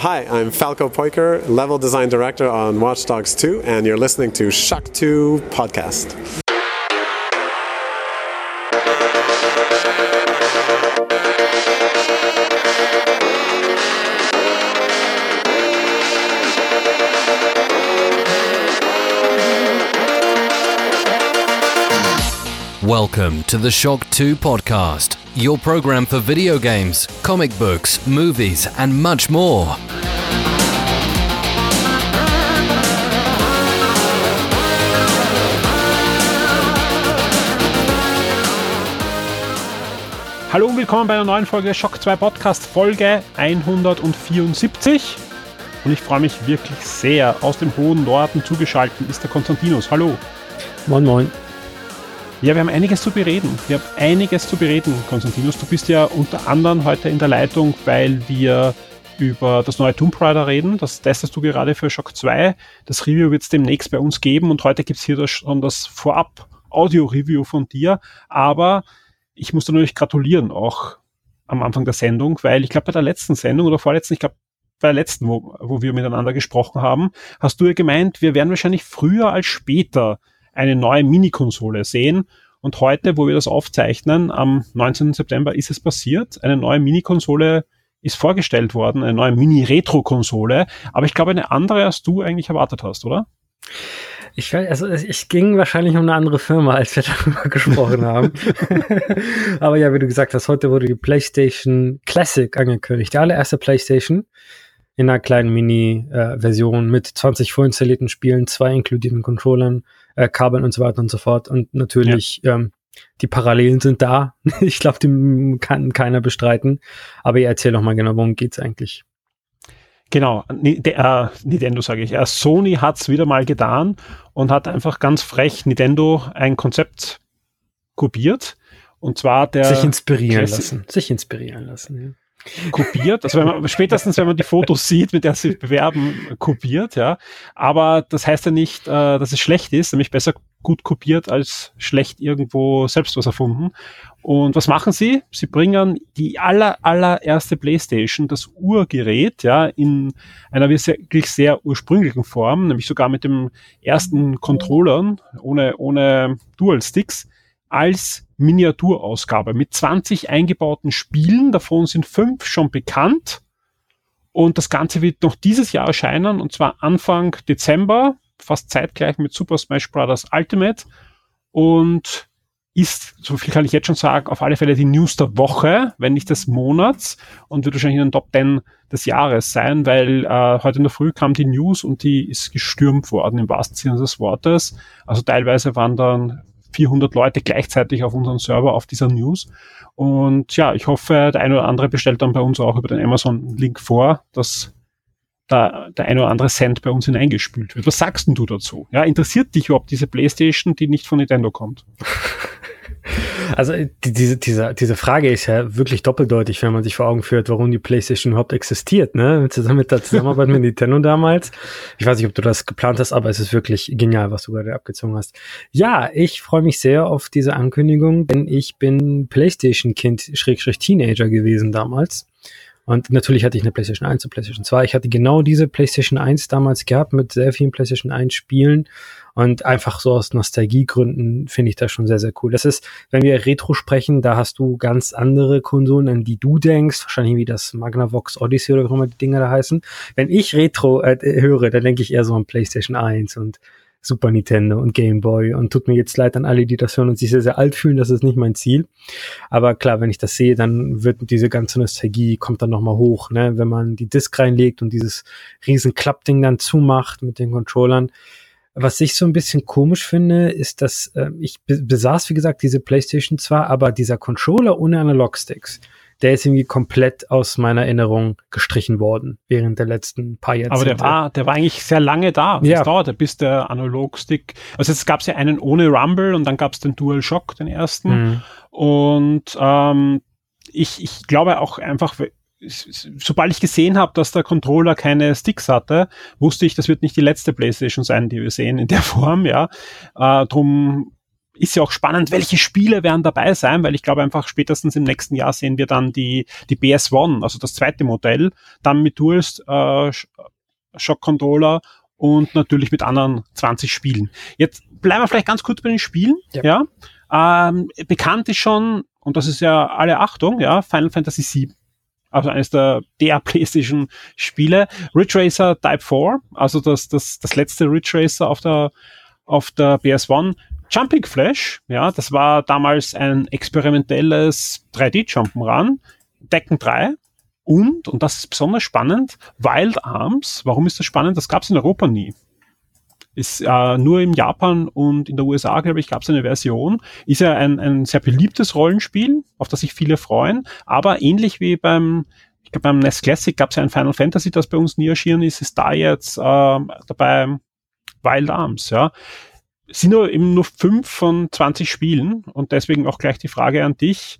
hi, I'm Falco Poiker, level design director on Watch Dogs 2, and you're listening to Shock 2 Podcast. Welcome to the Shock 2 podcast, your program for video games, comic books, movies, and much more. Hallo und willkommen bei einer neuen Folge Shock 2 Podcast, Folge 174. Und ich freue mich wirklich sehr. Aus dem hohen Norden zugeschaltet ist der Konstantinus. Hallo. Moin, moin. Ja, wir haben einiges zu bereden. Wir haben einiges zu bereden, Konstantinus. Du bist ja unter anderem heute in der Leitung, weil wir über das neue Tomb Raider reden. Das testest du gerade für Shock 2. Das Review wird es demnächst bei uns geben und heute gibt es hier das, schon das Vorab-Audio-Review von dir. Aber ich muss dir natürlich gratulieren auch am Anfang der Sendung, weil ich glaube bei der letzten Sendung oder vorletzten, ich glaube bei der letzten, wo, wo wir miteinander gesprochen haben, hast du ja gemeint, wir werden wahrscheinlich früher als später eine neue Mini-Konsole sehen. Und heute, wo wir das aufzeichnen, am 19. September ist es passiert. Eine neue Mini-Konsole ist vorgestellt worden, eine neue Mini-Retro-Konsole. Aber ich glaube, eine andere, als du eigentlich erwartet hast, oder? Ich, also ich ging wahrscheinlich um eine andere Firma, als wir darüber gesprochen haben. Aber ja, wie du gesagt hast, heute wurde die PlayStation Classic angekündigt. Die allererste PlayStation in einer kleinen Mini-Version mit 20 vorinstallierten Spielen, zwei inkludierten Controllern, äh, Kabeln und so weiter und so fort. Und natürlich, ja. ähm, die Parallelen sind da. ich glaube, die kann keiner bestreiten. Aber ihr erzähl doch mal genau, worum geht's eigentlich? Genau, äh, Nintendo sage ich. Äh, Sony hat's wieder mal getan und hat einfach ganz frech Nintendo ein Konzept kopiert. Und zwar der. Sich inspirieren Classic lassen. Sich inspirieren lassen, ja kopiert. Also wenn man, spätestens, wenn man die Fotos sieht, mit der sie bewerben, kopiert, ja. Aber das heißt ja nicht, äh, dass es schlecht ist, nämlich besser gut kopiert als schlecht irgendwo selbst was erfunden. Und was machen sie? Sie bringen die aller, allererste Playstation, das Urgerät, ja, in einer wirklich sehr ursprünglichen Form, nämlich sogar mit dem ersten Controllern, ohne, ohne Dual Sticks, als Miniaturausgabe mit 20 eingebauten Spielen. Davon sind fünf schon bekannt. Und das Ganze wird noch dieses Jahr erscheinen, und zwar Anfang Dezember, fast zeitgleich mit Super Smash Bros. Ultimate. Und ist, so viel kann ich jetzt schon sagen, auf alle Fälle die News der Woche, wenn nicht des Monats und wird wahrscheinlich in den Top 10 des Jahres sein, weil äh, heute in der Früh kam die News und die ist gestürmt worden im wahrsten Sinne des Wortes. Also teilweise waren dann 400 Leute gleichzeitig auf unserem Server auf dieser News. Und ja, ich hoffe, der eine oder andere bestellt dann bei uns auch über den Amazon-Link vor, dass da der eine oder andere Cent bei uns hineingespült wird. Was sagst denn du dazu? Ja, interessiert dich überhaupt diese Playstation, die nicht von Nintendo kommt? Also die, diese, diese, diese Frage ist ja wirklich doppeldeutig, wenn man sich vor Augen führt, warum die PlayStation überhaupt existiert, ne? Zusammen mit der Zusammenarbeit mit Nintendo damals. Ich weiß nicht, ob du das geplant hast, aber es ist wirklich genial, was du gerade abgezogen hast. Ja, ich freue mich sehr auf diese Ankündigung, denn ich bin PlayStation-Kind, Schrägstrich Teenager gewesen damals. Und natürlich hatte ich eine PlayStation 1 und PlayStation 2. Ich hatte genau diese PlayStation 1 damals gehabt mit sehr vielen PlayStation 1 Spielen. Und einfach so aus Nostalgiegründen finde ich das schon sehr, sehr cool. Das ist, wenn wir Retro sprechen, da hast du ganz andere Konsolen, an die du denkst. Wahrscheinlich wie das Magnavox Odyssey oder wie immer die Dinger da heißen. Wenn ich Retro äh, höre, dann denke ich eher so an PlayStation 1 und Super Nintendo und Game Boy und tut mir jetzt leid an alle, die das hören und sich sehr, sehr alt fühlen, das ist nicht mein Ziel. Aber klar, wenn ich das sehe, dann wird diese ganze Nostalgie, kommt dann nochmal hoch, ne? Wenn man die Disk reinlegt und dieses riesen Klappding dann zumacht mit den Controllern. Was ich so ein bisschen komisch finde, ist, dass äh, ich besaß, wie gesagt, diese PlayStation zwar, aber dieser Controller ohne Analog-Sticks, der ist irgendwie komplett aus meiner Erinnerung gestrichen worden während der letzten paar Jahrzehnte. Aber der war, der war eigentlich sehr lange da. Ja. Das dauerte, bis der Analog-Stick, also es gab ja einen ohne Rumble und dann gab es den Dual Shock, den ersten. Mhm. Und ähm, ich, ich glaube auch einfach, sobald ich gesehen habe, dass der Controller keine Sticks hatte, wusste ich, das wird nicht die letzte PlayStation sein, die wir sehen in der Form, ja. Äh, drum ist ja auch spannend, welche Spiele werden dabei sein, weil ich glaube einfach spätestens im nächsten Jahr sehen wir dann die, die BS1, also das zweite Modell, dann mit Duals äh, Shock Controller und natürlich mit anderen 20 Spielen. Jetzt bleiben wir vielleicht ganz kurz bei den Spielen. Ja. ja. Ähm, bekannt ist schon, und das ist ja alle Achtung, ja, Final Fantasy VII. Also eines der, der PlayStation Spiele. Ridge Racer Type 4, also das, das, das letzte Ridge Racer auf der, auf der PS1 Jumping Flash, ja, das war damals ein experimentelles 3D-Jump'n'Run, Decken 3 und, und das ist besonders spannend, Wild Arms. Warum ist das spannend? Das gab es in Europa nie. Ist äh, nur in Japan und in der USA, glaube ich, gab es eine Version. Ist ja ein, ein sehr beliebtes Rollenspiel, auf das sich viele freuen, aber ähnlich wie beim ich glaube, beim NES Classic gab es ja ein Final Fantasy, das bei uns nie erschienen ist, ist da jetzt äh, dabei Wild Arms, ja sind nur eben nur fünf von 20 Spielen und deswegen auch gleich die Frage an dich.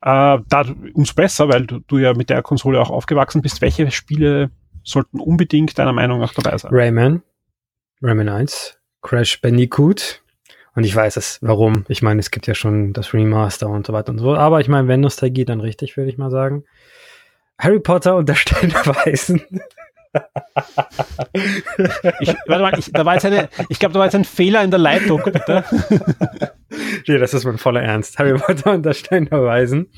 Äh, da umso besser, weil du, du ja mit der Konsole auch aufgewachsen bist. Welche Spiele sollten unbedingt deiner Meinung nach dabei sein? Rayman, Rayman 1, Crash Bandicoot. Und ich weiß es, warum. Ich meine, es gibt ja schon das Remaster und so weiter und so. Aber ich meine, wenn Nostalgie, dann richtig, würde ich mal sagen. Harry Potter und der Stein der Weisen ich, warte mal, ich, da war jetzt eine, ich glaube, da war jetzt ein Fehler in der Leitung, bitte. nee, das ist mein voller Ernst. Harry Potter und der Stein der Weisen.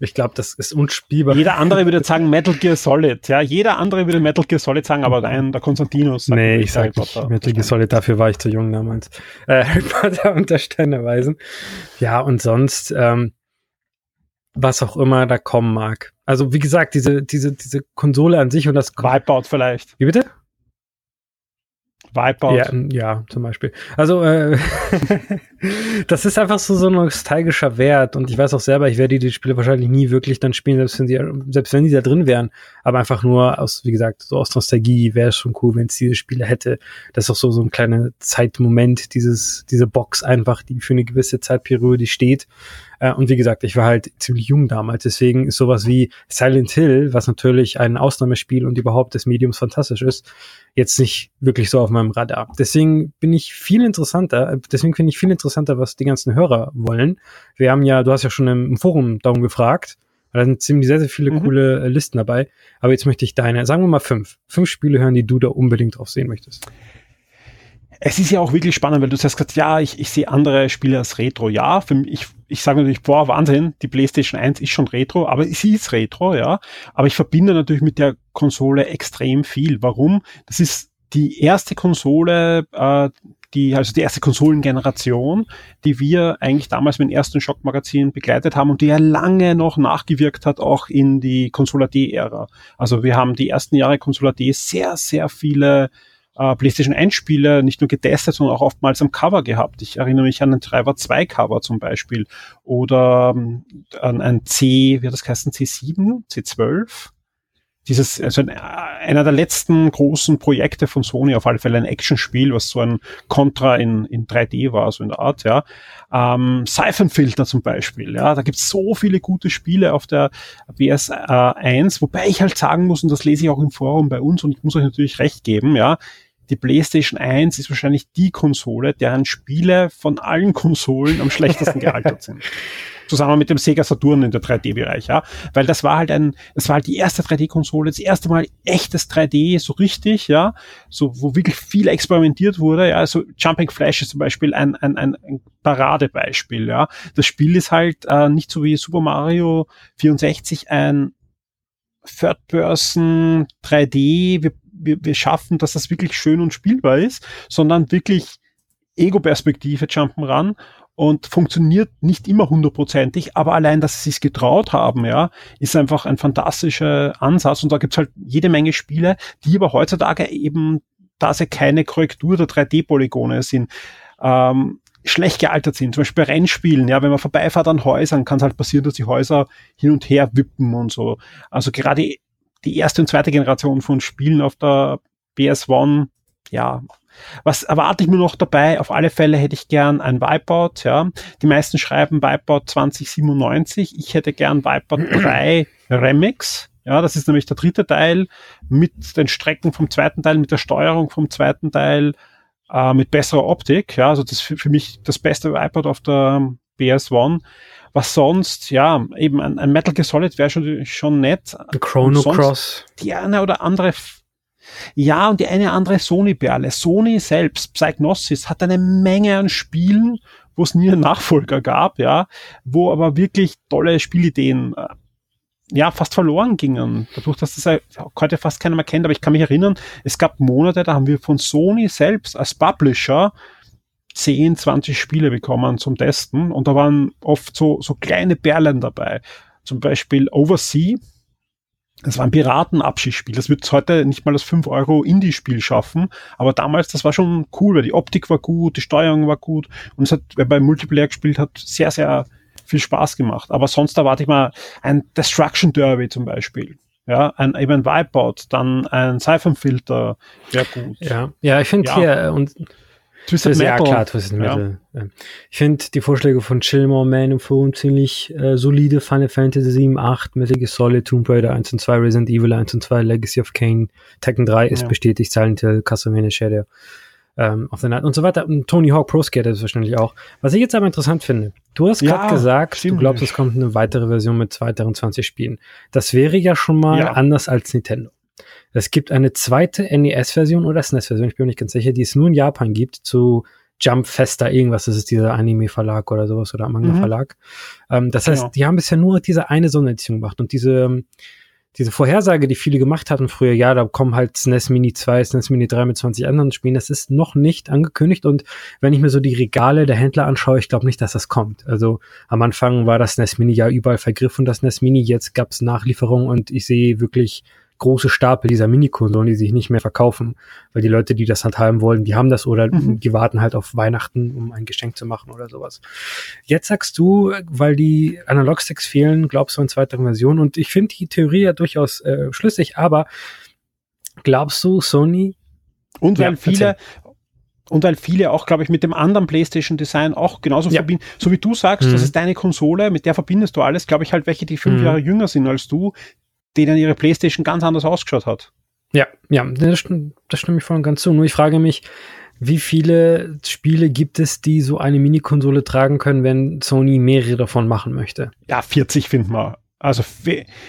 Ich glaube, das ist unspielbar. Jeder andere würde sagen Metal Gear Solid, ja. Jeder andere würde Metal Gear Solid sagen, aber nein, der Konstantinus sagt Nee, ich sage nicht Metal Gear Solid, dafür war ich zu jung damals. Äh, Harry Potter und der Stein der Weisen. Ja, und sonst, ähm, was auch immer da kommen mag. Also wie gesagt, diese, diese, diese Konsole an sich und das Wipeout vielleicht. Wie bitte? Wipeout. Ja, ja, zum Beispiel. Also, äh, das ist einfach so, so ein nostalgischer Wert. Und ich weiß auch selber, ich werde die Spiele wahrscheinlich nie wirklich dann spielen, selbst wenn die, selbst wenn die da drin wären. Aber einfach nur aus, wie gesagt, so aus Nostalgie wäre es schon cool, wenn es diese Spiele hätte. Das ist auch so, so ein kleiner Zeitmoment, dieses, diese Box einfach, die für eine gewisse Zeitperiode steht. Äh, und wie gesagt, ich war halt ziemlich jung damals, deswegen ist sowas wie Silent Hill, was natürlich ein Ausnahmespiel und überhaupt des Mediums fantastisch ist, jetzt nicht wirklich so auf meinem Radar. Deswegen bin ich viel interessanter, äh, deswegen finde ich viel interessanter, was die ganzen Hörer wollen. Wir haben ja, du hast ja schon im Forum darum gefragt, da sind ziemlich sehr, sehr viele mhm. coole äh, Listen dabei. Aber jetzt möchte ich deine, sagen wir mal fünf, fünf Spiele hören, die du da unbedingt drauf sehen möchtest es ist ja auch wirklich spannend, weil du sagst ja, ich, ich sehe andere Spiele als Retro. Ja, für mich, ich, sage natürlich, boah, Wahnsinn, die PlayStation 1 ist schon Retro, aber sie ist Retro, ja. Aber ich verbinde natürlich mit der Konsole extrem viel. Warum? Das ist die erste Konsole, äh, die, also die erste Konsolengeneration, die wir eigentlich damals mit dem ersten Schockmagazin begleitet haben und die ja lange noch nachgewirkt hat, auch in die Consola D-Ära. Also wir haben die ersten Jahre Consola D sehr, sehr viele äh, PlayStation 1 Spiele nicht nur getestet, sondern auch oftmals am Cover gehabt. Ich erinnere mich an ein Driver 2 Cover zum Beispiel oder ähm, an ein C, wie hat das geheißen, C7, C12? Dieses, also ein, einer der letzten großen Projekte von Sony, auf alle Fälle ein Actionspiel, was so ein Contra in, in 3D war, so in der Art, ja. Ähm, Siphon Filter zum Beispiel, ja. Da gibt's so viele gute Spiele auf der PS1, wobei ich halt sagen muss, und das lese ich auch im Forum bei uns, und ich muss euch natürlich recht geben, ja, die PlayStation 1 ist wahrscheinlich die Konsole, deren Spiele von allen Konsolen am schlechtesten gealtert sind. Zusammen mit dem Sega Saturn in der 3D-Bereich, ja. Weil das war halt ein, das war halt die erste 3D-Konsole, das erste Mal echtes 3D, so richtig, ja. So, wo wirklich viel experimentiert wurde, ja. Also Jumping Flash ist zum Beispiel ein, ein, ein, ein Paradebeispiel, ja. Das Spiel ist halt äh, nicht so wie Super Mario 64 ein Third Person 3D, wir wir, wir schaffen, dass das wirklich schön und spielbar ist, sondern wirklich Ego-Perspektive Jump'n'Run und funktioniert nicht immer hundertprozentig, aber allein, dass sie es getraut haben, ja, ist einfach ein fantastischer Ansatz und da gibt's halt jede Menge Spiele, die aber heutzutage eben, da sie keine Korrektur der 3D-Polygone sind, ähm, schlecht gealtert sind. Zum Beispiel bei Rennspielen, ja, wenn man vorbeifährt an Häusern, kann es halt passieren, dass die Häuser hin und her wippen und so. Also gerade die erste und zweite Generation von Spielen auf der PS1, ja, was erwarte ich mir noch dabei? Auf alle Fälle hätte ich gern ein Wipeout, ja. Die meisten schreiben Wipeout 2097. Ich hätte gern Wipeout 3 Remix. Ja, das ist nämlich der dritte Teil mit den Strecken vom zweiten Teil, mit der Steuerung vom zweiten Teil äh, mit besserer Optik. Ja, also das für, für mich das beste iPad auf der BS1. Was sonst, ja, eben ein, ein Metal Gear Solid wäre schon, schon nett. Chrono Cross. Die eine oder andere ja, und die eine andere Sony-Perle. Sony selbst, Psygnosis, hat eine Menge an Spielen, wo es nie einen Nachfolger gab, ja, wo aber wirklich tolle Spielideen äh, ja, fast verloren gingen. Dadurch, dass das heute fast keiner mehr kennt, aber ich kann mich erinnern, es gab Monate, da haben wir von Sony selbst als Publisher 10, 20 Spiele bekommen zum Testen und da waren oft so, so kleine Perlen dabei. Zum Beispiel Oversea, das war ein Piratenabschießspiel. Das wird heute nicht mal das 5 Euro Indie-Spiel schaffen. Aber damals, das war schon cool, weil die Optik war gut, die Steuerung war gut. Und es hat, wer bei Multiplayer gespielt hat, sehr, sehr viel Spaß gemacht. Aber sonst erwarte ich mal ein Destruction Derby zum Beispiel. Ja, ein, eben ein Wipeout, dann ein Siphon-Filter wäre gut. Ja, ja, ich finde ja. hier, äh, und Twisted Metal. Ja, klar, Twisted Metal. Ja. Ich finde die Vorschläge von Chillmore Man im Forum ziemlich äh, solide. Final Fantasy 7, 8, Metal Gear Solid, Tomb Raider 1 und 2, Resident Evil 1 und 2, Legacy of Kane, Tekken 3 ist ja. bestätigt, Silent Hill, Castlevania Shadow ähm, of the Night und so weiter. Und Tony Hawk Pro Skater ist wahrscheinlich auch. Was ich jetzt aber interessant finde, du hast gerade gesagt, du glaubst, es kommt eine weitere Version mit 2020 Spielen. Das wäre ja schon mal anders als Nintendo. Es gibt eine zweite NES-Version oder SNES-Version, ich bin mir nicht ganz sicher, die es nur in Japan gibt, zu Jump Festa irgendwas, das ist dieser Anime-Verlag oder sowas oder Manga-Verlag. Mhm. Ähm, das heißt, genau. die haben bisher nur diese eine Sonderedition gemacht und diese, diese Vorhersage, die viele gemacht hatten früher, ja, da kommen halt SNES Mini 2, SNES Mini 3 mit 20 anderen Spielen, das ist noch nicht angekündigt und wenn ich mir so die Regale der Händler anschaue, ich glaube nicht, dass das kommt. Also am Anfang war das SNES Mini ja überall vergriffen, das SNES Mini, jetzt gab es Nachlieferungen und ich sehe wirklich große Stapel dieser Mini-Konsolen, die sich nicht mehr verkaufen, weil die Leute, die das halt haben wollen, die haben das oder mhm. die warten halt auf Weihnachten, um ein Geschenk zu machen oder sowas. Jetzt sagst du, weil die Analog-Sticks fehlen, glaubst du an zweiter Version und ich finde die Theorie ja durchaus äh, schlüssig, aber glaubst du, Sony und weil ja, viele. Und weil viele auch, glaube ich, mit dem anderen PlayStation-Design auch genauso ja. verbinden. So wie du sagst, mhm. das ist deine Konsole, mit der verbindest du alles, glaube ich halt, welche, die fünf mhm. Jahre jünger sind als du, denen ihre Playstation ganz anders ausgeschaut hat. Ja, ja, das, das stimme ich voll und ganz zu. Nur ich frage mich, wie viele Spiele gibt es, die so eine Mini-Konsole tragen können, wenn Sony mehrere davon machen möchte? Ja, 40 finden wir. Also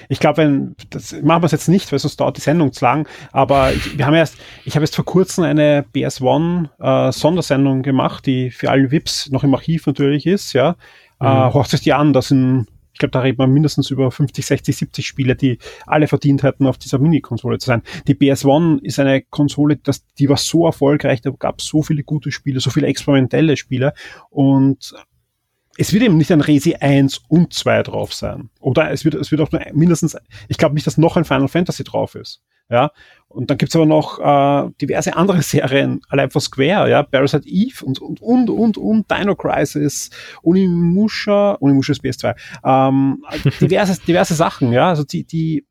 ich glaube, wenn das machen wir es jetzt nicht, weil sonst dauert die Sendung zu lang. Aber ich, wir haben erst, ich habe jetzt vor kurzem eine BS1 äh, Sondersendung gemacht, die für alle VIPs noch im Archiv natürlich ist. Ja, mhm. äh, horcht dir an, das sind ich glaube, da reden wir mindestens über 50, 60, 70 Spiele, die alle verdient hätten, auf dieser Mini-Konsole zu sein. Die PS1 ist eine Konsole, das, die war so erfolgreich, da gab es so viele gute Spiele, so viele experimentelle Spiele und es wird eben nicht ein Resi 1 und 2 drauf sein. Oder es wird, es wird auch nur mindestens, ich glaube nicht, dass noch ein Final Fantasy drauf ist. Ja, und dann gibt's aber noch äh, diverse andere Serien, allein von Square, ja, Parasite Eve und, und, und, und, und Dino Crisis, Unimusha, Unimusha ist PS2, ähm, diverse, diverse Sachen, ja, also die, die,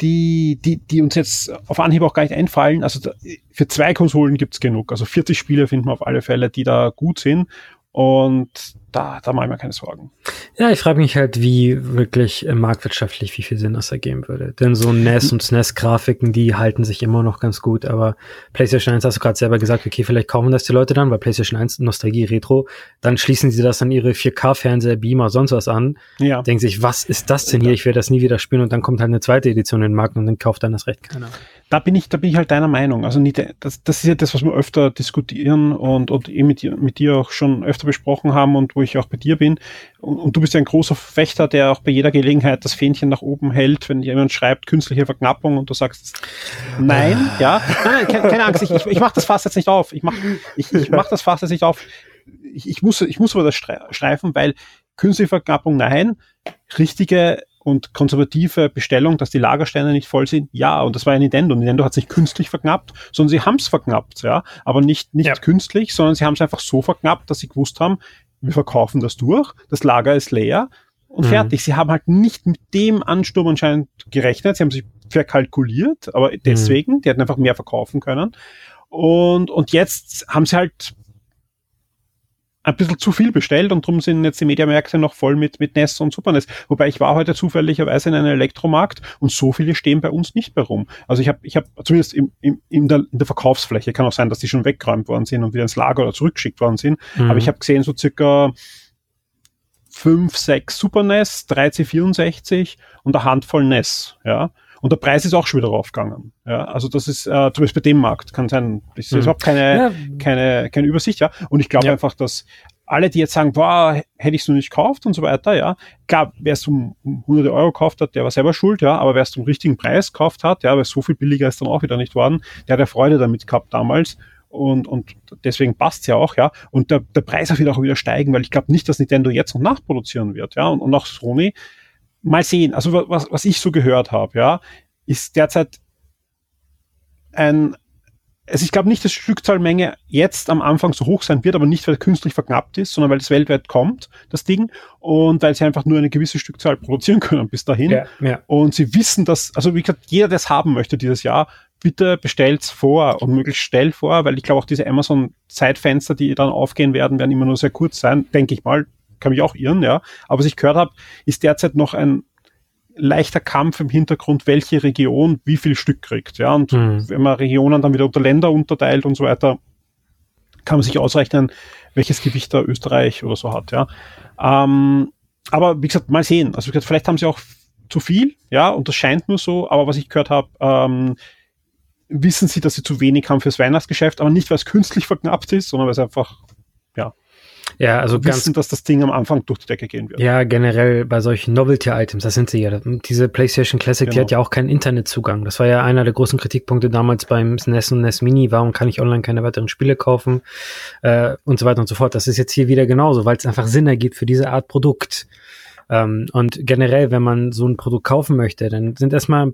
die, die, die uns jetzt auf Anhieb auch gar nicht einfallen. Also da, für zwei Konsolen gibt's genug. Also 40 Spiele finden wir auf alle Fälle, die da gut sind. Und da, da mache ich mir keine Sorgen. Ja, ich frage mich halt, wie wirklich äh, marktwirtschaftlich, wie viel Sinn das ergeben würde. Denn so NES und SNES-Grafiken, die halten sich immer noch ganz gut, aber PlayStation 1 hast du gerade selber gesagt, okay, vielleicht kaufen das die Leute dann, weil PlayStation 1 Nostalgie Retro, dann schließen sie das an ihre 4K-Fernseher, Beamer, sonst was an, ja. denken sich, was ist das denn hier? Ich werde das nie wieder spielen und dann kommt halt eine zweite Edition in den Markt und dann kauft dann das Recht keiner da bin ich, da bin ich halt deiner Meinung. Also nicht, das, das ist ja das, was wir öfter diskutieren und, und eben mit dir, mit dir auch schon öfter besprochen haben und wo ich auch bei dir bin. Und, und, du bist ja ein großer Fechter, der auch bei jeder Gelegenheit das Fähnchen nach oben hält, wenn jemand schreibt, künstliche Verknappung und du sagst, nein, ja, nein, nein, keine, Angst, ich, ich, ich mache das fast jetzt nicht auf. Ich mach, ich, ich mach das fast jetzt nicht auf. Ich, ich muss, ich muss aber das streifen, weil künstliche Verknappung, nein, richtige und konservative Bestellung, dass die Lagersteine nicht voll sind, ja, und das war ja Nintendo. Nintendo hat sich künstlich verknappt, sondern sie haben es verknappt, ja, aber nicht, nicht ja. künstlich, sondern sie haben es einfach so verknappt, dass sie gewusst haben, wir verkaufen das durch, das Lager ist leer und mhm. fertig. Sie haben halt nicht mit dem Ansturm anscheinend gerechnet, sie haben sich verkalkuliert, aber deswegen, mhm. die hätten einfach mehr verkaufen können. Und, und jetzt haben sie halt ein bisschen zu viel bestellt und darum sind jetzt die Mediamärkte noch voll mit, mit NES und Super NES. Wobei ich war heute zufälligerweise in einem Elektromarkt und so viele stehen bei uns nicht mehr rum. Also ich habe, ich hab zumindest im, im, in, der, in der Verkaufsfläche, kann auch sein, dass die schon weggeräumt worden sind und wieder ins Lager oder zurückgeschickt worden sind, mhm. aber ich habe gesehen, so circa fünf, sechs Super NES, 3 C64 und eine Handvoll NES, ja. Und der Preis ist auch schon wieder raufgegangen. Ja, also das ist äh, zum Beispiel bei dem Markt kann sein, ist mhm. überhaupt keine, ja. keine, keine Übersicht, ja. Und ich glaube ja. einfach, dass alle, die jetzt sagen, boah, hätte ich es nur nicht gekauft und so weiter, ja. Klar, wer es um, um hunderte Euro gekauft hat, der war selber schuld, ja. Aber wer es zum richtigen Preis gekauft hat, ja, weil so viel billiger ist dann auch wieder nicht worden, der hat ja Freude damit gehabt damals und, und deswegen passt's ja auch, ja. Und der, der Preis wird auch wieder steigen, weil ich glaube nicht, dass Nintendo jetzt noch nachproduzieren wird, ja. Und, und auch Sony mal sehen. Also was, was ich so gehört habe, ja, ist derzeit ein, also ich glaube nicht, dass die Stückzahlmenge jetzt am Anfang so hoch sein wird, aber nicht, weil es künstlich verknappt ist, sondern weil es weltweit kommt, das Ding, und weil sie einfach nur eine gewisse Stückzahl produzieren können bis dahin. Ja, ja. Und sie wissen, dass, also wie gesagt, jeder, der es haben möchte dieses Jahr, bitte bestellt's vor und möglichst schnell vor, weil ich glaube auch diese Amazon-Zeitfenster, die dann aufgehen werden, werden immer nur sehr kurz sein, denke ich mal kann mich auch irren, ja. Aber was ich gehört habe, ist derzeit noch ein leichter Kampf im Hintergrund, welche Region wie viel Stück kriegt, ja. Und mhm. wenn man Regionen dann wieder unter Länder unterteilt und so weiter, kann man sich ausrechnen, welches Gewicht da Österreich oder so hat, ja. Ähm, aber wie gesagt, mal sehen. Also wie gesagt, vielleicht haben sie auch zu viel, ja, und das scheint nur so, aber was ich gehört habe, ähm, wissen sie, dass sie zu wenig haben fürs Weihnachtsgeschäft, aber nicht, weil es künstlich verknappt ist, sondern weil es einfach, ja, also wissen, dass das Ding am Anfang durch die Decke gehen wird. Ja, generell bei solchen Novelty-Items, das sind sie ja. Diese PlayStation Classic, genau. die hat ja auch keinen Internetzugang. Das war ja einer der großen Kritikpunkte damals beim SNES und NES Mini. Warum kann ich online keine weiteren Spiele kaufen? Äh, und so weiter und so fort. Das ist jetzt hier wieder genauso, weil es einfach Sinn ergibt für diese Art Produkt. Ähm, und generell, wenn man so ein Produkt kaufen möchte, dann sind erstmal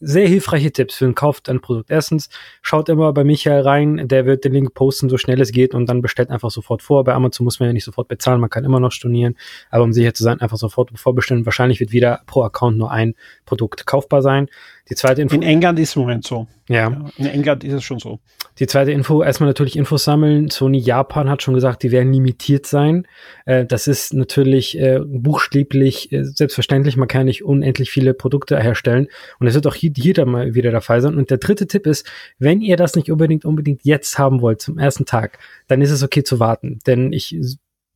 sehr hilfreiche Tipps für den Kauf ein Produkt. Erstens, schaut immer bei Michael rein, der wird den Link posten, so schnell es geht und dann bestellt einfach sofort vor. Bei Amazon muss man ja nicht sofort bezahlen, man kann immer noch stornieren, aber um sicher zu sein, einfach sofort vorbestellen. Wahrscheinlich wird wieder pro Account nur ein Produkt kaufbar sein. Die zweite Info. In England ist es im Moment so. Ja. ja. In England ist es schon so. Die zweite Info, erstmal natürlich Infos sammeln. Sony Japan hat schon gesagt, die werden limitiert sein. Äh, das ist natürlich äh, buchstäblich äh, selbstverständlich. Man kann nicht unendlich viele Produkte herstellen. Und es wird auch hier, jeder mal wieder der Fall sein. Und der dritte Tipp ist, wenn ihr das nicht unbedingt, unbedingt jetzt haben wollt, zum ersten Tag, dann ist es okay zu warten. Denn ich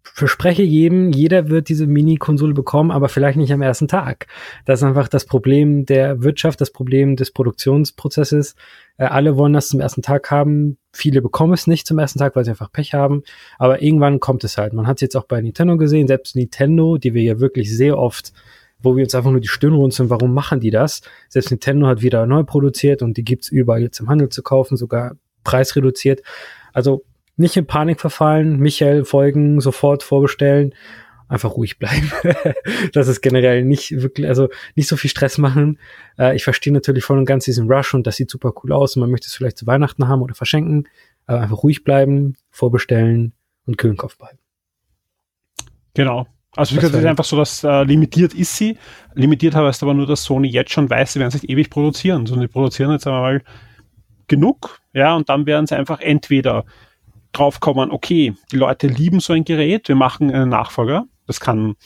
verspreche jedem, jeder wird diese Mini-Konsole bekommen, aber vielleicht nicht am ersten Tag. Das ist einfach das Problem der Wirtschaft, das Problem des Produktionsprozesses. Äh, alle wollen das zum ersten Tag haben. Viele bekommen es nicht zum ersten Tag, weil sie einfach Pech haben. Aber irgendwann kommt es halt. Man hat es jetzt auch bei Nintendo gesehen, selbst Nintendo, die wir ja wirklich sehr oft wo wir uns einfach nur die Stirn runzeln, warum machen die das? Selbst Nintendo hat wieder neu produziert und die gibt's überall jetzt im Handel zu kaufen, sogar preisreduziert. Also nicht in Panik verfallen, Michael folgen, sofort vorbestellen, einfach ruhig bleiben. das ist generell nicht wirklich, also nicht so viel Stress machen. Äh, ich verstehe natürlich voll und ganz diesen Rush und das sieht super cool aus und man möchte es vielleicht zu Weihnachten haben oder verschenken, aber einfach ruhig bleiben, vorbestellen und kühlen Kopf behalten. Genau. Also wie gesagt, es ist einfach so, dass äh, limitiert ist sie. Limitiert heißt aber nur, dass Sony jetzt schon weiß, sie werden sich ewig produzieren. Sondern die produzieren jetzt einmal genug, ja, und dann werden sie einfach entweder draufkommen, okay, die Leute lieben so ein Gerät, wir machen einen Nachfolger. Das kann,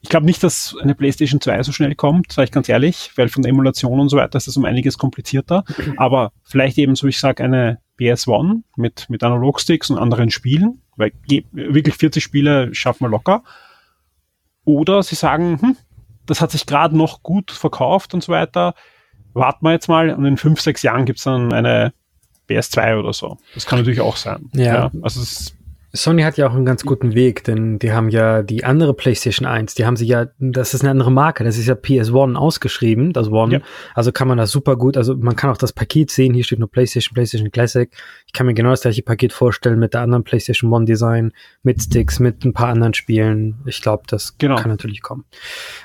ich glaube nicht, dass eine PlayStation 2 so schnell kommt, sage ich ganz ehrlich, weil von der Emulation und so weiter ist das um einiges komplizierter. Aber vielleicht eben, so ich sage, eine PS1 mit, mit Analogsticks und anderen Spielen, weil wirklich 40 Spiele schaffen wir locker. Oder sie sagen, hm, das hat sich gerade noch gut verkauft und so weiter. Warten wir jetzt mal und in fünf, sechs Jahren gibt es dann eine PS2 oder so. Das kann natürlich auch sein. Ja. ja also es Sony hat ja auch einen ganz guten Weg, denn die haben ja die andere PlayStation 1, die haben sie ja, das ist eine andere Marke, das ist ja PS1 ausgeschrieben, das One. Ja. Also kann man das super gut, also man kann auch das Paket sehen, hier steht nur PlayStation, PlayStation Classic. Ich kann mir genau das gleiche Paket vorstellen mit der anderen PlayStation One Design, mit Sticks, mit ein paar anderen Spielen. Ich glaube, das genau. kann natürlich kommen.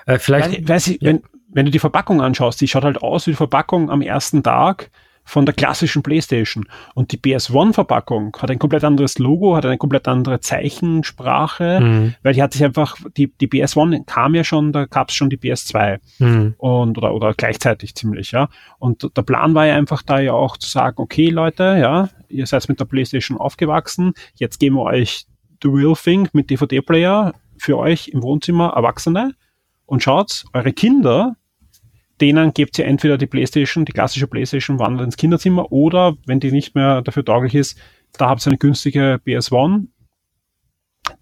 Äh, vielleicht. Weil, weiß ich, ja. wenn, wenn du die Verpackung anschaust, die schaut halt aus wie die Verpackung am ersten Tag von der klassischen PlayStation. Und die PS1-Verpackung hat ein komplett anderes Logo, hat eine komplett andere Zeichensprache, mhm. weil die hat sich einfach, die, die PS1 kam ja schon, da gab es schon die PS2 mhm. und oder, oder gleichzeitig ziemlich, ja. Und der Plan war ja einfach da ja auch zu sagen, okay, Leute, ja, ihr seid mit der PlayStation aufgewachsen, jetzt geben wir euch The Real Thing mit DVD-Player für euch im Wohnzimmer, Erwachsene, und schaut, eure Kinder, denen gebt ihr entweder die Playstation, die klassische Playstation, wandert ins Kinderzimmer, oder wenn die nicht mehr dafür tauglich ist, da habt ihr eine günstige PS1,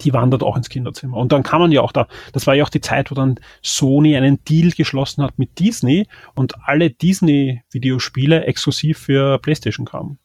die wandert auch ins Kinderzimmer. Und dann kann man ja auch da, das war ja auch die Zeit, wo dann Sony einen Deal geschlossen hat mit Disney und alle Disney-Videospiele exklusiv für PlayStation kamen.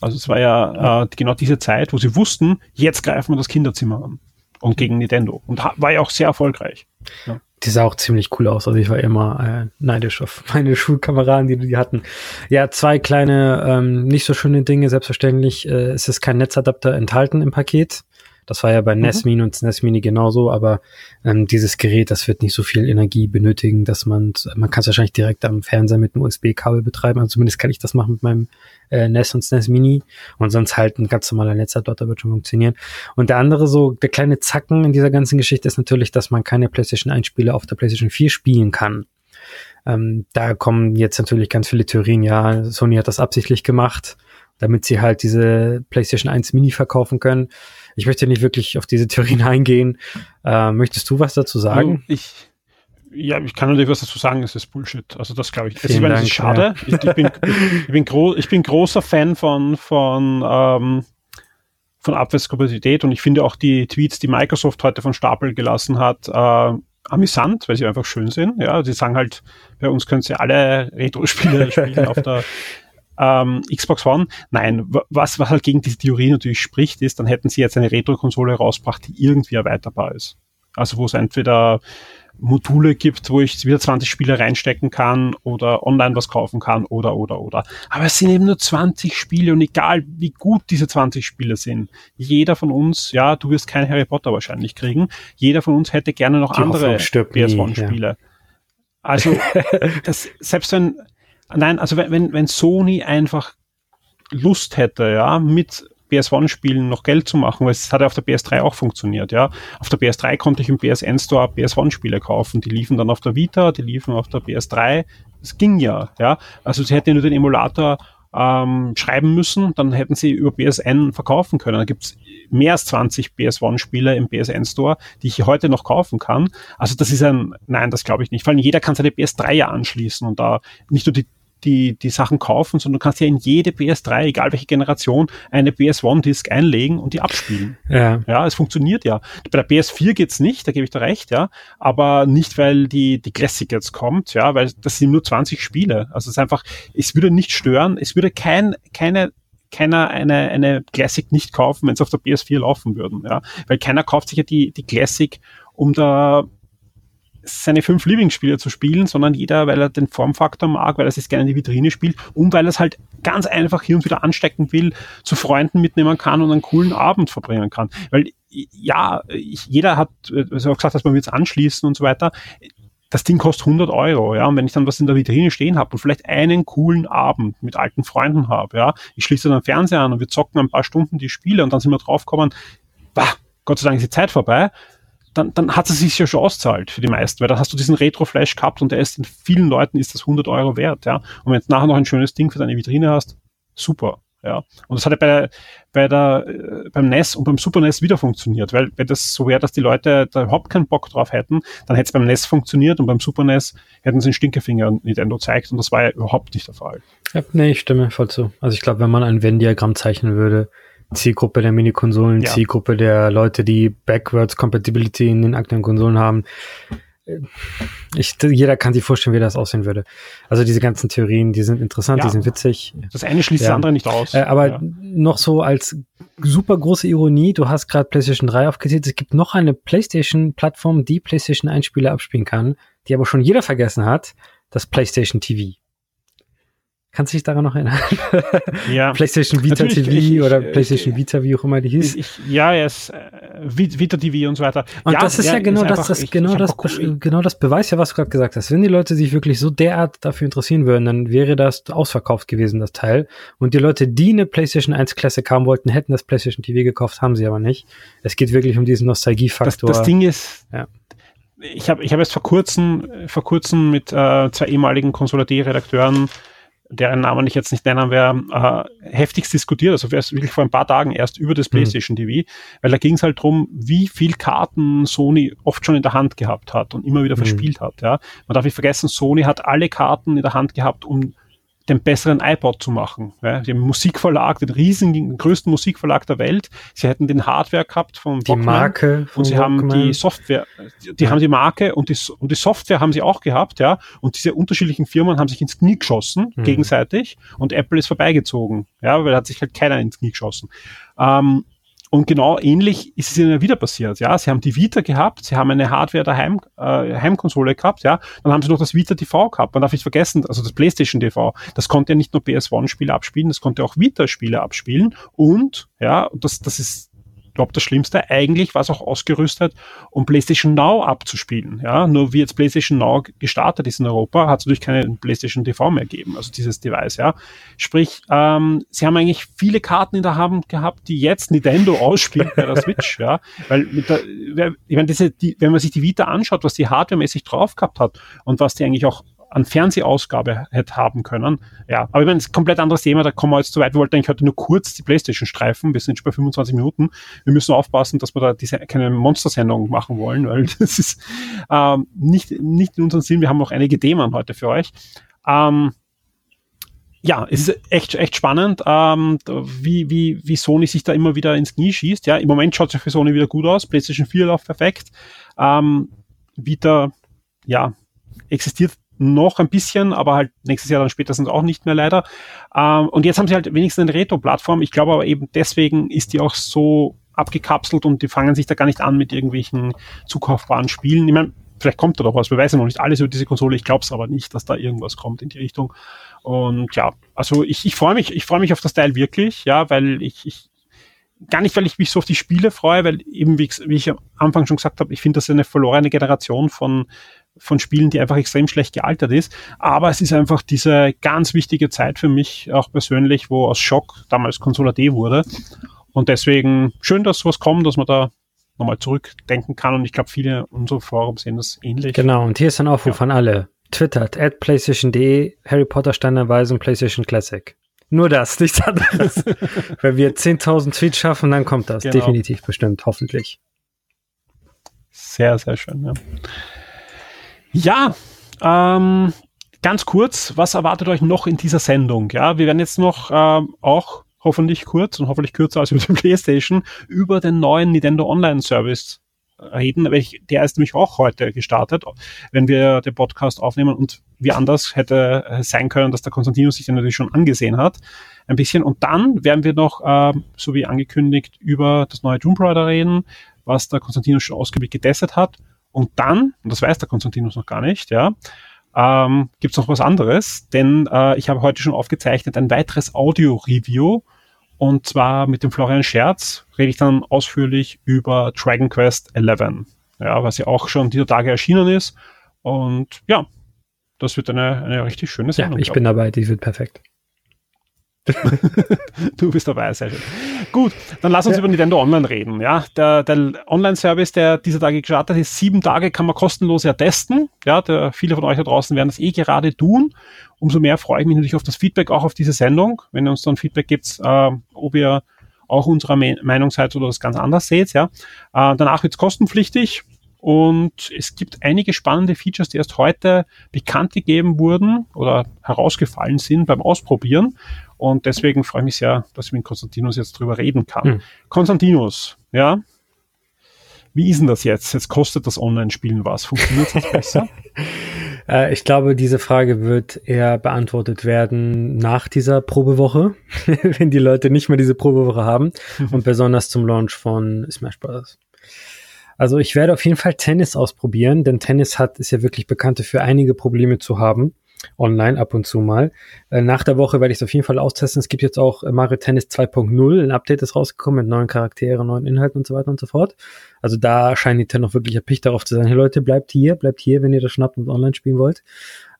Also es war ja äh, genau diese Zeit, wo sie wussten, jetzt greifen wir das Kinderzimmer an. Und gegen Nintendo. Und war ja auch sehr erfolgreich. Ja. Die sah auch ziemlich cool aus. Also ich war immer äh, neidisch auf meine Schulkameraden, die die hatten. Ja, zwei kleine, ähm, nicht so schöne Dinge. Selbstverständlich äh, es ist kein Netzadapter enthalten im Paket. Das war ja bei mhm. NES Mini und SNES Mini genauso, aber ähm, dieses Gerät, das wird nicht so viel Energie benötigen, dass man, man kann es wahrscheinlich direkt am Fernseher mit einem USB-Kabel betreiben. Also zumindest kann ich das machen mit meinem äh, NES und SNES Mini und sonst halt ein ganz normaler Netzadapter wird schon funktionieren. Und der andere so, der kleine Zacken in dieser ganzen Geschichte ist natürlich, dass man keine PlayStation 1 Spiele auf der PlayStation 4 spielen kann. Ähm, da kommen jetzt natürlich ganz viele Theorien, ja, Sony hat das absichtlich gemacht, damit sie halt diese PlayStation 1 Mini verkaufen können. Ich möchte nicht wirklich auf diese Theorien eingehen. Äh, möchtest du was dazu sagen? Ich, ja, ich kann natürlich was dazu sagen, es ist Bullshit. Also das glaube ich. Also ich meine, es ist schade. Ja. Ich, ich, bin, ich, bin gro ich bin großer Fan von, von, ähm, von Abwärtskompatibilität und ich finde auch die Tweets, die Microsoft heute von Stapel gelassen hat, äh, amüsant, weil sie einfach schön sind. Ja, sie sagen halt, bei uns können sie alle Retro-Spiele spielen auf der ähm, Xbox One. Nein, was, was halt gegen diese Theorie natürlich spricht, ist, dann hätten sie jetzt eine Retro-Konsole rausgebracht, die irgendwie erweiterbar ist. Also wo es entweder Module gibt, wo ich wieder 20 Spiele reinstecken kann oder online was kaufen kann oder, oder, oder. Aber es sind eben nur 20 Spiele und egal wie gut diese 20 Spiele sind, jeder von uns, ja, du wirst kein Harry Potter wahrscheinlich kriegen, jeder von uns hätte gerne noch Die andere PS1-Spiele. Ja. Also, das, selbst wenn, Nein, also wenn, wenn, wenn Sony einfach Lust hätte, ja, mit PS1-Spielen noch Geld zu machen, weil es hat ja auf der PS3 auch funktioniert, ja. Auf der PS3 konnte ich im PSN Store PS1-Spiele kaufen. Die liefen dann auf der Vita, die liefen auf der PS3. Das ging ja, ja. Also sie hätten nur den Emulator ähm, schreiben müssen, dann hätten sie über PSN verkaufen können. Da gibt's mehr als 20 PS1-Spiele im PSN Store, die ich heute noch kaufen kann. Also das ist ein, nein, das glaube ich nicht. Vor allem jeder kann seine PS3 ja anschließen und da nicht nur die die, die Sachen kaufen, sondern du kannst ja in jede PS3, egal welche Generation, eine PS1-Disc einlegen und die abspielen. Ja. ja, es funktioniert ja. Bei der PS4 geht's nicht, da gebe ich dir recht, ja, aber nicht, weil die, die Classic jetzt kommt, ja, weil das sind nur 20 Spiele. Also es ist einfach, es würde nicht stören, es würde kein, keine keiner eine, eine Classic nicht kaufen, wenn es auf der PS4 laufen würden, ja. Weil keiner kauft sich ja die, die Classic, um da seine fünf Lieblingsspiele zu spielen, sondern jeder, weil er den Formfaktor mag, weil er sich gerne in die Vitrine spielt und weil er es halt ganz einfach hier und wieder anstecken will, zu Freunden mitnehmen kann und einen coolen Abend verbringen kann. Weil ja, jeder hat, also auch gesagt, dass man jetzt anschließen und so weiter. Das Ding kostet 100 Euro, ja, und wenn ich dann was in der Vitrine stehen habe und vielleicht einen coolen Abend mit alten Freunden habe, ja, ich schließe dann den Fernseher an und wir zocken ein paar Stunden die Spiele und dann sind wir draufgekommen, bah, Gott sei Dank ist die Zeit vorbei dann, dann hat es sich ja schon auszahlt für die meisten, weil dann hast du diesen Retro-Flash gehabt und der ist in vielen Leuten ist das 100 Euro wert, ja. Und wenn du nachher noch ein schönes Ding für deine Vitrine hast, super, ja. Und das hat ja bei, bei der, äh, beim NES und beim Super NES wieder funktioniert, weil wenn das so wäre, dass die Leute da überhaupt keinen Bock drauf hätten, dann hätte es beim NES funktioniert und beim Super NES hätten sie einen Stinkefinger Nintendo zeigt und das war ja überhaupt nicht der Fall. Ja, nee, ich stimme voll zu. Also ich glaube, wenn man ein Venn-Diagramm zeichnen würde, Zielgruppe der Minikonsolen, ja. Zielgruppe der Leute, die Backwards Compatibility in den aktuellen Konsolen haben. Ich, jeder kann sich vorstellen, wie das aussehen würde. Also diese ganzen Theorien, die sind interessant, ja. die sind witzig. Das eine schließt ja. das andere nicht aus. Äh, aber ja. noch so als super große Ironie, du hast gerade PlayStation 3 aufgezählt, es gibt noch eine PlayStation-Plattform, die PlayStation 1 Spiele abspielen kann, die aber schon jeder vergessen hat, das PlayStation TV. Kannst du dich daran noch erinnern? Ja. PlayStation Vita Natürlich, TV ich, oder PlayStation Vita, wie auch immer die hieß. Ich, ja, es äh, Vita TV und so weiter. Und ja, das ist ja, ja genau ist das, das ich, genau das, genau das Beweis ja, was du gerade gesagt hast. Wenn die Leute sich wirklich so derart dafür interessieren würden, dann wäre das ausverkauft gewesen, das Teil. Und die Leute, die eine PlayStation 1 Classic haben wollten, hätten das PlayStation TV gekauft, haben sie aber nicht. Es geht wirklich um diesen Nostalgiefaktor. Das, das Ding ist, ja ich habe ich hab jetzt vor kurzem, vor kurzem mit äh, zwei ehemaligen Konsole D-Redakteuren deren Namen ich jetzt nicht nennen werde, äh, heftigst diskutiert, also erst wirklich vor ein paar Tagen erst über das mhm. PlayStation TV, weil da ging es halt drum, wie viel Karten Sony oft schon in der Hand gehabt hat und immer wieder mhm. verspielt hat. Ja. Man darf nicht vergessen, Sony hat alle Karten in der Hand gehabt, um den besseren iPod zu machen. Ja, einen Musikverlag, den riesigen, den größten Musikverlag der Welt. Sie hätten den Hardware gehabt von die Marke und sie Walkman. haben die Software, die, die haben die Marke und die, und die Software haben sie auch gehabt, ja. Und diese unterschiedlichen Firmen haben sich ins Knie geschossen mhm. gegenseitig und Apple ist vorbeigezogen, ja, weil da hat sich halt keiner ins Knie geschossen. Ähm, und genau ähnlich ist es ihnen wieder passiert. Ja, sie haben die Vita gehabt, sie haben eine Hardware daheim, äh, Heimkonsole gehabt, ja, dann haben sie noch das Vita TV gehabt. Man darf nicht vergessen, also das PlayStation TV, das konnte ja nicht nur PS1-Spiele abspielen, das konnte auch Vita-Spiele abspielen. Und ja, das, das ist glaube, das Schlimmste. Eigentlich war es auch ausgerüstet, um PlayStation Now abzuspielen. Ja, nur wie jetzt PlayStation Now gestartet ist in Europa, hat es natürlich keine PlayStation TV mehr gegeben, also dieses Device. Ja, sprich, ähm, sie haben eigentlich viele Karten in der Hand gehabt, die jetzt Nintendo ausspielt bei der Switch. Ja, weil mit der, ich meine, diese, die, wenn man sich die Vita anschaut, was die hardwaremäßig drauf gehabt hat und was die eigentlich auch an Fernsehausgabe hätte haben können. Ja, aber ich meine, das ist ein komplett anderes Thema, da kommen wir jetzt zu weit. Wir wollten eigentlich heute nur kurz die Playstation streifen. Wir sind schon bei 25 Minuten. Wir müssen aufpassen, dass wir da diese, keine Monstersendung machen wollen, weil das ist ähm, nicht, nicht in unserem Sinn. Wir haben noch einige Themen heute für euch. Ähm, ja, es ist echt, echt spannend, ähm, wie, wie, wie Sony sich da immer wieder ins Knie schießt. Ja, im Moment schaut es für Sony wieder gut aus. PlayStation 4 läuft perfekt. Ähm, Vita, ja, existiert noch ein bisschen, aber halt nächstes Jahr dann spätestens auch nicht mehr leider. Ähm, und jetzt haben sie halt wenigstens eine Retro-Plattform. Ich glaube aber eben deswegen ist die auch so abgekapselt und die fangen sich da gar nicht an mit irgendwelchen zukaufbaren Spielen. Ich meine, vielleicht kommt da doch was. Wir wissen noch nicht alles über diese Konsole. Ich glaube es aber nicht, dass da irgendwas kommt in die Richtung. Und ja, also ich, ich freue mich, ich freue mich auf das Teil wirklich, ja, weil ich, ich gar nicht, weil ich mich so auf die Spiele freue, weil eben, wie, wie ich am Anfang schon gesagt habe, ich finde das eine verlorene Generation von, von Spielen, die einfach extrem schlecht gealtert ist. Aber es ist einfach diese ganz wichtige Zeit für mich auch persönlich, wo aus Schock damals Consola D wurde. Und deswegen schön, dass sowas kommt, dass man da nochmal zurückdenken kann. Und ich glaube, viele unserer Forum sehen das ähnlich. Genau, und hier ist ein Aufruf ja. an alle. Twittert, at PlayStation.de, Harry Potter Standardweise und PlayStation Classic. Nur das, nichts anderes. Wenn wir 10.000 Tweets schaffen, dann kommt das. Genau. Definitiv bestimmt, hoffentlich. Sehr, sehr schön, ja. Ja, ähm, ganz kurz, was erwartet euch noch in dieser Sendung? Ja, wir werden jetzt noch ähm, auch hoffentlich kurz und hoffentlich kürzer als über die PlayStation über den neuen Nintendo Online Service reden. Der ist nämlich auch heute gestartet, wenn wir den Podcast aufnehmen und wie anders hätte sein können, dass der Konstantinus sich den natürlich schon angesehen hat. Ein bisschen. Und dann werden wir noch, äh, so wie angekündigt, über das neue Tomb Raider reden, was der Konstantinus schon ausgiebig getestet hat. Und dann, und das weiß der Konstantinus noch gar nicht, ja, ähm, gibt es noch was anderes, denn äh, ich habe heute schon aufgezeichnet ein weiteres Audio-Review und zwar mit dem Florian Scherz rede ich dann ausführlich über Dragon Quest 11, ja, was ja auch schon dieser Tage erschienen ist und ja, das wird eine, eine richtig schöne Sendung. Ja, ich bin dabei, die wird perfekt. du bist dabei, sehr schön. Gut, dann lass uns ja. über Nintendo Online reden. Ja, der, der Online-Service, der dieser Tage gestartet ist, sieben Tage kann man kostenlos ja testen. Ja, der, viele von euch da draußen werden das eh gerade tun. Umso mehr freue ich mich natürlich auf das Feedback, auch auf diese Sendung. Wenn ihr uns dann Feedback gibt, äh, ob ihr auch unserer Me Meinung seid oder das ganz anders seht. Ja, äh, danach wird es kostenpflichtig. Und es gibt einige spannende Features, die erst heute bekannt gegeben wurden oder herausgefallen sind beim Ausprobieren. Und deswegen freue ich mich sehr, dass ich mit Konstantinus jetzt drüber reden kann. Hm. Konstantinus, ja. Wie ist denn das jetzt? Jetzt kostet das Online-Spielen was. Funktioniert das besser? Äh, ich glaube, diese Frage wird eher beantwortet werden nach dieser Probewoche, wenn die Leute nicht mehr diese Probewoche haben und besonders zum Launch von Smash Bros. Also ich werde auf jeden Fall Tennis ausprobieren, denn Tennis hat ist ja wirklich bekannt für einige Probleme zu haben online ab und zu mal. Äh, nach der Woche werde ich es auf jeden Fall austesten. Es gibt jetzt auch äh, Mario Tennis 2.0. Ein Update ist rausgekommen mit neuen Charakteren, neuen Inhalten und so weiter und so fort. Also da scheint Nintendo wirklich erpicht darauf zu sein. Hey Leute, bleibt hier, bleibt hier, wenn ihr das schnappt und online spielen wollt.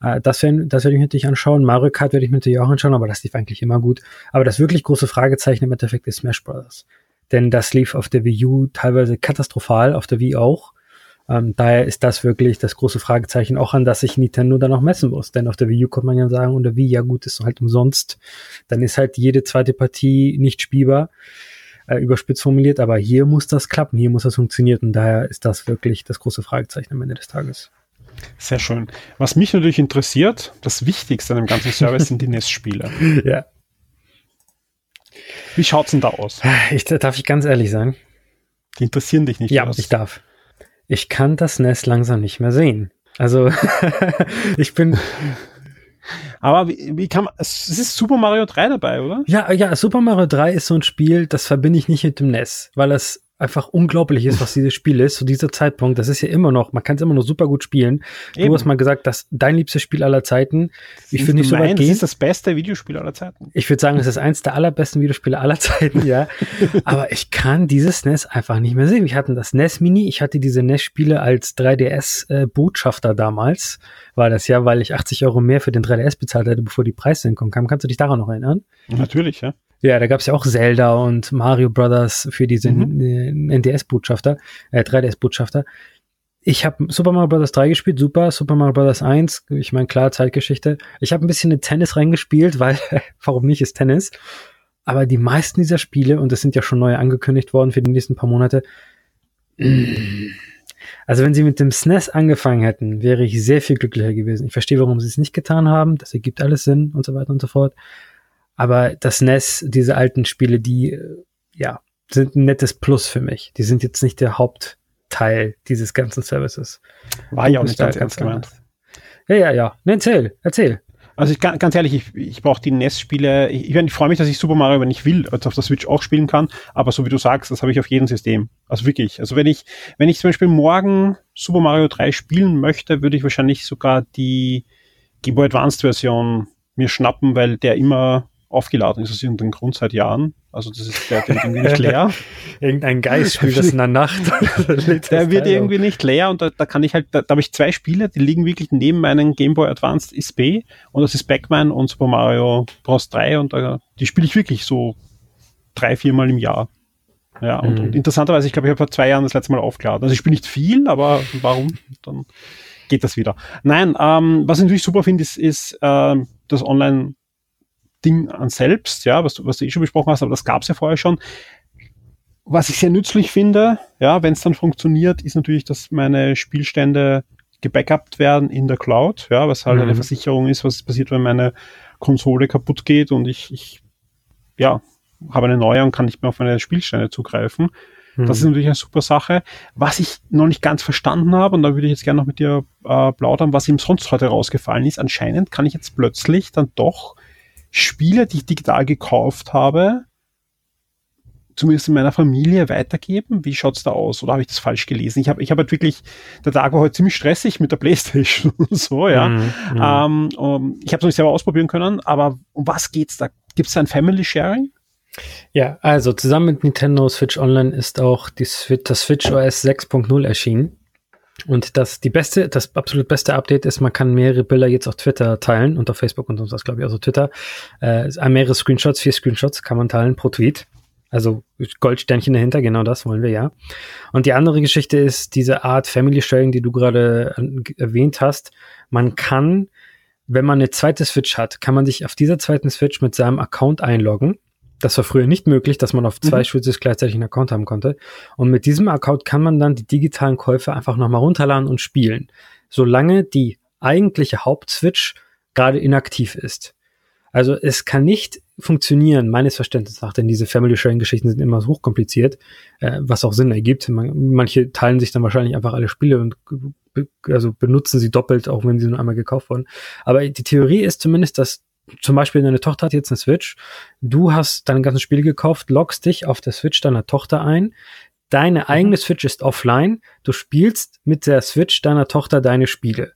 Äh, das, werden, das werde ich mir natürlich anschauen. Mario Kart werde ich mir natürlich auch anschauen, aber das lief eigentlich immer gut. Aber das wirklich große Fragezeichen im Endeffekt ist Smash Bros. Denn das lief auf der Wii U teilweise katastrophal, auf der Wii auch. Ähm, daher ist das wirklich das große Fragezeichen, auch an das sich Nintendo dann auch messen muss. Denn auf der Wii U kann man ja sagen, und der Wii, ja gut, ist halt umsonst. Dann ist halt jede zweite Partie nicht spielbar, äh, überspitzt formuliert, aber hier muss das klappen, hier muss das funktionieren und daher ist das wirklich das große Fragezeichen am Ende des Tages. Sehr schön. Was mich natürlich interessiert, das Wichtigste an dem ganzen Service sind die NES-Spiele. Ja. Wie schaut's denn da aus? Ich, darf ich ganz ehrlich sagen? Die interessieren dich nicht. Ja, ich darf. Ich kann das NES langsam nicht mehr sehen. Also ich bin. Aber wie, wie kann man. Es ist Super Mario 3 dabei, oder? Ja, ja, Super Mario 3 ist so ein Spiel, das verbinde ich nicht mit dem NES, weil es einfach unglaublich ist, was dieses Spiel ist. Zu dieser Zeitpunkt, das ist ja immer noch, man kann es immer noch super gut spielen. Eben. Du hast mal gesagt, dass dein liebstes Spiel aller Zeiten. Ich finde nicht so weit gehen. Das ist das beste Videospiel aller Zeiten. Ich würde sagen, es ist eins der allerbesten Videospiele aller Zeiten, ja. Aber ich kann dieses NES einfach nicht mehr sehen. Ich hatte das NES Mini, ich hatte diese NES-Spiele als 3DS-Botschafter äh, damals. War das ja, weil ich 80 Euro mehr für den 3DS bezahlt hatte, bevor die Preissenkung kam. Kannst du dich daran noch erinnern? Natürlich, ja. Ja, da gab es ja auch Zelda und Mario Brothers für diese mhm. NDS-Botschafter, äh, 3DS-Botschafter. Ich habe Super Mario Bros. 3 gespielt, super. Super Mario Bros. 1, ich meine, klar, Zeitgeschichte. Ich habe ein bisschen in Tennis reingespielt, weil, warum nicht, ist Tennis. Aber die meisten dieser Spiele, und das sind ja schon neue angekündigt worden für die nächsten paar Monate, also wenn sie mit dem SNES angefangen hätten, wäre ich sehr viel glücklicher gewesen. Ich verstehe, warum sie es nicht getan haben. Das ergibt alles Sinn und so weiter und so fort. Aber das NES, diese alten Spiele, die, äh, ja, sind ein nettes Plus für mich. Die sind jetzt nicht der Hauptteil dieses ganzen Services. War ja auch nicht ganz ernst gemeint. Ja, ja, ja. Ne, erzähl, erzähl. Also ich, ganz ehrlich, ich, ich brauche die NES-Spiele. Ich, ich, ich freue mich, dass ich Super Mario, wenn ich will, also auf der Switch auch spielen kann. Aber so wie du sagst, das habe ich auf jedem System. Also wirklich. Also wenn ich, wenn ich zum Beispiel morgen Super Mario 3 spielen möchte, würde ich wahrscheinlich sogar die Game Boy Advanced Version mir schnappen, weil der immer aufgeladen ist aus irgendeinem Grund seit Jahren. Also das ist der, der irgendwie nicht leer. Irgendein Geist spielt das in der Nacht. der wird irgendwie nicht leer und da, da kann ich halt, da, da habe ich zwei Spiele, die liegen wirklich neben meinem Game Boy Advanced SB und das ist Backman und Super Mario Bros. 3 und da, die spiele ich wirklich so drei, viermal im Jahr. Ja, und, mhm. und interessanterweise, ich glaube, ich habe vor zwei Jahren das letzte Mal aufgeladen. Also ich spiele nicht viel, aber warum? Dann geht das wieder. Nein, ähm, was ich natürlich super finde, ist, ist äh, das Online- Ding an selbst, ja, was du, was du eh schon besprochen hast, aber das gab es ja vorher schon. Was ich sehr nützlich finde, ja, wenn es dann funktioniert, ist natürlich, dass meine Spielstände gebackupt werden in der Cloud, ja, was halt mhm. eine Versicherung ist, was passiert, wenn meine Konsole kaputt geht und ich, ich ja, habe eine neue und kann nicht mehr auf meine Spielstände zugreifen. Mhm. Das ist natürlich eine super Sache. Was ich noch nicht ganz verstanden habe, und da würde ich jetzt gerne noch mit dir äh, plaudern, was ihm sonst heute rausgefallen ist, anscheinend kann ich jetzt plötzlich dann doch Spiele, die ich digital gekauft habe, zumindest in meiner Familie weitergeben? Wie schaut's da aus? Oder habe ich das falsch gelesen? Ich habe ich hab halt wirklich, der Tag war heute ziemlich stressig mit der Playstation und so, ja. Mm, mm. Ähm, um, ich habe es noch nicht selber ausprobieren können, aber um was geht's da? Gibt es da ein Family Sharing? Ja, also zusammen mit Nintendo Switch Online ist auch die Switch, das Switch OS 6.0 erschienen. Und das, die beste, das absolut beste Update ist, man kann mehrere Bilder jetzt auf Twitter teilen und auf Facebook und sonst was, glaube ich, also Twitter. Äh, mehrere Screenshots, vier Screenshots kann man teilen pro Tweet. Also Goldsternchen dahinter, genau das wollen wir ja. Und die andere Geschichte ist diese Art Family Sharing, die du gerade erwähnt hast. Man kann, wenn man eine zweite Switch hat, kann man sich auf dieser zweiten Switch mit seinem Account einloggen das war früher nicht möglich, dass man auf zwei mhm. Switches gleichzeitig einen Account haben konnte. Und mit diesem Account kann man dann die digitalen Käufe einfach nochmal runterladen und spielen, solange die eigentliche Hauptswitch gerade inaktiv ist. Also es kann nicht funktionieren, meines Verständnisses nach, denn diese Family Sharing Geschichten sind immer hochkompliziert, äh, was auch Sinn ergibt. Man, manche teilen sich dann wahrscheinlich einfach alle Spiele und also benutzen sie doppelt, auch wenn sie nur einmal gekauft wurden. Aber die Theorie ist zumindest, dass zum Beispiel deine Tochter hat jetzt eine Switch, du hast deine ganzen Spiele gekauft, loggst dich auf der Switch deiner Tochter ein, deine mhm. eigene Switch ist offline, du spielst mit der Switch deiner Tochter deine Spiele.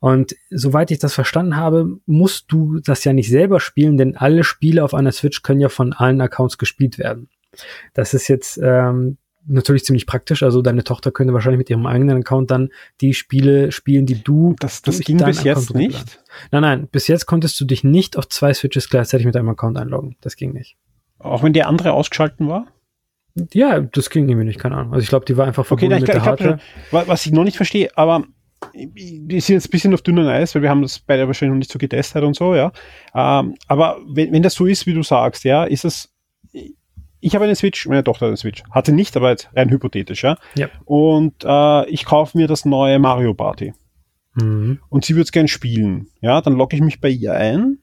Und soweit ich das verstanden habe, musst du das ja nicht selber spielen, denn alle Spiele auf einer Switch können ja von allen Accounts gespielt werden. Das ist jetzt ähm, natürlich ziemlich praktisch. Also deine Tochter könnte wahrscheinlich mit ihrem eigenen Account dann die Spiele spielen, die du. Das, das ging bis jetzt nicht. Nein, nein, bis jetzt konntest du dich nicht auf zwei Switches gleichzeitig mit einem Account einloggen. Das ging nicht. Auch wenn der andere ausgeschalten war? Ja, das ging irgendwie nicht, keine Ahnung. Also ich glaube, die war einfach Okay, verbunden na, ich, mit der glaub- ich Hardware. glaub, was ich noch nicht verstehe, aber wir sind jetzt ein bisschen auf dünnem Eis, weil wir haben das beide wahrscheinlich noch nicht so getestet und so, ja. Ähm, aber wenn, wenn das so ist, wie du sagst, ja, ist es. Ich habe eine Switch, meine Tochter hat eine Switch. Hatte nicht, aber jetzt rein hypothetisch, ja. Ja. Und äh, ich kaufe mir das neue Mario Party. Mhm. Und sie würde es gern spielen. Ja, dann logge ich mich bei ihr ein.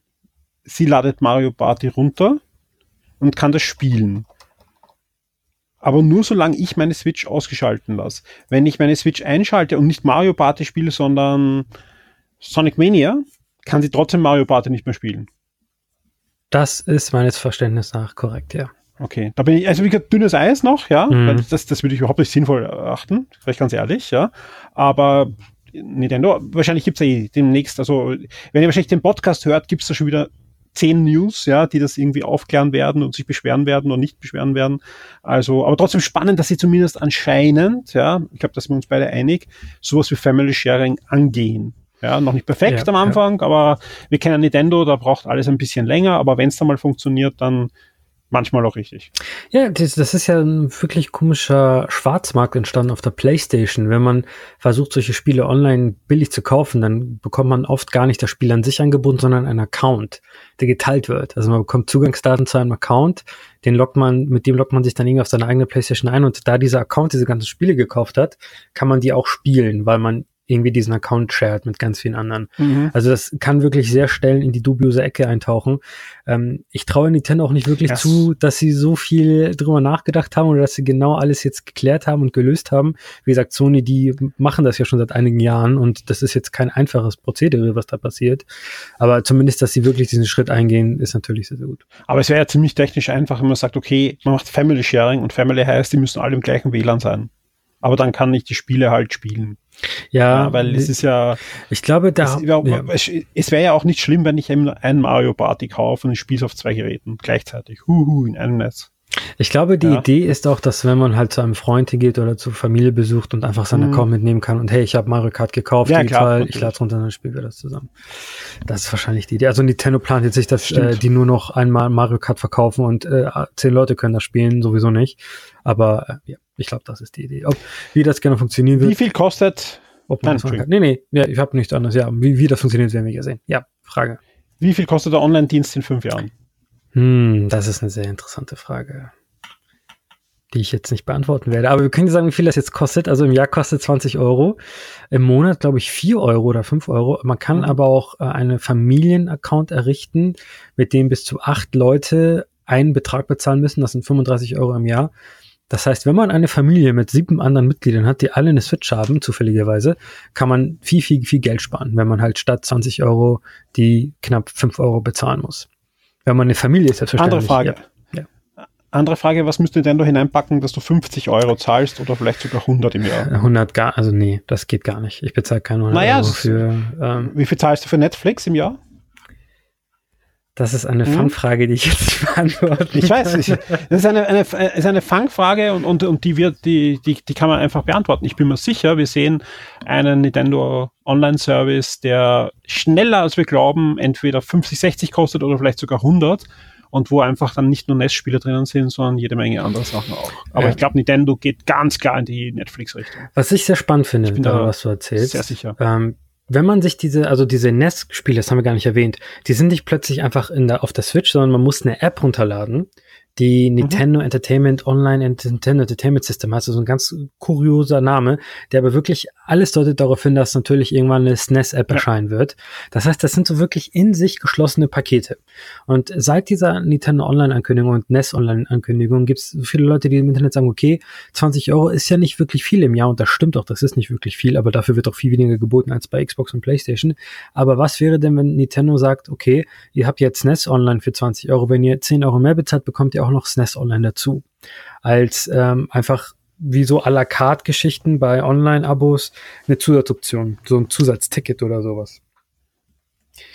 Sie ladet Mario Party runter und kann das spielen. Aber nur solange ich meine Switch ausgeschalten lasse. Wenn ich meine Switch einschalte und nicht Mario Party spiele, sondern Sonic Mania, kann sie trotzdem Mario Party nicht mehr spielen. Das ist meines Verständnisses nach korrekt, ja. Okay, da bin ich, also wie gesagt, dünnes Eis noch, ja. Mhm. Das, das würde ich überhaupt nicht sinnvoll erachten, vielleicht ganz ehrlich, ja. Aber Nintendo, wahrscheinlich gibt's ja eh demnächst, also wenn ihr wahrscheinlich den Podcast hört, gibt's da schon wieder zehn News, ja, die das irgendwie aufklären werden und sich beschweren werden oder nicht beschweren werden. Also, aber trotzdem spannend, dass sie zumindest anscheinend, ja, ich glaube, da sind wir uns beide einig, sowas wie Family Sharing angehen. Ja, noch nicht perfekt Ja, am Anfang, aber wir kennen Nintendo, da braucht alles ein bisschen länger, aber wenn es dann mal funktioniert, dann manchmal auch richtig. Ja, das, das ist ja ein wirklich komischer Schwarzmarkt entstanden auf der Playstation. Wenn man versucht, solche Spiele online billig zu kaufen, dann bekommt man oft gar nicht das Spiel an sich angeboten, sondern einen Account, der geteilt wird. Also man bekommt Zugangsdaten zu einem Account, den loggt man, mit dem loggt man sich dann irgendwie auf seine eigene Playstation ein und da dieser Account diese ganzen Spiele gekauft hat, kann man die auch spielen, weil man irgendwie diesen Account shared mit ganz vielen anderen. Also das kann wirklich sehr schnell in die dubiose Ecke eintauchen. Ähm, ich traue Nintendo auch nicht wirklich Das- zu, dass sie so viel drüber nachgedacht haben oder dass sie genau alles jetzt geklärt haben und gelöst haben. Wie gesagt, Sony, die machen das ja schon seit einigen Jahren und das ist jetzt kein einfaches Prozedere, was da passiert. Aber zumindest, dass sie wirklich diesen Schritt eingehen, ist natürlich sehr, sehr gut. Aber es wäre ja ziemlich technisch einfach, wenn man sagt, okay, man macht Family Sharing und Family heißt, die müssen alle im gleichen WLAN sein. Aber dann kann ich die Spiele halt spielen. Ja, Ja, weil es ist ja, ich glaube, da, es, ja. es, es wäre ja auch nicht schlimm, wenn ich eben ein Mario Party kaufe und ich spiele es auf zwei Geräten gleichzeitig. Huhu, in einem Netz. Ich glaube, die Ja. Idee ist auch, dass wenn man halt zu einem Freund hingeht oder zur Familie besucht und einfach seinen Mhm. Account mitnehmen kann und hey, ich habe Mario Kart gekauft, Ja, klar, digital, ich natürlich. lade runter, dann spielen wir das zusammen. Das ist wahrscheinlich die Idee. Also Nintendo plant jetzt nicht, dass äh, die nur noch einmal Mario Kart verkaufen und äh, zehn Leute können das spielen, sowieso nicht. Aber äh, ja, ich glaube, das ist die Idee. Ob, wie das genau funktionieren wird, Wie viel kostet, ob man Nein, das machen kann. Nee, nee, ja, ich habe nichts anderes. Ja, wie, wie das funktioniert, werden wir ja sehen. Ja, Frage. wie viel kostet der Online-Dienst in fünf Jahren? Hm, das ist eine sehr interessante Frage, die ich jetzt nicht beantworten werde. Aber wir können dir sagen, wie viel das jetzt kostet. Also im Jahr kostet 20 Euro, im Monat glaube ich 4 Euro oder 5 Euro. Man kann Mhm. aber auch äh, einen Familienaccount errichten, mit dem bis zu acht Leute einen Betrag bezahlen müssen. Das sind 35 Euro im Jahr. Das heißt, wenn man eine Familie mit sieben anderen Mitgliedern hat, die alle eine Switch haben, zufälligerweise, kann man viel, viel, viel Geld sparen, wenn man halt statt 20 Euro die knapp 5 Euro bezahlen muss. Wenn man eine Familie ist, Andere selbstverständlich. Frage. Ja. Andere Frage, was müsste Nintendo hineinpacken, dass du 50 Euro zahlst oder vielleicht sogar 100 im Jahr? 100 gar, also nee, das geht gar nicht. Ich bezahle keine 100 Naja, Euro für. Ähm, Wie viel zahlst du für Netflix im Jahr? Das ist eine Hm? Fangfrage, die ich jetzt nicht beantworten Ich weiß, ich, das ist eine, eine, ist eine Fangfrage und, und, und die, wird, die, die, die kann man einfach beantworten. Ich bin mir sicher, wir sehen einen Nintendo Online-Service, der schneller als wir glauben, entweder 50, 60 kostet oder vielleicht sogar 100 und wo einfach dann nicht nur NES-Spiele drinnen sind, sondern jede Menge andere Sachen auch. Aber Ja. ich glaube, Nintendo geht ganz klar in die Netflix-Richtung. Was ich sehr spannend finde, bin da, da was du erzählst. Sehr sicher. Ähm, wenn man sich diese, also diese NES-Spiele, das haben wir gar nicht erwähnt, die sind nicht plötzlich einfach in der, auf der Switch, sondern man muss eine App runterladen, die Mhm. Nintendo Entertainment Online and Nintendo Entertainment System heißt, also ein ganz kurioser Name, der aber wirklich alles deutet darauf hin, dass natürlich irgendwann eine SNES-App Ja. erscheinen wird. Das heißt, das sind so wirklich in sich geschlossene Pakete. Und seit dieser Nintendo Online-Ankündigung und NES Online-Ankündigung gibt es so viele Leute, die im Internet sagen, okay, 20 Euro ist ja nicht wirklich viel im Jahr und das stimmt auch, das ist nicht wirklich viel, aber dafür wird auch viel weniger geboten als bei Xbox und PlayStation. Aber was wäre denn, wenn Nintendo sagt, okay, ihr habt jetzt SNES Online für 20 Euro, wenn ihr 10 Euro mehr bezahlt, bekommt ihr auch noch SNES Online dazu. Als ähm, einfach wie so à la carte Geschichten bei Online-Abos eine Zusatzoption, so ein Zusatzticket oder sowas.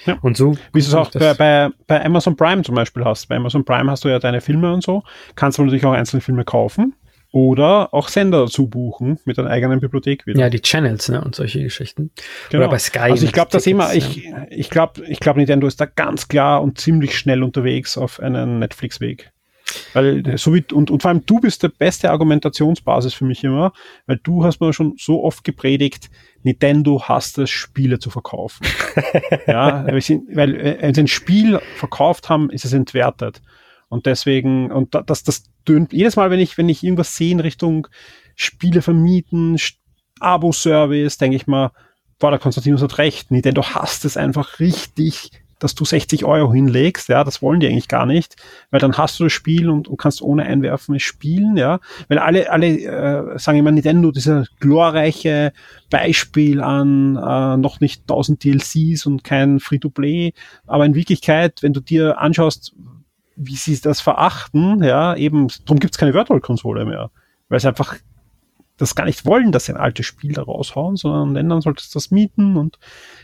Ja. Und so. Wie du es auch bei, bei, bei Amazon Prime zum Beispiel hast. Bei Amazon Prime hast du ja deine Filme und so. Kannst du natürlich auch einzelne Filme kaufen oder auch Sender dazu buchen mit deiner eigenen Bibliothek wieder. Ja, die Channels, ne, und solche Geschichten. Genau. Oder bei Sky. Also ich glaube, das immer, ich, ich glaube, ich glaube, Nintendo ist da ganz klar und ziemlich schnell unterwegs auf einen Netflix-Weg. Weil so wie, und, und vor allem du bist der beste Argumentationsbasis für mich immer, weil du hast mir schon so oft gepredigt, Nintendo hasst es, Spiele zu verkaufen. ja, weil, sie, weil äh, wenn sie ein Spiel verkauft haben, ist es entwertet. Und deswegen, und das, das tönt jedes Mal, wenn ich, wenn ich irgendwas sehe in Richtung Spiele vermieten, Abo-Service, denke ich mal, boah, der Konstantinus hat recht. Nintendo hasst es einfach richtig, dass du 60 Euro hinlegst, ja, das wollen die eigentlich gar nicht, weil dann hast du das Spiel und, und kannst ohne Einwerfen es spielen, ja, weil alle, alle äh, sagen immer Nintendo, dieser glorreiche Beispiel an äh, noch nicht 1000 DLCs und kein Free-to-Play, aber in Wirklichkeit, wenn du dir anschaust, wie sie das verachten, ja, eben, darum gibt's keine Virtual-Konsole mehr, weil sie einfach das gar nicht wollen, dass sie ein altes Spiel da raushauen, sondern wenn, dann solltest du das mieten und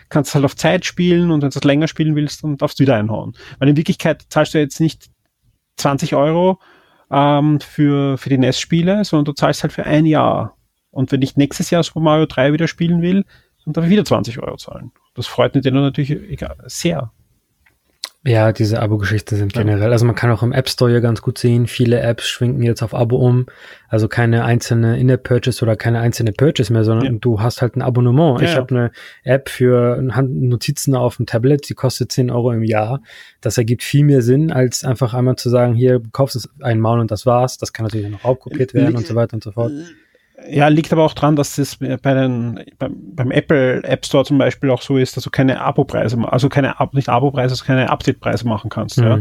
kannst halt auf Zeit spielen und wenn du das länger spielen willst, dann darfst du wieder einhauen. Weil in Wirklichkeit zahlst du jetzt nicht 20 Euro ähm, für, für die NES-Spiele, sondern du zahlst halt für ein Jahr. Und wenn ich nächstes Jahr Super Mario 3 wieder spielen will, dann darf ich wieder 20 Euro zahlen. Das freut Nintendo natürlich sehr. Ja, diese Abo-Geschichte sind generell. Also man kann auch im App Store ja ganz gut sehen, viele Apps schwenken jetzt auf Abo um. Also keine einzelne In-App-Purchase oder keine einzelne Purchase mehr, sondern ja. du hast halt ein Abonnement. Ja, ich ja. habe eine App für Notizen auf dem Tablet, die kostet 10 Euro im Jahr. Das ergibt viel mehr Sinn, als einfach einmal zu sagen, hier kaufst du es einmal und das war's. Das kann natürlich noch raubkopiert werden und so weiter und so fort. Ja, liegt aber auch dran, dass es bei den, beim, beim, Apple App Store zum Beispiel auch so ist, dass du keine Abo-Preise, also keine, nicht Abo-Preise, also keine Update-Preise machen kannst. Mhm. Ja.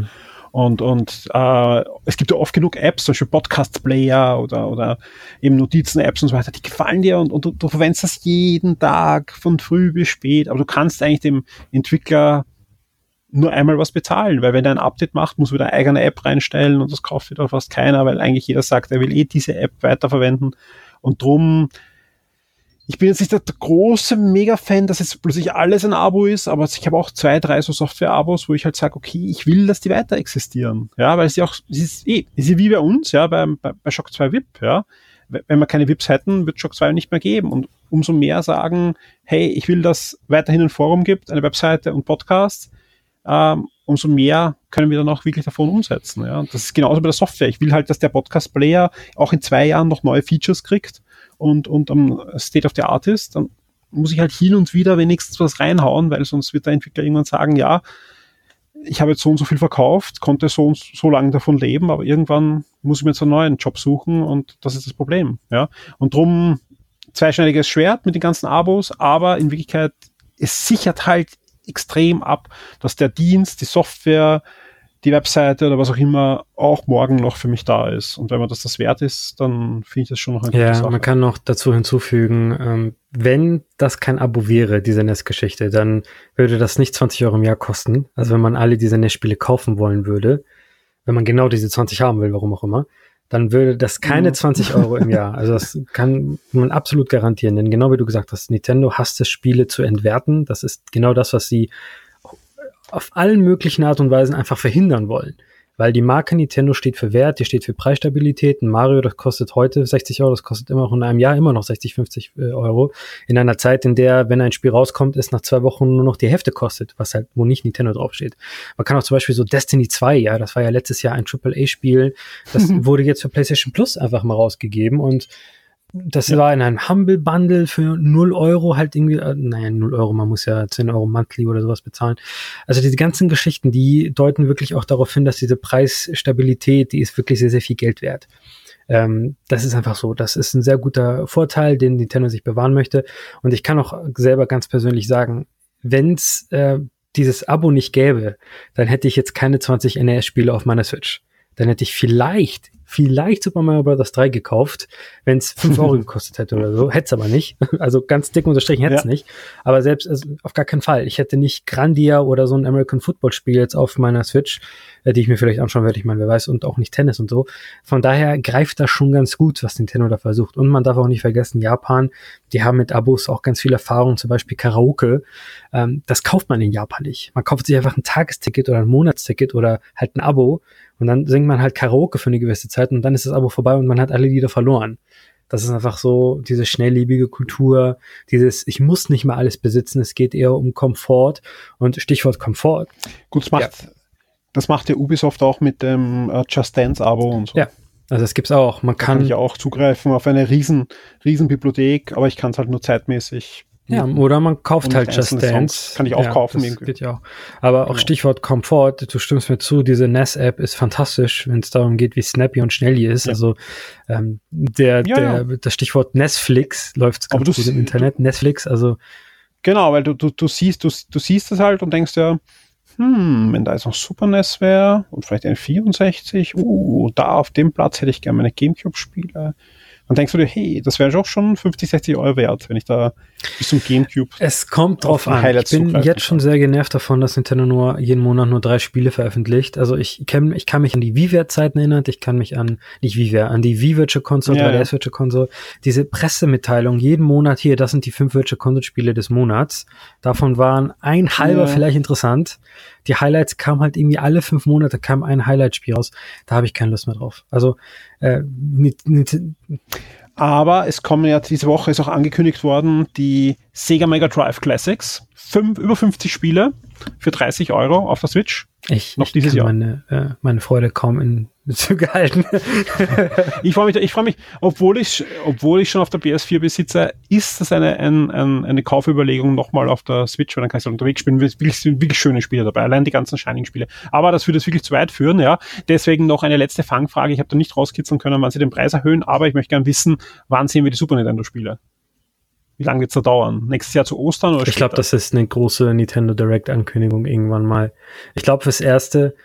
Und, und äh, es gibt ja oft genug Apps, zum Beispiel Podcast-Player oder, oder eben Notizen-Apps und so weiter, die gefallen dir und, und du, du verwendest das jeden Tag von früh bis spät, aber du kannst eigentlich dem Entwickler nur einmal was bezahlen, weil wenn er ein Update macht, muss wieder eine eigene App reinstellen und das kauft wieder fast keiner, weil eigentlich jeder sagt, er will eh diese App weiterverwenden. Und drum, ich bin jetzt nicht der große Mega-Fan, dass jetzt plötzlich alles ein Abo ist, aber ich habe auch zwei, drei so Software-Abos, wo ich halt sage, okay, ich will, dass die weiter existieren. Ja, weil ja auch, es ist eh, es ist wie bei uns, ja, bei, bei, bei Shock 2 VIP, ja. Wenn wir keine VIPs hätten, wird Shock 2 nicht mehr geben. Und umso mehr sagen, hey, ich will, dass weiterhin ein Forum gibt, eine Webseite und Podcasts, ähm, umso mehr können wir dann auch wirklich davon umsetzen. Ja. Das ist genauso bei der Software. Ich will halt, dass der Podcast-Player auch in zwei Jahren noch neue Features kriegt und, und am State of the Art ist. Dann muss ich halt hin und wieder wenigstens was reinhauen, weil sonst wird der Entwickler irgendwann sagen, ja, ich habe jetzt so und so viel verkauft, konnte so und so lange davon leben, aber irgendwann muss ich mir jetzt einen neuen Job suchen und das ist das Problem. Ja. Und drum zweischneidiges Schwert mit den ganzen Abos, aber in Wirklichkeit, es sichert halt extrem ab, dass der Dienst, die Software, die Webseite oder was auch immer auch morgen noch für mich da ist. Und wenn man das das wert ist, dann finde ich das schon noch eine ja, gute Sache. Man kann noch dazu hinzufügen, ähm, wenn das kein Abo wäre, diese NES-Geschichte, dann würde das nicht 20 Euro im Jahr kosten. Also wenn man alle diese NES-Spiele kaufen wollen würde, wenn man genau diese 20 haben will, warum auch immer, dann würde das keine 20 mhm. Euro im Jahr. Also das kann man absolut garantieren. Denn genau wie du gesagt hast, Nintendo hasst es, Spiele zu entwerten. Das ist genau das, was sie auf allen möglichen Art und Weisen einfach verhindern wollen weil die Marke Nintendo steht für Wert, die steht für Preisstabilität. Ein Mario, das kostet heute 60 Euro, das kostet immer noch in einem Jahr immer noch 60, 50 äh, Euro. In einer Zeit, in der, wenn ein Spiel rauskommt, es nach zwei Wochen nur noch die Hälfte kostet, was halt, wo nicht Nintendo draufsteht. Man kann auch zum Beispiel so Destiny 2, ja, das war ja letztes Jahr ein AAA-Spiel, das wurde jetzt für PlayStation Plus einfach mal rausgegeben und das ja. war in einem Humble Bundle für 0 Euro halt irgendwie, äh, naja, 0 Euro, man muss ja 10 Euro monthly oder sowas bezahlen. Also diese ganzen Geschichten, die deuten wirklich auch darauf hin, dass diese Preisstabilität, die ist wirklich sehr, sehr viel Geld wert. Ähm, das ist einfach so. Das ist ein sehr guter Vorteil, den Nintendo sich bewahren möchte. Und ich kann auch selber ganz persönlich sagen, wenn's äh, dieses Abo nicht gäbe, dann hätte ich jetzt keine 20 NES-Spiele auf meiner Switch. Dann hätte ich vielleicht vielleicht Super Mario Bros. 3 gekauft, wenn es 5 Euro gekostet hätte oder so. Hätte es aber nicht. Also ganz dick unterstrichen hätte es ja. nicht. Aber selbst also auf gar keinen Fall. Ich hätte nicht Grandia oder so ein American Football Spiel jetzt auf meiner Switch, äh, die ich mir vielleicht anschauen werde. Ich meine, wer weiß, und auch nicht Tennis und so. Von daher greift das schon ganz gut, was Nintendo da versucht. Und man darf auch nicht vergessen, Japan, die haben mit Abos auch ganz viel Erfahrung, zum Beispiel Karaoke. Ähm, das kauft man in Japan nicht. Man kauft sich einfach ein Tagesticket oder ein Monatsticket oder halt ein Abo und dann singt man halt Karaoke für eine gewisse Zeit und dann ist das Abo vorbei und man hat alle Lieder verloren. Das ist einfach so diese schnelllebige Kultur, dieses ich muss nicht mehr alles besitzen, es geht eher um Komfort und Stichwort Komfort. Gut, es macht, ja. das macht ja Ubisoft auch mit dem äh, Just Dance Abo und so. Ja, also es gibt's auch. Man Da kann, kann ich auch zugreifen auf eine riesen, riesen Bibliothek, aber ich kann es halt nur zeitmäßig. Ja, oder man kauft Und halt Just Dance. Songs. Kann ich auch ja, kaufen Das irgendwie. geht ja auch. Aber auch Genau. Stichwort Komfort, du stimmst mir zu, diese NES-App ist fantastisch, wenn es darum geht, wie snappy und schnell die ist. Ja. Also ähm, der, Ja, der, das Stichwort Netflix läuft ganz gut im Internet. Netflix, also Genau, weil du, du, du siehst, du, du siehst es halt und denkst ja, hm, wenn da jetzt noch Super NES wäre und vielleicht ein 64, uh, da auf dem Platz hätte ich gerne meine Gamecube-Spiele. Dann denkst du dir, hey, das wäre auch schon 50, 60 Euro wert, wenn ich da bis zum Gamecube. Es kommt auf drauf an. Ich Highlights bin zugreifen jetzt schon sehr genervt davon, dass Nintendo nur jeden Monat nur drei Spiele veröffentlicht. Also ich kenn, ich kann mich an die Wii-Zeiten erinnern, ich kann mich an, nicht Wii, an die Wii Virtual Console, Ja, 3DS Virtual Console. Diese Pressemitteilung jeden Monat hier, das sind die fünf Virtual Console Spiele des Monats. Davon waren ein halber Ja. vielleicht interessant. Die Highlights kamen halt irgendwie alle fünf Monate kam ein Highlight-Spiel raus. Da habe ich keine Lust mehr drauf. Also äh, mit, mit, Aber es kommen ja diese Woche ist auch angekündigt worden, die Sega Mega Drive Classics. Fünf, über 50 Spiele für 30 Euro auf der Switch. ich, Noch ich dieses kann Jahr. meine, äh, meine Freude kaum in Züge halten. Ich freue mich, ich freue mich, obwohl ich, obwohl ich schon auf der PS4 besitze, ist das eine, ein, ein, eine Kaufüberlegung nochmal auf der Switch, weil dann kann ich halt unterwegs spielen. Wirklich, sind wirklich schöne Spiele dabei, allein die ganzen Shining-Spiele. Aber das würde es wirklich zu weit führen, ja. Deswegen noch eine letzte Fangfrage. Ich habe da nicht rauskitzeln können, wann sie den Preis erhöhen, aber ich möchte gerne wissen, wann sehen wir die Super Nintendo-Spiele? Wie lange wird's da dauern? Nächstes Jahr zu Ostern oder Ich glaube, das ist eine große Nintendo Direct Ankündigung irgendwann mal. Ich glaube fürs erste,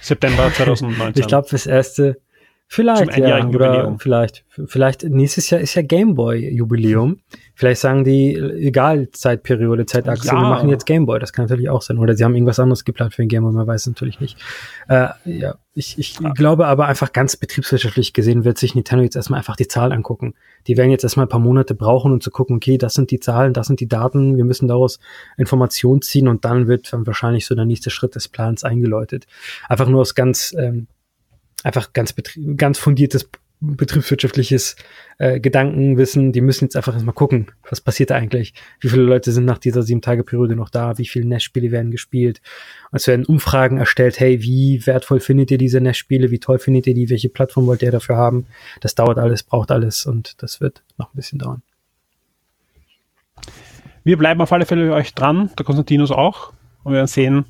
September 2019. ich glaube fürs erste, vielleicht ja, oder vielleicht, vielleicht nächstes Jahr ist ja Gameboy Jubiläum. Vielleicht sagen die, egal Zeitperiode, Zeitachse, Ja. wir machen jetzt Gameboy. Das kann natürlich auch sein. Oder sie haben irgendwas anderes geplant für den Gameboy, man weiß es natürlich nicht. Äh, ja, ich, ich glaube aber einfach ganz betriebswirtschaftlich gesehen wird sich Nintendo jetzt erstmal einfach die Zahl angucken. Die werden jetzt erstmal ein paar Monate brauchen, um zu gucken, okay, das sind die Zahlen, das sind die Daten, wir müssen daraus Informationen ziehen und dann wird dann wahrscheinlich so der nächste Schritt des Plans eingeläutet. Einfach nur aus ganz, ähm, einfach ganz, ganz fundiertes betriebswirtschaftliches äh, Gedankenwissen, die müssen jetzt einfach erstmal gucken, was passiert da eigentlich, wie viele Leute sind nach dieser sieben Tage Periode noch da, wie viele NES-Spiele werden gespielt. Und es werden Umfragen erstellt, hey, wie wertvoll findet ihr diese NES-Spiele, wie toll findet ihr die, welche Plattform wollt ihr dafür haben. Das dauert alles, braucht alles und das wird noch ein bisschen dauern. Wir bleiben auf alle Fälle euch dran, der Konstantinus auch. Und wir werden sehen,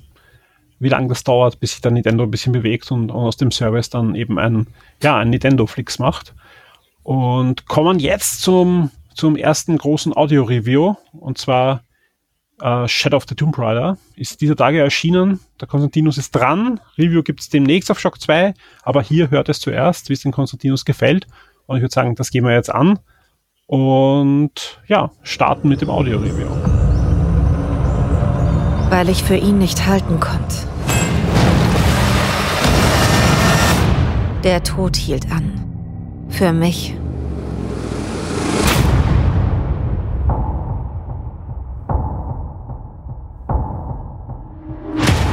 wie lange das dauert, bis sich dann Nintendo ein bisschen bewegt und, und aus dem Service dann eben ein, ja, ein Nintendo-Flix macht. Und kommen jetzt zum, zum ersten großen Audio-Review. Und zwar äh, Shadow of the Tomb Raider. Ist dieser Tage erschienen. Der Konstantinus ist dran. Review gibt es demnächst auf Shock 2. Aber hier hört es zuerst, wie es dem Konstantinus gefällt. Und ich würde sagen, das gehen wir jetzt an. Und ja, starten mit dem Audio-Review. Weil ich für ihn nicht halten konnte. Der Tod hielt an. Für mich.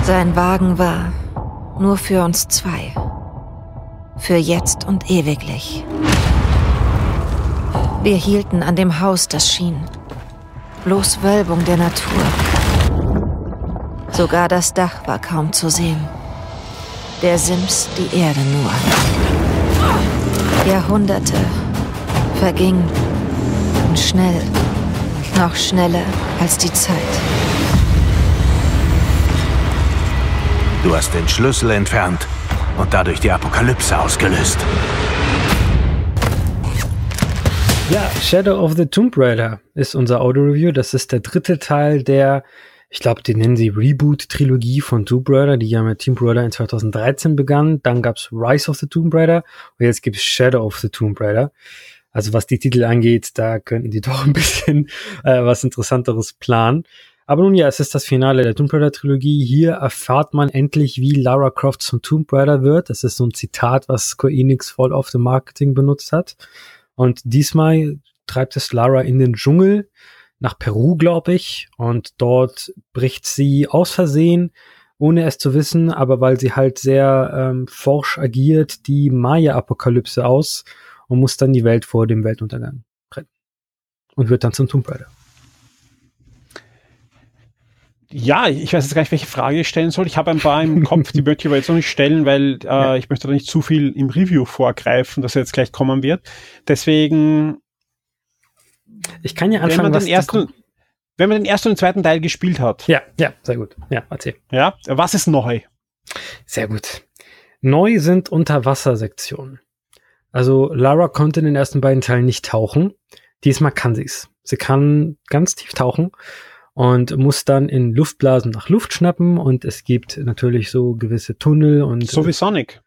Sein Wagen war nur für uns zwei. Für jetzt und ewiglich. Wir hielten an dem Haus, das schien. Bloß Wölbung der Natur. Sogar das Dach war kaum zu sehen. Der Sims die Erde nur. Jahrhunderte vergingen und schnell, noch schneller als die Zeit. Du hast den Schlüssel entfernt und dadurch die Apokalypse ausgelöst. Ja, Shadow of the Tomb Raider ist unser Audio-Review. Das ist der dritte Teil der, ich glaube, die nennen sie Reboot-Trilogie von Tomb Raider, die ja mit Tomb Raider in 2013 begann. Dann gab's Rise of the Tomb Raider und jetzt gibt's Shadow of the Tomb Raider. Also was die Titel angeht, da könnten die doch ein bisschen äh, was Interessanteres planen. Aber nun ja, es ist das Finale der Tomb Raider Trilogie. Hier erfahrt man endlich, wie Lara Croft zum Tomb Raider wird. Das ist so ein Zitat, was Square Enix voll auf dem Marketing benutzt hat. Und diesmal treibt es Lara in den Dschungel nach Peru, glaube ich. Und dort bricht sie aus Versehen, ohne es zu wissen, aber weil sie halt sehr ähm, forsch agiert, die Maya-Apokalypse aus und muss dann die Welt vor dem Weltuntergang retten. Und wird dann zum Tomb Raider. ja, ich weiß jetzt gar nicht, welche Frage ich stellen soll. Ich habe ein paar im Kopf, die möchte ich aber jetzt noch nicht stellen, weil äh, ja. ich möchte da nicht zu viel im Review vorgreifen, das jetzt gleich kommen wird. Deswegen. Ich kann ja anfangen, wenn man den ersten, wenn man den ersten und zweiten Teil gespielt hat. Ja, ja, sehr gut. Ja, erzähl. Ja, was ist neu? Sehr gut. Neu sind Unterwassersektionen. Also Lara konnte in den ersten beiden Teilen nicht tauchen. Diesmal kann sie es. Sie kann ganz tief tauchen und muss dann in Luftblasen nach Luft schnappen und es gibt natürlich so gewisse Tunnel und so wie Sonic.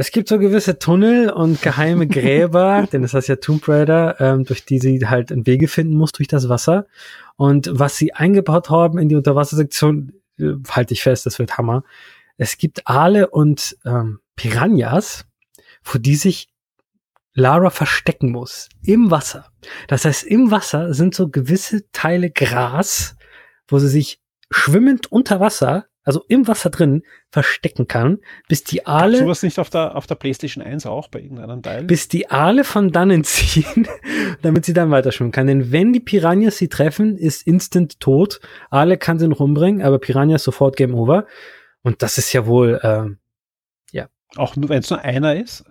Es gibt so gewisse Tunnel und geheime Gräber, denn das heißt ja Tomb Raider, ähm, durch die sie halt einen Wege finden muss durch das Wasser. Und was sie eingebaut haben in die Unterwassersektion, äh, halte ich fest, das wird Hammer. Es gibt Aale und ähm, Piranhas, vor die sich Lara verstecken muss. Im Wasser. Das heißt, im Wasser sind so gewisse Teile Gras, wo sie sich schwimmend unter Wasser, also im Wasser drin, verstecken kann, bis die Aale. Gab sowas nicht auf der, auf der PlayStation 1 auch bei irgendeinem Teil? Bis die Aale von dannen ziehen, damit sie dann weiter schwimmen kann. Denn wenn die Piranhas sie treffen, ist instant tot. Aale kann sie noch umbringen, aber Piranhas sofort Game Over. Und das ist ja wohl, ähm, ja. Auch nur, wenn es nur einer ist?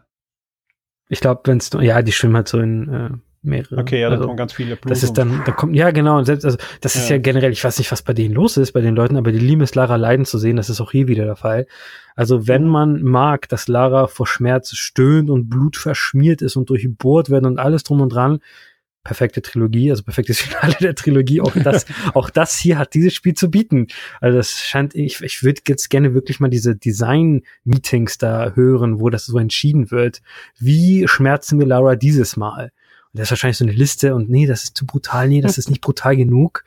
Ich glaube, wenn es, ja, die schwimmen halt so in äh, mehrere. Okay, ja, da also, kommen ganz viele Blumen. Das ist dann, da kommt, ja, genau, und selbst, also, das ist ja. generell, ich weiß nicht, was bei denen los ist, bei den Leuten, aber die lieben es, Lara leiden zu sehen, das ist auch hier wieder der Fall. Also, wenn mhm. man mag, dass Lara vor Schmerz stöhnt und Blut verschmiert ist und durchbohrt wird und alles drum und dran, perfekte Trilogie, also perfektes Finale der Trilogie. Auch das, auch das hier hat dieses Spiel zu bieten. Also das scheint, ich, ich würde jetzt gerne wirklich mal diese Design-Meetings da hören, wo das so entschieden wird. Wie schmerzen wir Laura dieses Mal? Und das ist wahrscheinlich so eine Liste und nee, das ist zu brutal, nee, das ist nicht brutal genug.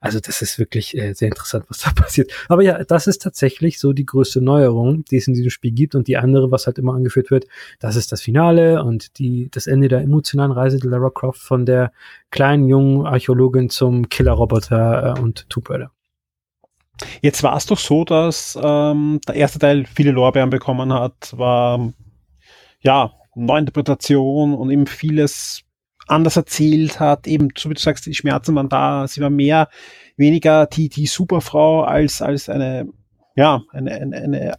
Also das ist wirklich äh, sehr interessant, was da passiert. Aber ja, das ist tatsächlich so die größte Neuerung, die es in diesem Spiel gibt. Und die andere, was halt immer angeführt wird, das ist das Finale und die, das Ende der emotionalen Reise der Lara Croft von der kleinen jungen Archäologin zum Killerroboter äh, und Tomb Raider. Jetzt war es doch so, dass ähm, der erste Teil viele Lorbeeren bekommen hat, war ja Neuinterpretation und eben vieles anders erzählt hat, eben, so wie du sagst, die Schmerzen waren da, sie war mehr, weniger die, die Superfrau als, als eine, ja, eine, eine, eine,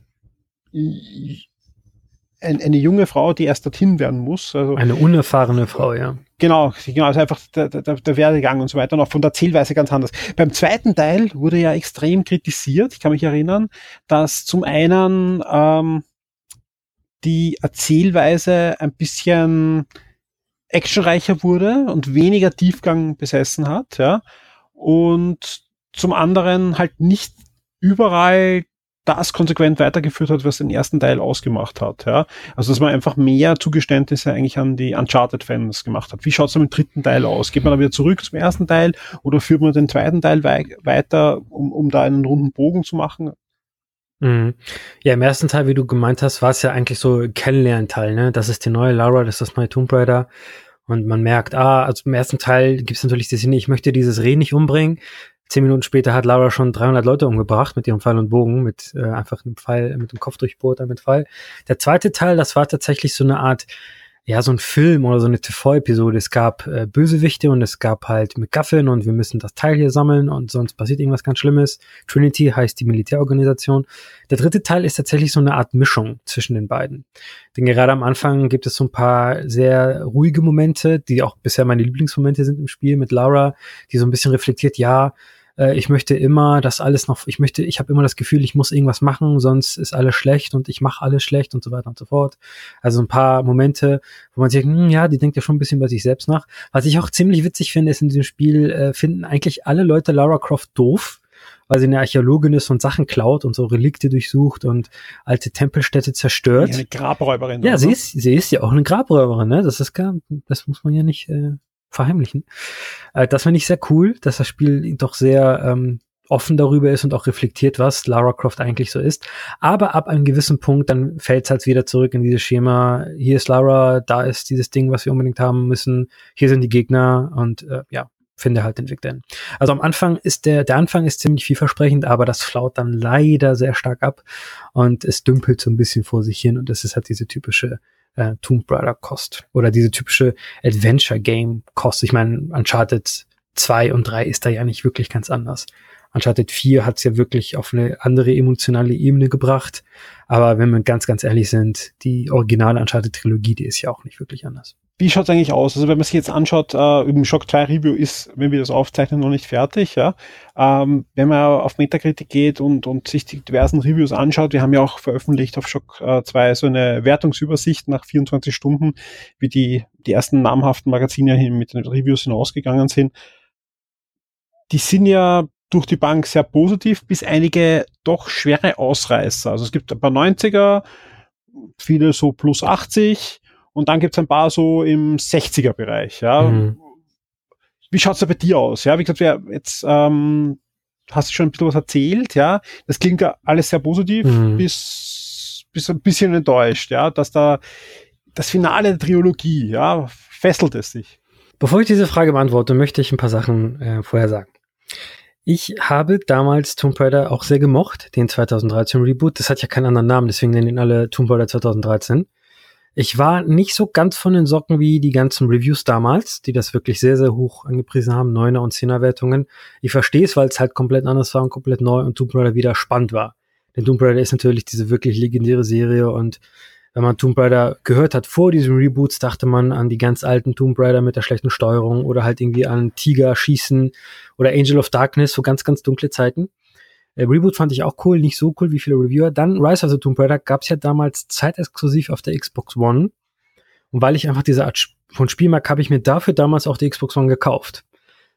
eine, eine junge Frau, die erst dorthin werden muss. Also, eine unerfahrene Frau, ja. Genau, genau, also einfach der, der, der Werdegang und so weiter und auch von der Zählweise ganz anders. Beim zweiten Teil wurde ja extrem kritisiert, ich kann mich erinnern, dass zum einen ähm, die Erzählweise ein bisschen actionreicher wurde und weniger Tiefgang besessen hat, ja. Und zum anderen halt nicht überall das konsequent weitergeführt hat, was den ersten Teil ausgemacht hat. Ja? Also dass man einfach mehr Zugeständnisse eigentlich an die Uncharted-Fans gemacht hat. Wie schaut es mit dem dritten Teil aus? Geht man da wieder zurück zum ersten Teil oder führt man den zweiten Teil wei weiter, um, um da einen runden Bogen zu machen? Mhm. Ja, im ersten Teil, wie du gemeint hast, war es ja eigentlich so Kennenlernteil, ne? Das ist die neue Lara, das ist das neue Tomb Raider. Und man merkt, ah, also im ersten Teil gibt es natürlich die Szene, ich möchte dieses Reh nicht umbringen. Zehn Minuten später hat Lara schon 300 Leute umgebracht mit ihrem Pfeil und Bogen, mit äh, einfach einem Pfeil, mit dem Kopf durchbohrt, mit Pfeil. Der zweite Teil, das war tatsächlich so eine Art ja, so ein Film oder so eine TV-Episode. Es gab äh, Bösewichte und es gab halt McGuffin und wir müssen das Teil hier sammeln und sonst passiert irgendwas ganz Schlimmes. Trinity heißt die Militärorganisation. Der dritte Teil ist tatsächlich so eine Art Mischung zwischen den beiden. Denn gerade am Anfang gibt es so ein paar sehr ruhige Momente, die auch bisher meine Lieblingsmomente sind im Spiel mit Laura, die so ein bisschen reflektiert, ja, äh, ich möchte immer das alles noch, ich möchte, ich habe immer das Gefühl, ich muss irgendwas machen, sonst ist alles schlecht und ich mache alles schlecht und so weiter und so fort. Also ein paar Momente, wo man sich, hm, ja, die denkt ja schon ein bisschen bei sich selbst nach. Was ich auch ziemlich witzig finde, ist in diesem Spiel äh, finden eigentlich alle Leute Lara Croft doof weil sie eine Archäologin ist und Sachen klaut und so Relikte durchsucht und alte Tempelstädte zerstört. Ja, eine Grabräuberin. Ja, sie ist, sie ist ja auch eine Grabräuberin, ne? Das ist gar, das muss man ja nicht äh, verheimlichen. Äh, das finde ich sehr cool, dass das Spiel doch sehr ähm, offen darüber ist und auch reflektiert, was Lara Croft eigentlich so ist. Aber ab einem gewissen Punkt, dann fällt es halt wieder zurück in dieses Schema. Hier ist Lara, da ist dieses Ding, was wir unbedingt haben müssen. Hier sind die Gegner und äh, ja, finde halt den Weg dahin. Also am Anfang ist der, der Anfang ist ziemlich vielversprechend, aber das flaut dann leider sehr stark ab und es dümpelt so ein bisschen vor sich hin und das ist halt diese typische äh, Tomb Raider Kost oder diese typische Adventure Game Kost. Ich meine, Uncharted 2 und 3 ist da ja nicht wirklich ganz anders. Uncharted 4 hat es ja wirklich auf eine andere emotionale Ebene gebracht. Aber wenn wir ganz, ganz ehrlich sind, die originale Uncharted-Trilogie, die ist ja auch nicht wirklich anders. Wie schaut es eigentlich aus? Also wenn man sich jetzt anschaut, äh, im Shock 2 Review ist, wenn wir das aufzeichnen, noch nicht fertig. Ja? Ähm, wenn man auf Metacritic geht und, und sich die diversen Reviews anschaut, wir haben ja auch veröffentlicht auf Shock äh, 2 so eine Wertungsübersicht nach 24 Stunden, wie die, die ersten namhaften Magazine hin mit den Reviews hinausgegangen sind. Die sind ja durch die Bank sehr positiv, bis einige doch schwere Ausreißer. Also es gibt ein paar 90er, viele so plus 80 und dann gibt es ein paar so im 60er-Bereich. Ja. Mhm. Wie schaut's da bei dir aus? Ja, wie gesagt, wer jetzt ähm, hast du schon ein bisschen was erzählt, ja. Das klingt ja alles sehr positiv, mhm. bis, bis ein bisschen enttäuscht, ja, dass da das Finale der Trilogie, ja, fesselt es sich. Bevor ich diese Frage beantworte, möchte ich ein paar Sachen äh, vorher sagen. Ich habe damals Tomb Raider auch sehr gemocht, den 2013 Reboot. Das hat ja keinen anderen Namen, deswegen nennen ihn alle Tomb Raider 2013. Ich war nicht so ganz von den Socken wie die ganzen Reviews damals, die das wirklich sehr, sehr hoch angepriesen haben, Neuner und Zehner Wertungen. Ich verstehe es, weil es halt komplett anders war und komplett neu und Tomb Raider wieder spannend war. Denn Tomb Raider ist natürlich diese wirklich legendäre Serie und wenn man Tomb Raider gehört hat vor diesen Reboots, dachte man an die ganz alten Tomb Raider mit der schlechten Steuerung oder halt irgendwie an Tiger schießen oder Angel of Darkness, so ganz, ganz dunkle Zeiten. Äh, Reboot fand ich auch cool, nicht so cool wie viele Reviewer. Dann Rise of the Tomb Raider gab es ja damals zeitexklusiv auf der Xbox One. Und weil ich einfach diese Art von Spiel mag, habe ich mir dafür damals auch die Xbox One gekauft.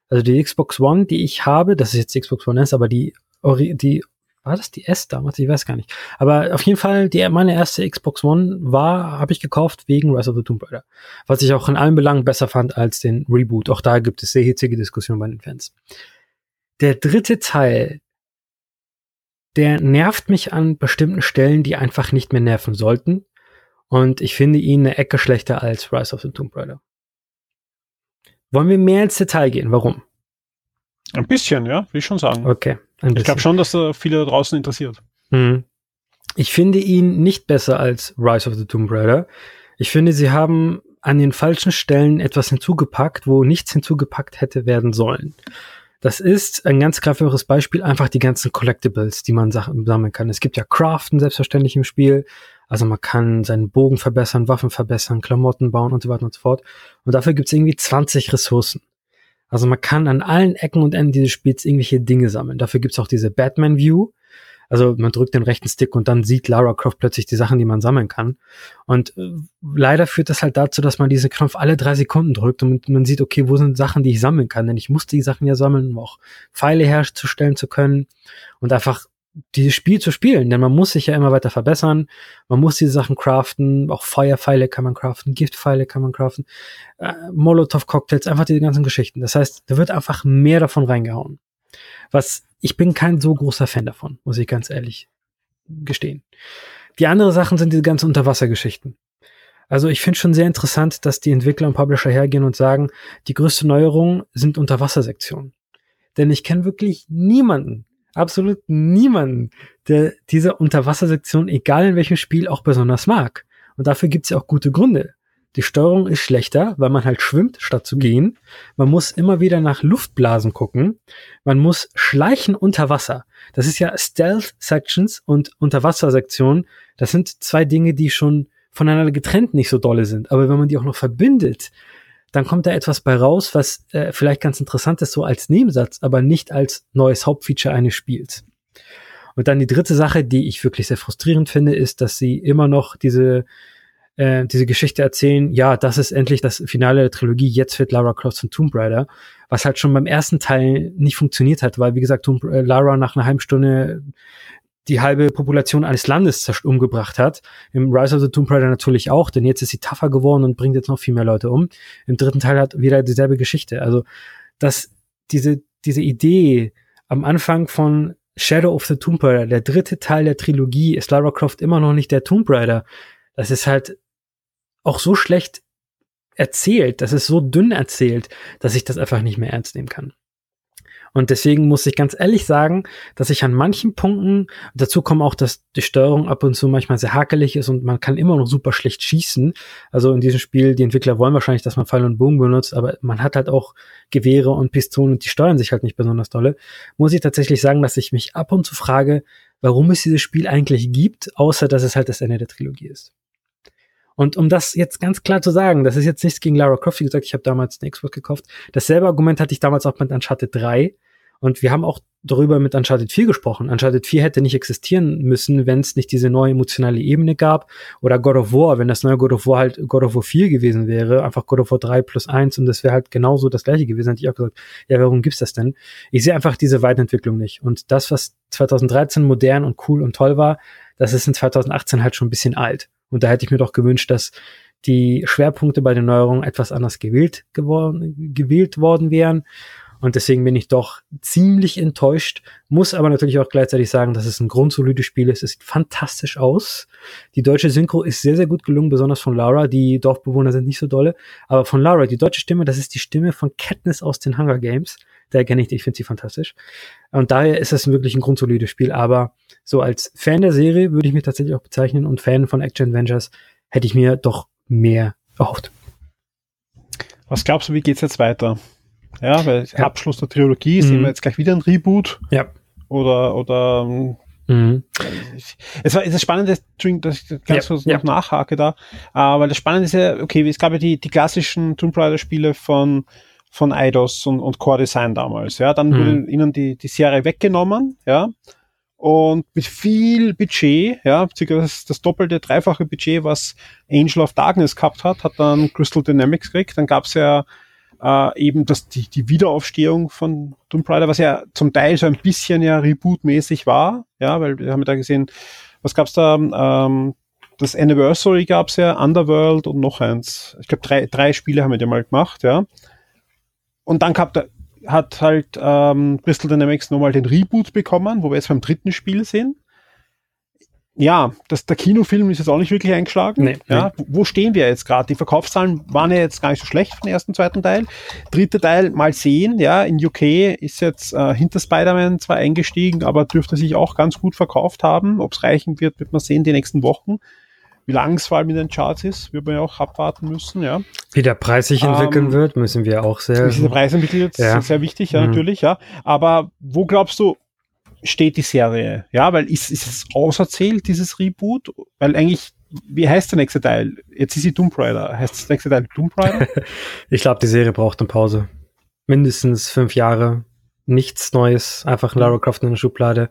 Also die Xbox One, die ich habe, das ist jetzt die Xbox One S, aber die, die war das die S damals? Ich weiß gar nicht. Aber auf jeden Fall, die, meine erste Xbox One war, habe ich gekauft wegen Rise of the Tomb Raider. Was ich auch in allen Belangen besser fand als den Reboot. Auch da gibt es sehr hitzige Diskussionen bei den Fans. Der dritte Teil, der nervt mich an bestimmten Stellen, die einfach nicht mehr nerven sollten. Und ich finde ihn eine Ecke schlechter als Rise of the Tomb Raider. Wollen wir mehr ins Detail gehen? Warum? Ein bisschen, ja, will ich schon sagen. Okay. Ich glaube schon, dass da viele da draußen interessiert. Hm. Ich finde ihn nicht besser als Rise of the Tomb Raider. Ich finde, sie haben an den falschen Stellen etwas hinzugepackt, wo nichts hinzugepackt hätte werden sollen. Das ist ein ganz grafisches Beispiel, einfach die ganzen Collectibles, die man sammeln kann. Es gibt ja Craften selbstverständlich im Spiel. Also man kann seinen Bogen verbessern, Waffen verbessern, Klamotten bauen und so weiter und so fort. Und dafür gibt es irgendwie 20 Ressourcen. Also man kann an allen Ecken und Enden dieses Spiels irgendwelche Dinge sammeln. Dafür gibt's auch diese Batman View. Also man drückt den rechten Stick und dann sieht Lara Croft plötzlich die Sachen, die man sammeln kann. Und äh, leider führt das halt dazu, dass man diese Knopf alle drei Sekunden drückt und man sieht, okay, wo sind Sachen, die ich sammeln kann? Denn ich muss die Sachen ja sammeln, um auch Pfeile herzustellen zu können und einfach dieses Spiel zu spielen, denn man muss sich ja immer weiter verbessern, man muss diese Sachen craften, auch Feuerpfeile kann man craften, Giftpfeile kann man craften, äh, Molotov-Cocktails, einfach diese ganzen Geschichten. Das heißt, da wird einfach mehr davon reingehauen. Was, ich bin kein so großer Fan davon, muss ich ganz ehrlich gestehen. Die andere Sachen sind diese ganzen Unterwassergeschichten. Also ich finde schon sehr interessant, dass die Entwickler und Publisher hergehen und sagen, die größte Neuerung sind Unterwassersektionen. Denn ich kenne wirklich niemanden, absolut niemanden, der diese Unterwassersektion, egal in welchem Spiel, auch besonders mag. Und dafür gibt es ja auch gute Gründe. Die Steuerung ist schlechter, weil man halt schwimmt, statt zu gehen. Man muss immer wieder nach Luftblasen gucken. Man muss schleichen unter Wasser. Das ist ja Stealth Sections und Unterwassersektionen. Das sind zwei Dinge, die schon voneinander getrennt nicht so dolle sind. Aber wenn man die auch noch verbindet, dann kommt da etwas bei raus, was äh, vielleicht ganz interessant ist, so als Nebensatz, aber nicht als neues Hauptfeature eines Spiels. Und dann die dritte Sache, die ich wirklich sehr frustrierend finde, ist, dass sie immer noch diese äh, diese Geschichte erzählen, ja, das ist endlich das Finale der Trilogie, jetzt wird Lara Croft von Tomb Raider, was halt schon beim ersten Teil nicht funktioniert hat, weil, wie gesagt, Tomb, äh, Lara nach einer halben Stunde die halbe Population eines Landes umgebracht hat. Im Rise of the Tomb Raider natürlich auch, denn jetzt ist sie tougher geworden und bringt jetzt noch viel mehr Leute um. Im dritten Teil hat wieder dieselbe Geschichte. Also, dass diese, diese Idee am Anfang von Shadow of the Tomb Raider, der dritte Teil der Trilogie, ist Lara Croft immer noch nicht der Tomb Raider. Das ist halt auch so schlecht erzählt, das ist so dünn erzählt, dass ich das einfach nicht mehr ernst nehmen kann. Und deswegen muss ich ganz ehrlich sagen, dass ich an manchen Punkten, dazu kommt auch, dass die Steuerung ab und zu manchmal sehr hakelig ist und man kann immer noch super schlecht schießen. Also in diesem Spiel, die Entwickler wollen wahrscheinlich, dass man Pfeil und Bogen benutzt, aber man hat halt auch Gewehre und Pistolen und die steuern sich halt nicht besonders dolle. Muss ich tatsächlich sagen, dass ich mich ab und zu frage, warum es dieses Spiel eigentlich gibt, außer dass es halt das Ende der Trilogie ist. Und um das jetzt ganz klar zu sagen, das ist jetzt nichts gegen Lara Croft, wie gesagt, ich habe damals eine Xbox gekauft. Dasselbe Argument hatte ich damals auch mit Uncharted 3. Und wir haben auch darüber mit Uncharted 4 gesprochen. Uncharted 4 hätte nicht existieren müssen, wenn es nicht diese neue emotionale Ebene gab. Oder God of War, wenn das neue God of War halt God of War 4 gewesen wäre, einfach God of War 3 plus 1 und das wäre halt genauso das gleiche gewesen, hätte ich auch gesagt, ja, warum gibt's das denn? Ich sehe einfach diese Weiterentwicklung nicht. Und das, was 2013 modern und cool und toll war, das ist in 2018 halt schon ein bisschen alt. Und da hätte ich mir doch gewünscht, dass die Schwerpunkte bei den Neuerungen etwas anders gewählt, geworden, gewählt worden wären. Und deswegen bin ich doch ziemlich enttäuscht, muss aber natürlich auch gleichzeitig sagen, dass es ein grundsolides Spiel ist. Es sieht fantastisch aus. Die deutsche Synchro ist sehr, sehr gut gelungen, besonders von Laura. Die Dorfbewohner sind nicht so dolle. Aber von Laura, die deutsche Stimme, das ist die Stimme von Katniss aus den Hunger Games. Da kenne ich die, ich finde sie fantastisch. Und daher ist es wirklich ein grundsolides Spiel. Aber so als Fan der Serie würde ich mich tatsächlich auch bezeichnen und Fan von Action Adventures hätte ich mir doch mehr erhofft. Was glaubst du, wie geht's jetzt weiter? Ja, weil ja. Abschluss der Trilogie, mhm. sehen wir jetzt gleich wieder ein Reboot. Ja. Oder, oder, mhm. es war, es ist spannend, dass ich ganz kurz ja. noch nachhake da, weil das Spannende ist ja, okay, es gab ja die, die klassischen Tomb Raider Spiele von, von Eidos und, und Core Design damals, ja, dann mhm. wurde ihnen die, die Serie weggenommen, ja, und mit viel Budget, ja, das, das, doppelte, dreifache Budget, was Angel of Darkness gehabt hat, hat dann Crystal Dynamics gekriegt. Dann gab's ja äh, eben das, die, die Wiederaufstehung von Tomb Raider, was ja zum Teil so ein bisschen ja Reboot-mäßig war, ja, weil wir haben ja da gesehen, was gab's da, ähm, das Anniversary gab's ja, Underworld und noch eins. Ich glaube, drei, drei Spiele haben wir ja mal gemacht, ja. Und dann gab, hat halt ähm, Crystal Dynamics nochmal den Reboot bekommen, wo wir jetzt beim dritten Spiel sind. Ja, das, der Kinofilm ist jetzt auch nicht wirklich eingeschlagen. Nee, ja, nee. Wo stehen wir jetzt gerade? Die Verkaufszahlen waren ja jetzt gar nicht so schlecht für den ersten, zweiten Teil. Dritter Teil mal sehen, ja, in UK ist jetzt äh, hinter Spider-Man zwar eingestiegen, aber dürfte sich auch ganz gut verkauft haben. Ob es reichen wird, wird man sehen die nächsten Wochen. Wie lang es vor allem in den Charts ist, wird man ja auch abwarten müssen, ja. Wie der Preis sich entwickeln ähm, wird, müssen wir auch sehr. Wie der Preis entwickelt, ja. sehr wichtig, ja, mhm. natürlich, ja. Aber wo glaubst du, steht die Serie? Ja, weil ist, ist es auserzählt, dieses Reboot? Weil eigentlich, wie heißt der nächste Teil? Jetzt ist sie Tomb Raider. Heißt das nächste Teil Tomb Raider? ich glaube, die Serie braucht eine Pause. Mindestens fünf Jahre. Nichts Neues, einfach Lara Croft in der Schublade.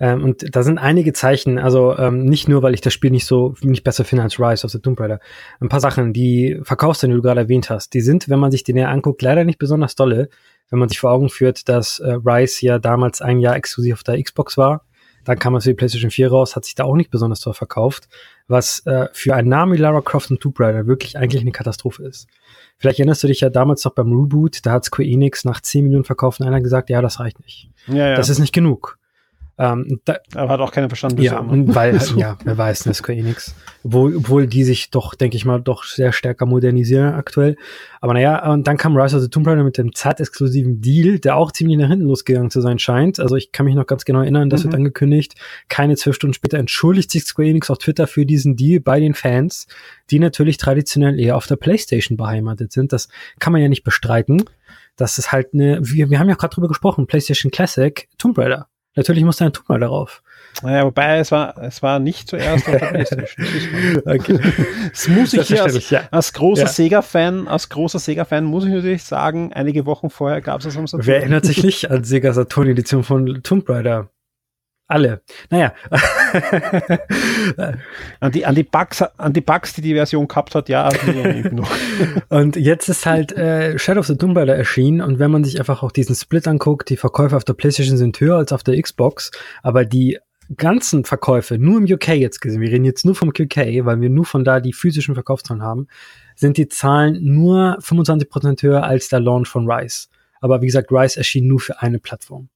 Ähm, und da sind einige Zeichen, also ähm, nicht nur, weil ich das Spiel nicht so nicht besser finde als Rise of the Tomb Raider. Ein paar Sachen, die Verkaufszahlen, die du gerade erwähnt hast, die sind, wenn man sich die näher anguckt, leider nicht besonders dolle, wenn man sich vor Augen führt, dass äh, Rise ja damals ein Jahr exklusiv auf der Xbox war. Dann kam es für die PlayStation 4 raus, hat sich da auch nicht besonders toll verkauft, was äh, für einen Namen wie Lara Croft und Tomb Raider wirklich eigentlich eine Katastrophe ist. Vielleicht erinnerst du dich ja damals noch beim Reboot, da hat Square Enix nach 10 Millionen verkauft und einer gesagt, ja, das reicht nicht. Ja, ja. Das ist nicht genug. Ähm, da, Aber hat auch keiner verstanden. Ja, und weil, so. ja, wer weiß, ne, Square Enix. Obwohl, obwohl die sich doch, denke ich mal, doch sehr stärker modernisieren aktuell. Aber naja, und dann kam Rise of the Tomb Raider mit dem zeitexklusiven Deal, der auch ziemlich nach hinten losgegangen zu sein scheint. Also ich kann mich noch ganz genau erinnern, das mhm. wird angekündigt. Keine zwölf Stunden später entschuldigt sich Square Enix auf Twitter für diesen Deal bei den Fans, die natürlich traditionell eher auf der Playstation beheimatet sind. Das kann man ja nicht bestreiten. Das ist halt eine, wir, wir haben ja gerade drüber gesprochen, PlayStation Classic, Tomb Raider. Natürlich muss da ein Tuch drauf. Naja, wobei es war, es war nicht zuerst Playstation. okay. Das muss ich hier als, ja. als großer ja. Sega-Fan, als großer Sega-Fan muss ich natürlich sagen, einige Wochen vorher gab es das am Saturn. Wer erinnert sich nicht an Sega Saturn Edition von Tomb Raider? Alle. Naja. an, die, an, die Bugs, an die Bugs, die die Version gehabt hat, ja. und jetzt ist halt äh, Shadow of the Tomb Raider erschienen und wenn man sich einfach auch diesen Split anguckt, die Verkäufe auf der PlayStation sind höher als auf der Xbox, aber die ganzen Verkäufe nur im UK jetzt gesehen, wir reden jetzt nur vom UK, weil wir nur von da die physischen Verkaufszahlen haben, sind die Zahlen nur 25% höher als der Launch von Rise. Aber wie gesagt, Rise erschien nur für eine Plattform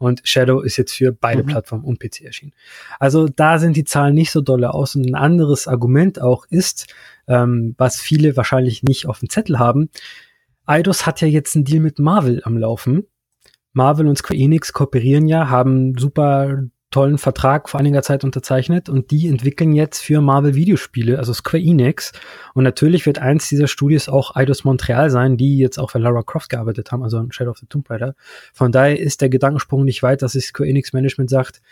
und Shadow ist jetzt für beide mhm. Plattformen und PC erschienen. Also da sind die Zahlen nicht so dolle aus. Und ein anderes Argument auch ist, ähm, was viele wahrscheinlich nicht auf dem Zettel haben, Eidos hat ja jetzt einen Deal mit Marvel am Laufen. Marvel und Square Enix kooperieren ja, haben super tollen Vertrag vor einiger Zeit unterzeichnet und die entwickeln jetzt für Marvel Videospiele, also Square Enix. Und natürlich wird eins dieser Studios auch Eidos Montreal sein, die jetzt auch für Lara Croft gearbeitet haben, also Shadow of the Tomb Raider. Von daher ist der Gedankensprung nicht weit, dass sich Square Enix Management sagt,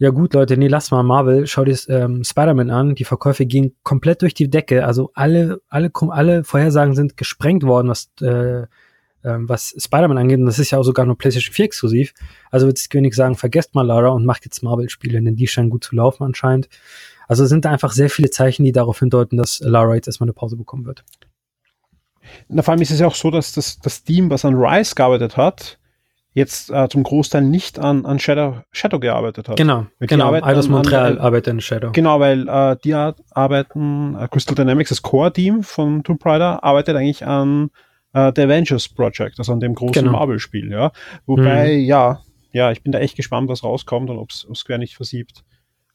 ja gut, Leute, nee, lass mal Marvel, schau dir ähm, Spider-Man an, die Verkäufe gehen komplett durch die Decke, also alle, alle, alle Vorhersagen sind gesprengt worden, was äh, ähm, was Spider-Man angeht, und das ist ja auch sogar nur PlayStation 4 exklusiv. Also wird Square Enix sagen, vergesst mal Lara und macht jetzt Marvel-Spiele, denn die scheinen gut zu laufen anscheinend. Also sind da einfach sehr viele Zeichen, die darauf hindeuten, dass Lara jetzt erstmal eine Pause bekommen wird. Na, vor allem ist es ja auch so, dass das, das Team, was an Rise gearbeitet hat, jetzt äh, zum Großteil nicht an, an Shadow, Shadow gearbeitet hat. Genau, Weil genau. Eidos Montreal an, arbeitet an Shadow. Genau, weil äh, die arbeiten, äh, Crystal Dynamics, das Core-Team von Tomb Raider, arbeitet eigentlich an äh, The Avengers Project, also an dem großen Genau. Marvel-Spiel, ja. Wobei, ja, ja, ich bin da echt gespannt, was rauskommt und ob Square nicht versiebt.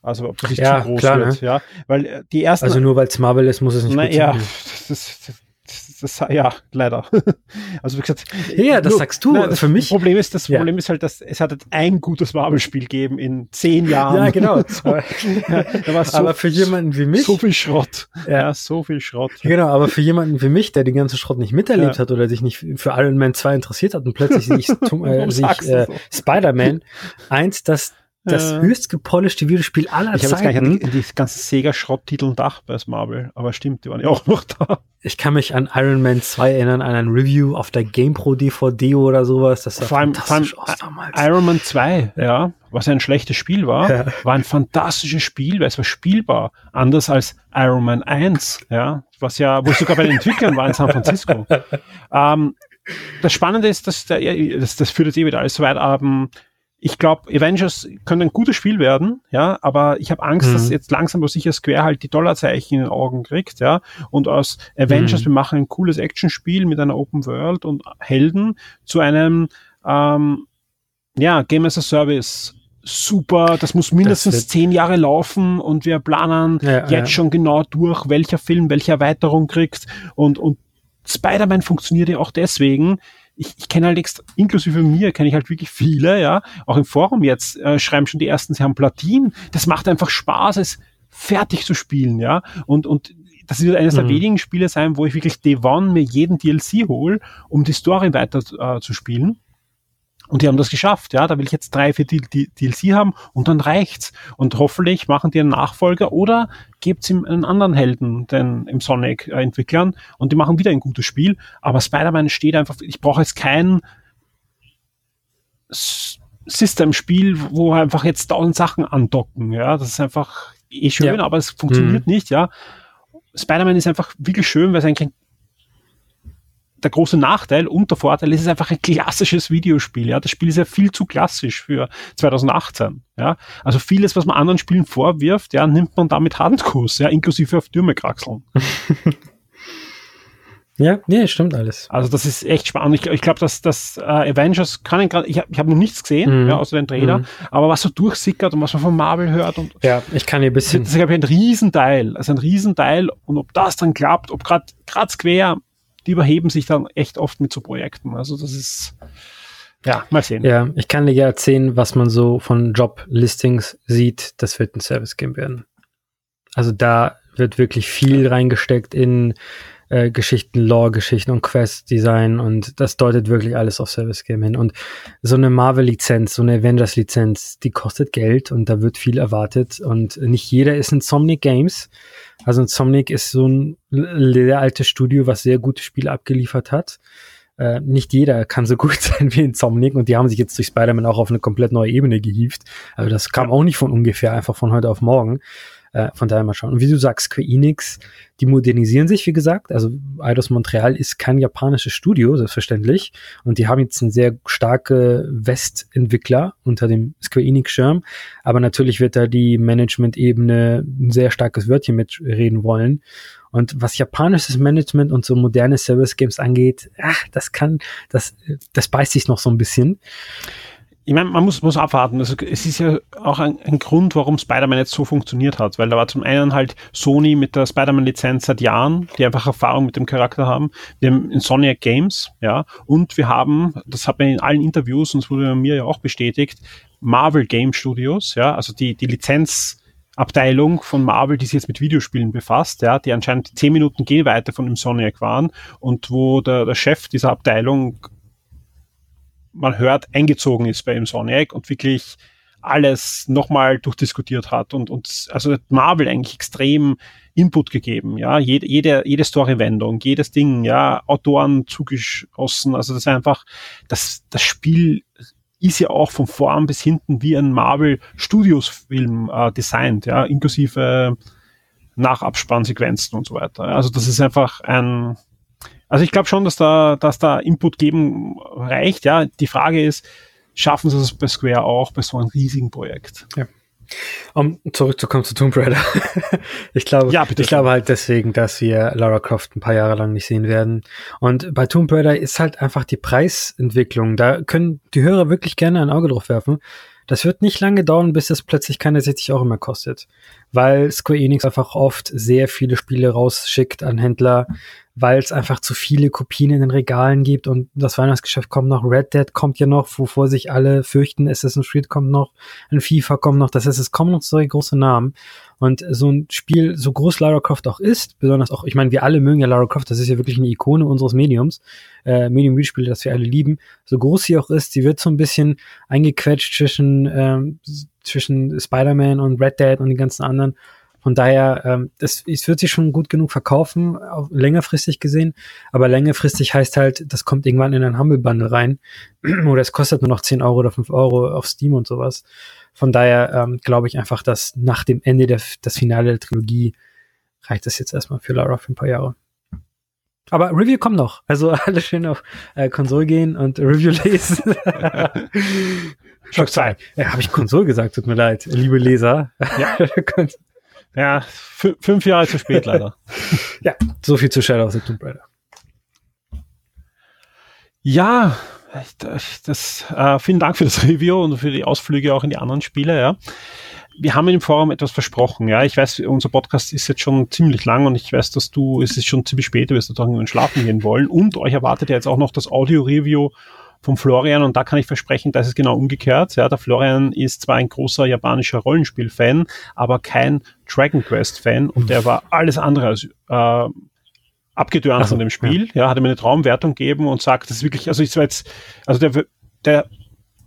Also ob das nicht Ja, zu groß klar, wird, ja. Weil äh, die ersten Also nur weil es Marvel ist, muss es nicht na, gut ja, sein. das, das, das, das, ja, leider. also wie gesagt, Ja, das sagst du. Nein, das Für mich- Problem ist, das Ja. Problem ist halt, dass es hat ein gutes Marvel-Spiel gegeben in zehn Jahren. Ja, genau. so, ja, so, aber für jemanden wie mich, so viel Schrott. Ja. Ja, so viel Schrott. genau, aber für jemanden wie mich, der den ganzen Schrott nicht miterlebt hat oder sich nicht für Iron Man 2 interessiert hat und plötzlich sich, äh, sich äh? Spider-Man eins, das das Ja. höchst gepolischte Videospiel aller Ich habe jetzt gar nicht Zeiten. an die, die ganzen Sega-Schrotttitel gedacht bei Marvel, aber stimmt, die waren ja auch noch da. Ich kann mich an Iron Man 2 erinnern, an ein Review auf der GamePro DVD oder sowas. Das sah Vor allem, vor allem fantastisch aus damals. Iron Man 2, ja, was ein schlechtes Spiel war, Ja. war ein fantastisches Spiel, weil es war spielbar. Anders als Iron Man 1, ja, was ja, wo es sogar bei den Entwicklern war in San Francisco. ähm, das Spannende ist, dass der, ja, das, das führt jetzt eh wieder alles so weit, ähm, ich glaube, Avengers könnte ein gutes Spiel werden, ja, aber ich habe Angst, Mhm. dass jetzt langsam aber sicher Square halt die Dollarzeichen in den Augen kriegt, ja, und aus Avengers, Mhm. wir machen ein cooles Actionspiel mit einer Open World und Helden zu einem, ähm, ja, Game as a Service. Super, das muss mindestens wird- zehn Jahre laufen und wir planen Ja, jetzt ja. schon genau durch, welcher Film welche Erweiterung kriegt und, und Spider-Man funktioniert ja auch deswegen. Ich, ich kenne halt extra, inklusive mir, kenne ich halt wirklich viele, ja. Auch im Forum jetzt äh, schreiben schon die ersten, sie haben Platin. Das macht einfach Spaß, es fertig zu spielen, ja. Und, und das wird eines der Mhm. wenigen Spiele sein, wo ich wirklich Day One mir jeden DLC hole, um die Story weiter äh, zu spielen. Und die haben das geschafft, ja. Da will ich jetzt drei, vier DLC haben und dann reicht's. Und hoffentlich machen die einen Nachfolger oder gebt's ihm einen anderen Helden, den im Sonic-Entwicklern, und die machen wieder ein gutes Spiel. Aber Spider-Man steht einfach, ich brauche jetzt kein System-Spiel, wo einfach jetzt tausend Sachen andocken, ja. Das ist einfach eh schön, Ja. aber es funktioniert nicht, ja. Spider-Man ist einfach wirklich schön, weil es eigentlich ein der große Nachteil und der Vorteil ist, es ist einfach ein klassisches Videospiel. Ja, das Spiel ist ja viel zu klassisch für 2018. Ja, also vieles, was man anderen Spielen vorwirft, ja, nimmt man damit Handkuss, ja, inklusive auf Türme kraxeln. Ja, nee, stimmt alles. Also das ist echt spannend. Ich, ich glaube, dass das äh, Avengers kann ich gerade, ich habe ich hab noch nichts gesehen, Mhm. ja, außer den Trailer, Mhm. aber was so durchsickert und was man von Marvel hört und Ja, ich kann hier ein das bisschen. ist, glaube ich, ein Riesenteil. Also ein Riesenteil. Und ob das dann klappt, ob gerade grad Square, die überheben sich dann echt oft mit so Projekten. Also das ist, ja, mal sehen. Ja, ich kann dir ja erzählen, was man so von Job-Listings sieht. Das wird ein Service-Game werden. Also da wird wirklich viel reingesteckt in äh, Geschichten, Lore-Geschichten und Quest-Design und das deutet wirklich alles auf Service-Game hin. Und so eine Marvel-Lizenz, so eine Avengers-Lizenz, die kostet Geld und da wird viel erwartet und nicht jeder ist Insomniac Games. Also Insomniac ist so ein sehr altes Studio, was sehr gute Spiele abgeliefert hat. Äh, nicht jeder kann so gut sein wie Insomniac und die haben sich jetzt durch Spider-Man auch auf eine komplett neue Ebene gehievt. Also das kam auch nicht von ungefähr, einfach von heute auf morgen. Äh, von daher mal schauen. Und wie du sagst, Square Enix, die modernisieren sich, wie gesagt. Also Eidos Montreal ist kein japanisches Studio, selbstverständlich. Und die haben jetzt einen sehr starke Westentwickler unter dem Square Enix-Schirm. Aber natürlich wird da die Management-Ebene ein sehr starkes Wörtchen mitreden wollen. Und was japanisches Management und so moderne Service Games angeht, ach, das kann, das, das beißt sich noch so ein bisschen. Ich meine, man muss, muss abwarten. Also, es ist ja auch ein, ein Grund, warum Spider-Man jetzt so funktioniert hat, weil da war zum einen halt Sony mit der Spider-Man-Lizenz seit Jahren, die einfach Erfahrung mit dem Charakter haben. Wir haben Insomniac Games, ja, und wir haben, das hat man in allen Interviews, und das wurde mir ja auch bestätigt, Marvel Game Studios, ja, also die, die Lizenz, Abteilung von Marvel, die sich jetzt mit Videospielen befasst, ja, die anscheinend zehn Minuten Gehweite von Insomniac waren und wo der, der Chef dieser Abteilung man hört, eingezogen ist bei Insomniac und wirklich alles nochmal durchdiskutiert hat und, und also Marvel eigentlich extrem Input gegeben, ja, jede, jede, jede Story-Wendung, jedes Ding, ja, Autoren zugeschossen, also das ist einfach, das, das Spiel ist ja auch von vorn bis hinten wie ein Marvel Studios Film äh, designt, ja, inklusive Nachabspannsequenzen und so weiter. Also das ist einfach ein, also ich glaube schon, dass da, dass da Input geben reicht. Ja, die Frage ist, schaffen sie es bei Square auch bei so einem riesigen Projekt? Ja. Um zurückzukommen zu Tomb Raider. ich glaube, ja, ich glaube halt deswegen, dass wir Lara Croft ein paar Jahre lang nicht sehen werden. Und bei Tomb Raider ist halt einfach die Preisentwicklung. Da können die Hörer wirklich gerne ein Auge drauf werfen. Das wird nicht lange dauern, bis es plötzlich keine 60 Euro mehr kostet. Weil Square Enix einfach oft sehr viele Spiele rausschickt an Händler, weil es einfach zu viele Kopien in den Regalen gibt und das Weihnachtsgeschäft kommt noch, Red Dead kommt ja noch, wovor sich alle fürchten, Assassin's Creed kommt noch, ein FIFA kommt noch, das heißt, es kommen noch so große Namen und so ein Spiel, so groß Lara Croft auch ist, besonders auch, ich meine, wir alle mögen ja Lara Croft, das ist ja wirklich eine Ikone unseres Mediums, äh, Medium-Videospiele, das wir alle lieben, so groß sie auch ist, sie wird so ein bisschen eingequetscht zwischen, ähm, zwischen Spider-Man und Red Dead und den ganzen anderen von daher, ähm, das, es wird sich schon gut genug verkaufen, auch längerfristig gesehen. Aber längerfristig heißt halt, das kommt irgendwann in ein Humble Bundle rein. oder es kostet nur noch 10 Euro oder 5 Euro auf Steam und sowas. Von daher ähm, glaube ich einfach, dass nach dem Ende der, das Finale der Trilogie reicht das jetzt erstmal für Lara für ein paar Jahre. Aber Review kommt noch. Also alle schön auf äh, Konsole gehen und Review lesen. Schock 2. Ja, habe ich Konsole gesagt, tut mir leid, liebe Leser. Ja. Ja, fünf Jahre zu spät leider. ja, so viel zu Shadow of the Tomb Raider. Ja, das, äh, vielen Dank für das Review und für die Ausflüge auch in die anderen Spiele, ja. Wir haben im Forum etwas versprochen, ja. Ich weiß, unser Podcast ist jetzt schon ziemlich lang und ich weiß, dass du, es ist schon ziemlich spät, du wirst doch irgendwann schlafen gehen wollen und euch erwartet ja jetzt auch noch das Audio-Review vom Florian und da kann ich versprechen, da ist es genau umgekehrt. Ja, der Florian ist zwar ein großer japanischer Rollenspiel-Fan, aber kein Dragon Quest-Fan und der war alles andere als äh, abgedörnt von dem Spiel. Ja. ja, hat mir eine Traumwertung gegeben und sagt, das ist wirklich, also ich war jetzt, also der, der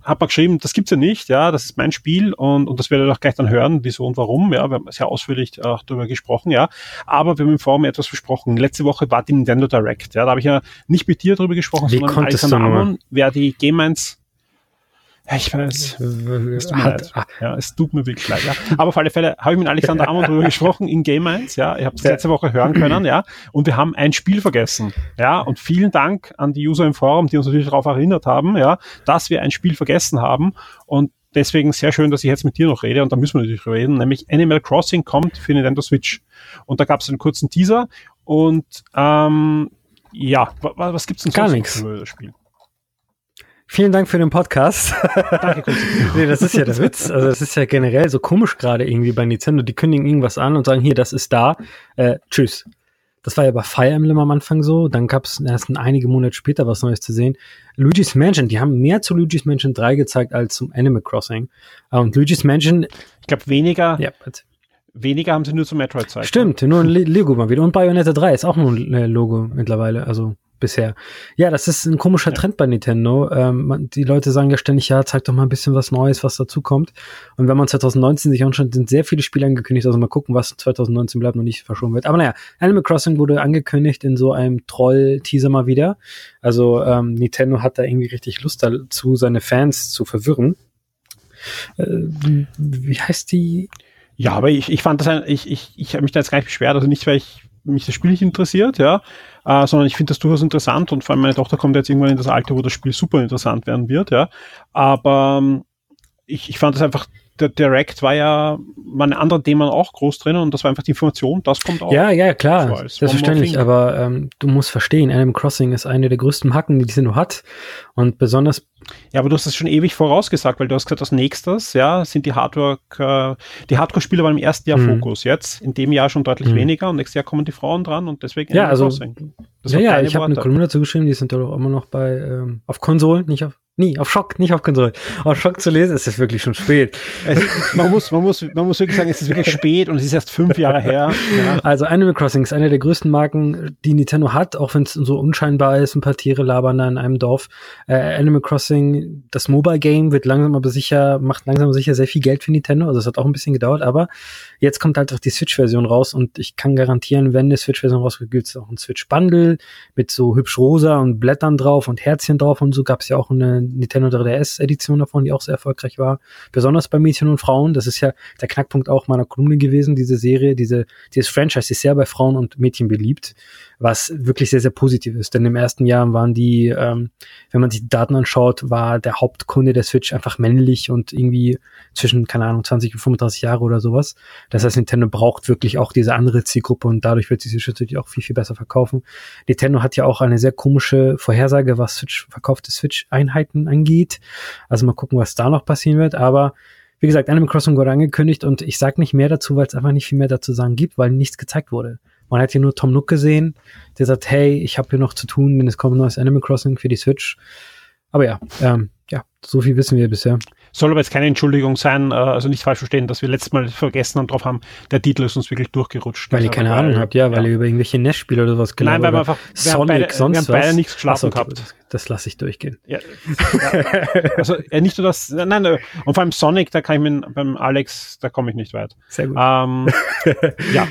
hat man geschrieben, das gibt's ja nicht, ja, das ist mein Spiel und, und das werdet ihr auch gleich dann hören, wieso und warum, ja, wir haben sehr ausführlich auch darüber gesprochen, ja, aber wir haben im Forum etwas versprochen. Letzte Woche war die Nintendo Direct, ja, da habe ich ja nicht mit dir darüber gesprochen, Wie sondern mit Alexander Amon, wer die Game 1 ja, ich weiß. Es tut mir leid. Ja, es tut mir wirklich leid. Ja. Aber auf alle Fälle habe ich mit Alexander Amon darüber gesprochen in Game 1. Ja, ich habe es letzte Woche hören können. Ja, und wir haben ein Spiel vergessen. Ja, und vielen Dank an die User im Forum, die uns natürlich darauf erinnert haben, ja, dass wir ein Spiel vergessen haben. Und deswegen sehr schön, dass ich jetzt mit dir noch rede. Und da müssen wir natürlich reden. Nämlich Animal Crossing kommt für Nintendo Switch. Und da gab es einen kurzen Teaser. Und ähm, ja, was, was gibt's denn Gar nichts. Spiel? Vielen Dank für den Podcast. Danke, nee, das ist ja der Witz. Also das ist ja generell so komisch gerade irgendwie bei Nintendo. Die kündigen irgendwas an und sagen, hier, das ist da. Äh, tschüss. Das war ja bei Fire Emblem am Anfang so. Dann gab es erst einige Monate später was Neues zu sehen. Luigi's Mansion, die haben mehr zu Luigi's Mansion 3 gezeigt als zum Animal Crossing. Und Luigi's Mansion. Ich glaube, weniger. Ja, weniger haben sie nur zu Metroid gezeigt. Stimmt, nur ein Lego mal wieder. Und Bayonetta 3 ist auch nur ein äh, Logo mittlerweile. Also bisher. Ja, das ist ein komischer ja. Trend bei Nintendo. Ähm, man, die Leute sagen ja ständig, ja, zeig doch mal ein bisschen was Neues, was dazu kommt. Und wenn man 2019 sich anschaut, sind sehr viele Spiele angekündigt. Also mal gucken, was 2019 bleibt, noch nicht verschoben wird. Aber naja, Animal Crossing wurde angekündigt in so einem Troll-Teaser mal wieder. Also ähm, Nintendo hat da irgendwie richtig Lust dazu, seine Fans zu verwirren. Äh, wie heißt die? Ja, aber ich, ich fand das, ein, ich, ich, ich habe mich da jetzt gar nicht beschwert, also nicht, weil ich mich das Spiel nicht interessiert, ja, äh, sondern ich finde das durchaus interessant und vor allem meine Tochter kommt jetzt irgendwann in das Alter, wo das Spiel super interessant werden wird, ja. Aber ähm, ich, ich fand das einfach der Direct war ja waren andere Themen auch groß drin und das war einfach die Information, das kommt auch. Ja, ja, klar, selbstverständlich, aber ähm, du musst verstehen, Animal Crossing ist eine der größten Hacken, die Nintendo hat und besonders ja, aber du hast es schon ewig vorausgesagt, weil du hast gesagt, als nächstes, ja, sind die Hardware, äh, die Hardcore-Spieler waren im ersten Jahr mhm. Fokus. Jetzt, in dem Jahr schon deutlich mhm. weniger und nächstes Jahr kommen die Frauen dran und deswegen. Ja, also, ja, ja, ich habe eine Kolumne dazu geschrieben, die sind doch immer noch bei, ähm, auf Konsolen, nicht auf, Nie, auf Schock, nicht auf Konsole. Auf Schock zu lesen, ist es wirklich schon spät. man, muss, man, muss, man muss wirklich sagen, es ist wirklich spät und es ist erst fünf Jahre her. Ja. Also Animal Crossing ist eine der größten Marken, die Nintendo hat, auch wenn es so unscheinbar ist, ein paar Tiere labern da in einem Dorf. Äh, Animal Crossing, das Mobile Game, wird langsam aber sicher, macht langsam aber sicher sehr viel Geld für Nintendo. Also es hat auch ein bisschen gedauert, aber jetzt kommt halt auch die Switch-Version raus und ich kann garantieren, wenn eine Switch-Version rauskommt, gibt es auch ein Switch-Bundle mit so hübsch rosa und Blättern drauf und Herzchen drauf und so gab es ja auch eine Nintendo 3DS-Edition davon, die auch sehr erfolgreich war. Besonders bei Mädchen und Frauen. Das ist ja der Knackpunkt auch meiner Kolumne gewesen, diese Serie, diese, dieses Franchise ist sehr bei Frauen und Mädchen beliebt, was wirklich sehr, sehr positiv ist. Denn im ersten Jahr waren die, ähm, wenn man sich die Daten anschaut, war der Hauptkunde der Switch einfach männlich und irgendwie zwischen, keine Ahnung, 20 und 35 Jahre oder sowas. Das heißt, Nintendo braucht wirklich auch diese andere Zielgruppe und dadurch wird die Switch natürlich auch viel, viel besser verkaufen. Nintendo hat ja auch eine sehr komische Vorhersage, was Switch, verkaufte Switch-Einheiten angeht geht. Also mal gucken, was da noch passieren wird. Aber wie gesagt, Animal Crossing wurde angekündigt und ich sage nicht mehr dazu, weil es einfach nicht viel mehr dazu sagen gibt, weil nichts gezeigt wurde. Man hat hier nur Tom Nook gesehen, der sagt, hey, ich habe hier noch zu tun, denn es kommt ein neues Animal Crossing für die Switch. Aber ja, ähm, ja, so viel wissen wir bisher. Soll aber jetzt keine Entschuldigung sein, äh, also nicht falsch verstehen, dass wir letztes Mal vergessen und drauf haben, der Titel ist uns wirklich durchgerutscht. Weil ihr keine weil, Ahnung habt, ja, weil ja. ihr über irgendwelche NES-Spiele oder sowas gelabert Nein, weil wir einfach, wir Sonic, beide, sonst wir haben beide nichts geschlafen okay, gehabt. Das, lasse ich durchgehen. Ja, also ja, nicht nur das, nein, nein, und vor allem Sonic, da kann ich mit, beim Alex, da komme ich nicht weit. Sehr gut. Ähm, ja,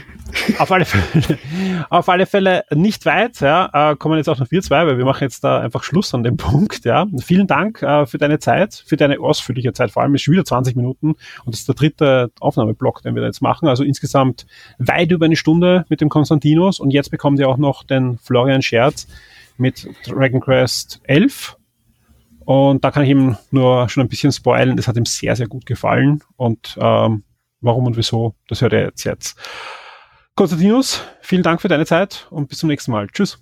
auf alle Fälle, auf alle Fälle nicht weit, ja, äh, kommen jetzt auch noch wir zwei, weil wir machen jetzt da einfach Schluss an dem Punkt, ja. Vielen Dank äh, für deine Zeit, für deine ausführliche Zeit, vor allem ist schon wieder 20 Minuten und das ist der dritte Aufnahmeblock, den wir da jetzt machen, also insgesamt weit über eine Stunde mit dem Konstantinos und jetzt bekommt ihr auch noch den Florian Scherz mit Dragon Quest 11 und da kann ich ihm nur schon ein bisschen spoilen, das hat ihm sehr, sehr gut gefallen und ähm, warum und wieso, das hört er jetzt jetzt. Konstantinus, vielen Dank für deine Zeit und bis zum nächsten Mal. Tschüss.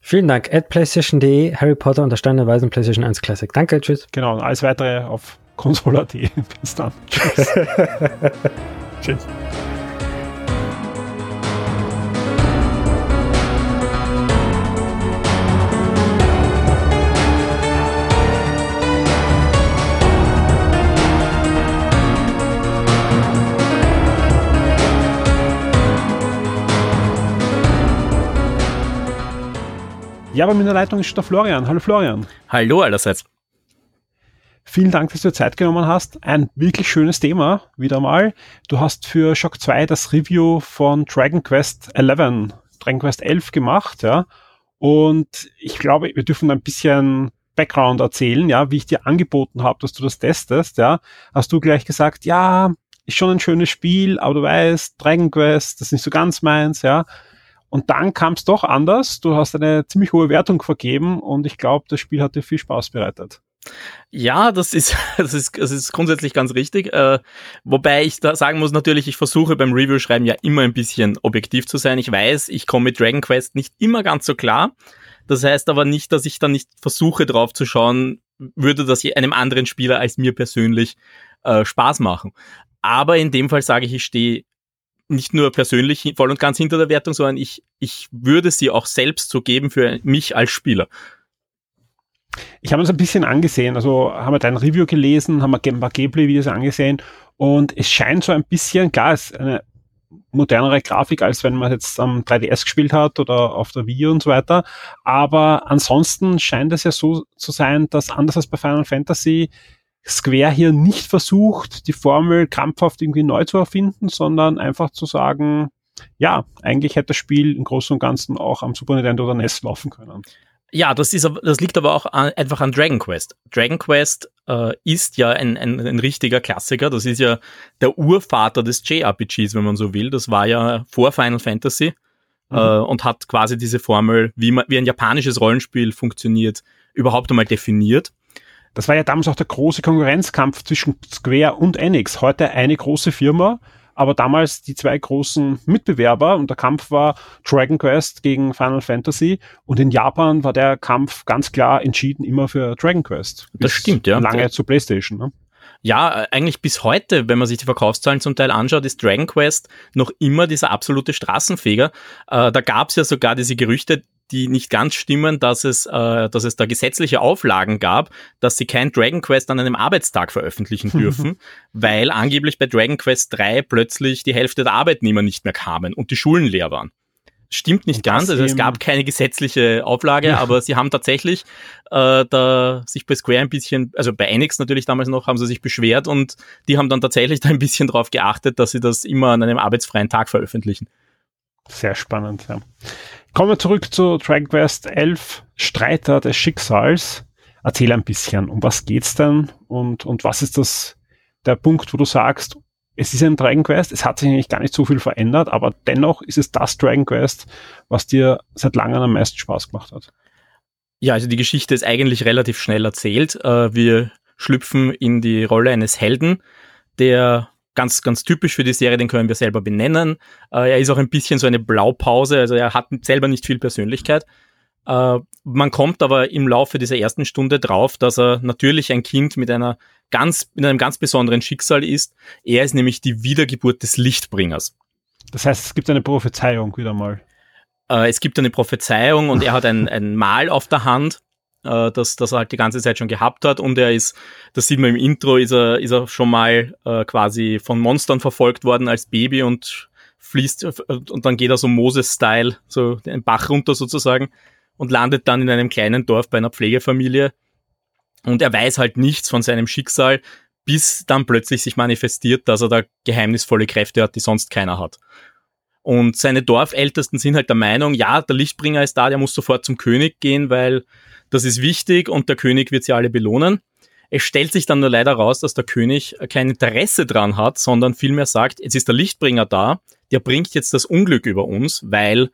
Vielen Dank. At PlayStation.de, Harry Potter und der Stein der Weisen PlayStation 1 Classic. Danke, tschüss. Genau, und alles weitere auf Consola.de. Bis dann. Tschüss. tschüss. Ja, aber mit der Leitung ist der Florian. Hallo Florian. Hallo allerseits. Vielen Dank, dass du dir Zeit genommen hast. Ein wirklich schönes Thema, wieder mal. Du hast für Shock 2 das Review von Dragon Quest 11, Dragon Quest 11 gemacht, ja. Und ich glaube, wir dürfen ein bisschen Background erzählen, ja, wie ich dir angeboten habe, dass du das testest, ja. Hast du gleich gesagt, ja, ist schon ein schönes Spiel, aber du weißt, Dragon Quest, das ist nicht so ganz meins, ja. Und dann kam es doch anders. Du hast eine ziemlich hohe Wertung vergeben und ich glaube, das Spiel hat dir viel Spaß bereitet. Ja, das ist, das ist, das ist grundsätzlich ganz richtig. Äh, wobei ich da sagen muss, natürlich, ich versuche beim Review-Schreiben ja immer ein bisschen objektiv zu sein. Ich weiß, ich komme mit Dragon Quest nicht immer ganz so klar. Das heißt aber nicht, dass ich dann nicht versuche drauf zu schauen, würde das einem anderen Spieler als mir persönlich äh, Spaß machen. Aber in dem Fall sage ich, ich stehe nicht nur persönlich voll und ganz hinter der Wertung, sondern ich, ich würde sie auch selbst so geben für mich als Spieler. Ich habe uns ein bisschen angesehen, also haben wir dein Review gelesen, haben wir ein paar Gameplay-Videos angesehen und es scheint so ein bisschen, klar, es ist eine modernere Grafik, als wenn man jetzt am 3DS gespielt hat oder auf der Wii und so weiter. Aber ansonsten scheint es ja so zu sein, dass anders als bei Final Fantasy Square hier nicht versucht, die Formel krampfhaft irgendwie neu zu erfinden, sondern einfach zu sagen, ja, eigentlich hätte das Spiel im Großen und Ganzen auch am Super Nintendo oder NES laufen können. Ja, das, ist, das liegt aber auch an, einfach an Dragon Quest. Dragon Quest äh, ist ja ein, ein, ein richtiger Klassiker. Das ist ja der Urvater des JRPGs, wenn man so will. Das war ja vor Final Fantasy mhm. äh, und hat quasi diese Formel, wie, man, wie ein japanisches Rollenspiel funktioniert, überhaupt einmal definiert. Das war ja damals auch der große Konkurrenzkampf zwischen Square und Enix. Heute eine große Firma, aber damals die zwei großen Mitbewerber und der Kampf war Dragon Quest gegen Final Fantasy und in Japan war der Kampf ganz klar entschieden immer für Dragon Quest. Das stimmt, ja. Lange zu PlayStation. Ne? Ja, eigentlich bis heute, wenn man sich die Verkaufszahlen zum Teil anschaut, ist Dragon Quest noch immer dieser absolute Straßenfeger. Äh, da gab es ja sogar diese Gerüchte, die nicht ganz stimmen, dass es, äh, dass es da gesetzliche Auflagen gab, dass sie kein Dragon Quest an einem Arbeitstag veröffentlichen dürfen, weil angeblich bei Dragon Quest 3 plötzlich die Hälfte der Arbeitnehmer nicht mehr kamen und die Schulen leer waren. Stimmt nicht ganz, also es gab keine gesetzliche Auflage, ja. aber sie haben tatsächlich äh, da sich bei Square ein bisschen, also bei Enix natürlich damals noch, haben sie sich beschwert und die haben dann tatsächlich da ein bisschen drauf geachtet, dass sie das immer an einem arbeitsfreien Tag veröffentlichen. Sehr spannend, ja. Kommen wir zurück zu Dragon Quest 11, Streiter des Schicksals. Erzähl ein bisschen, um was geht's denn und, und was ist das, der Punkt, wo du sagst, es ist ein Dragon Quest, es hat sich eigentlich gar nicht so viel verändert, aber dennoch ist es das Dragon Quest, was dir seit langem am meisten Spaß gemacht hat. Ja, also die Geschichte ist eigentlich relativ schnell erzählt. Äh, wir schlüpfen in die Rolle eines Helden, der ganz, ganz typisch für die Serie, den können wir selber benennen. Äh, er ist auch ein bisschen so eine Blaupause, also er hat selber nicht viel Persönlichkeit. Äh, man kommt aber im Laufe dieser ersten Stunde drauf, dass er natürlich ein Kind mit einer ganz, mit einem ganz besonderen Schicksal ist. Er ist nämlich die Wiedergeburt des Lichtbringers. Das heißt, es gibt eine Prophezeiung wieder mal. Äh, es gibt eine Prophezeiung und er hat ein, ein Mal auf der Hand, äh, das, das er halt die ganze Zeit schon gehabt hat. Und er ist, das sieht man im Intro, ist er, ist er schon mal äh, quasi von Monstern verfolgt worden als Baby und fließt und dann geht er so Moses-Style, so den Bach runter sozusagen und landet dann in einem kleinen Dorf bei einer Pflegefamilie. Und er weiß halt nichts von seinem Schicksal, bis dann plötzlich sich manifestiert, dass er da geheimnisvolle Kräfte hat, die sonst keiner hat. Und seine Dorfältesten sind halt der Meinung, ja, der Lichtbringer ist da, der muss sofort zum König gehen, weil das ist wichtig und der König wird sie alle belohnen. Es stellt sich dann nur leider raus, dass der König kein Interesse dran hat, sondern vielmehr sagt, jetzt ist der Lichtbringer da, der bringt jetzt das Unglück über uns, weil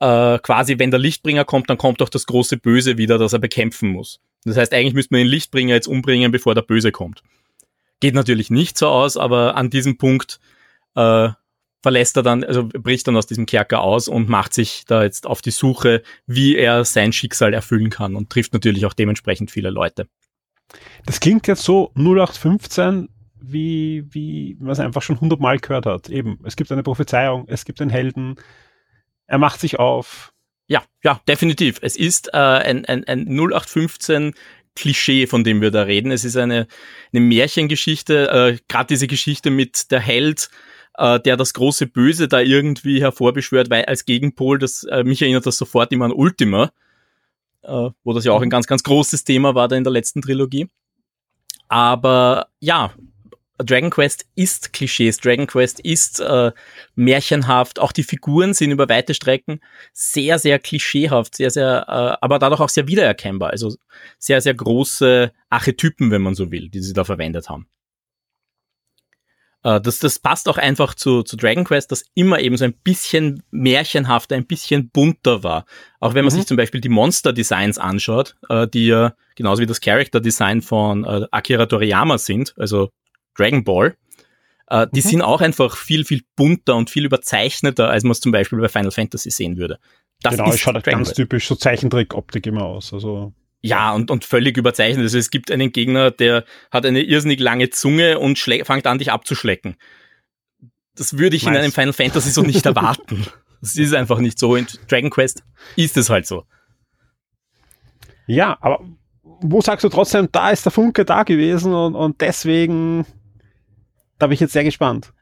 äh, quasi, wenn der Lichtbringer kommt, dann kommt auch das große Böse wieder, das er bekämpfen muss. Das heißt, eigentlich müsste man den Lichtbringer jetzt umbringen, bevor der Böse kommt. Geht natürlich nicht so aus, aber an diesem Punkt äh, verlässt er dann, also bricht dann aus diesem Kerker aus und macht sich da jetzt auf die Suche, wie er sein Schicksal erfüllen kann und trifft natürlich auch dementsprechend viele Leute. Das klingt jetzt so 0815, wie, wie man es einfach schon hundertmal gehört hat. Eben, es gibt eine Prophezeiung, es gibt einen Helden, er macht sich auf. Ja, ja, definitiv. Es ist äh, ein, ein, ein 0815 Klischee, von dem wir da reden. Es ist eine, eine Märchengeschichte, äh, gerade diese Geschichte mit der Held, äh, der das große Böse da irgendwie hervorbeschwört, weil als Gegenpol, das, äh, mich erinnert das sofort immer an Ultima, äh, wo das ja auch ein ganz, ganz großes Thema war da in der letzten Trilogie. Aber ja, Dragon Quest ist Klischees, Dragon Quest ist äh, märchenhaft, auch die Figuren sind über weite Strecken sehr, sehr klischeehaft, sehr, sehr, äh, aber dadurch auch sehr wiedererkennbar. Also sehr, sehr große Archetypen, wenn man so will, die sie da verwendet haben. Äh, das, das passt auch einfach zu, zu Dragon Quest, das immer eben so ein bisschen märchenhafter, ein bisschen bunter war. Auch wenn man mhm. sich zum Beispiel die Monster-Designs anschaut, äh, die ja genauso wie das Character-Design von äh, Akira Toriyama sind, also Dragon Ball, die mhm. sind auch einfach viel, viel bunter und viel überzeichneter, als man es zum Beispiel bei Final Fantasy sehen würde. Das genau, es schaut ganz typisch so Zeichentrick-Optik immer aus. Also ja, und, und völlig überzeichnet. Also es gibt einen Gegner, der hat eine irrsinnig lange Zunge und fängt an, dich abzuschlecken. Das würde ich nice. in einem Final Fantasy so nicht erwarten. Das ist einfach nicht so. In Dragon Quest ist es halt so. Ja, aber wo sagst du trotzdem, da ist der Funke da gewesen und, und deswegen, da bin ich jetzt sehr gespannt.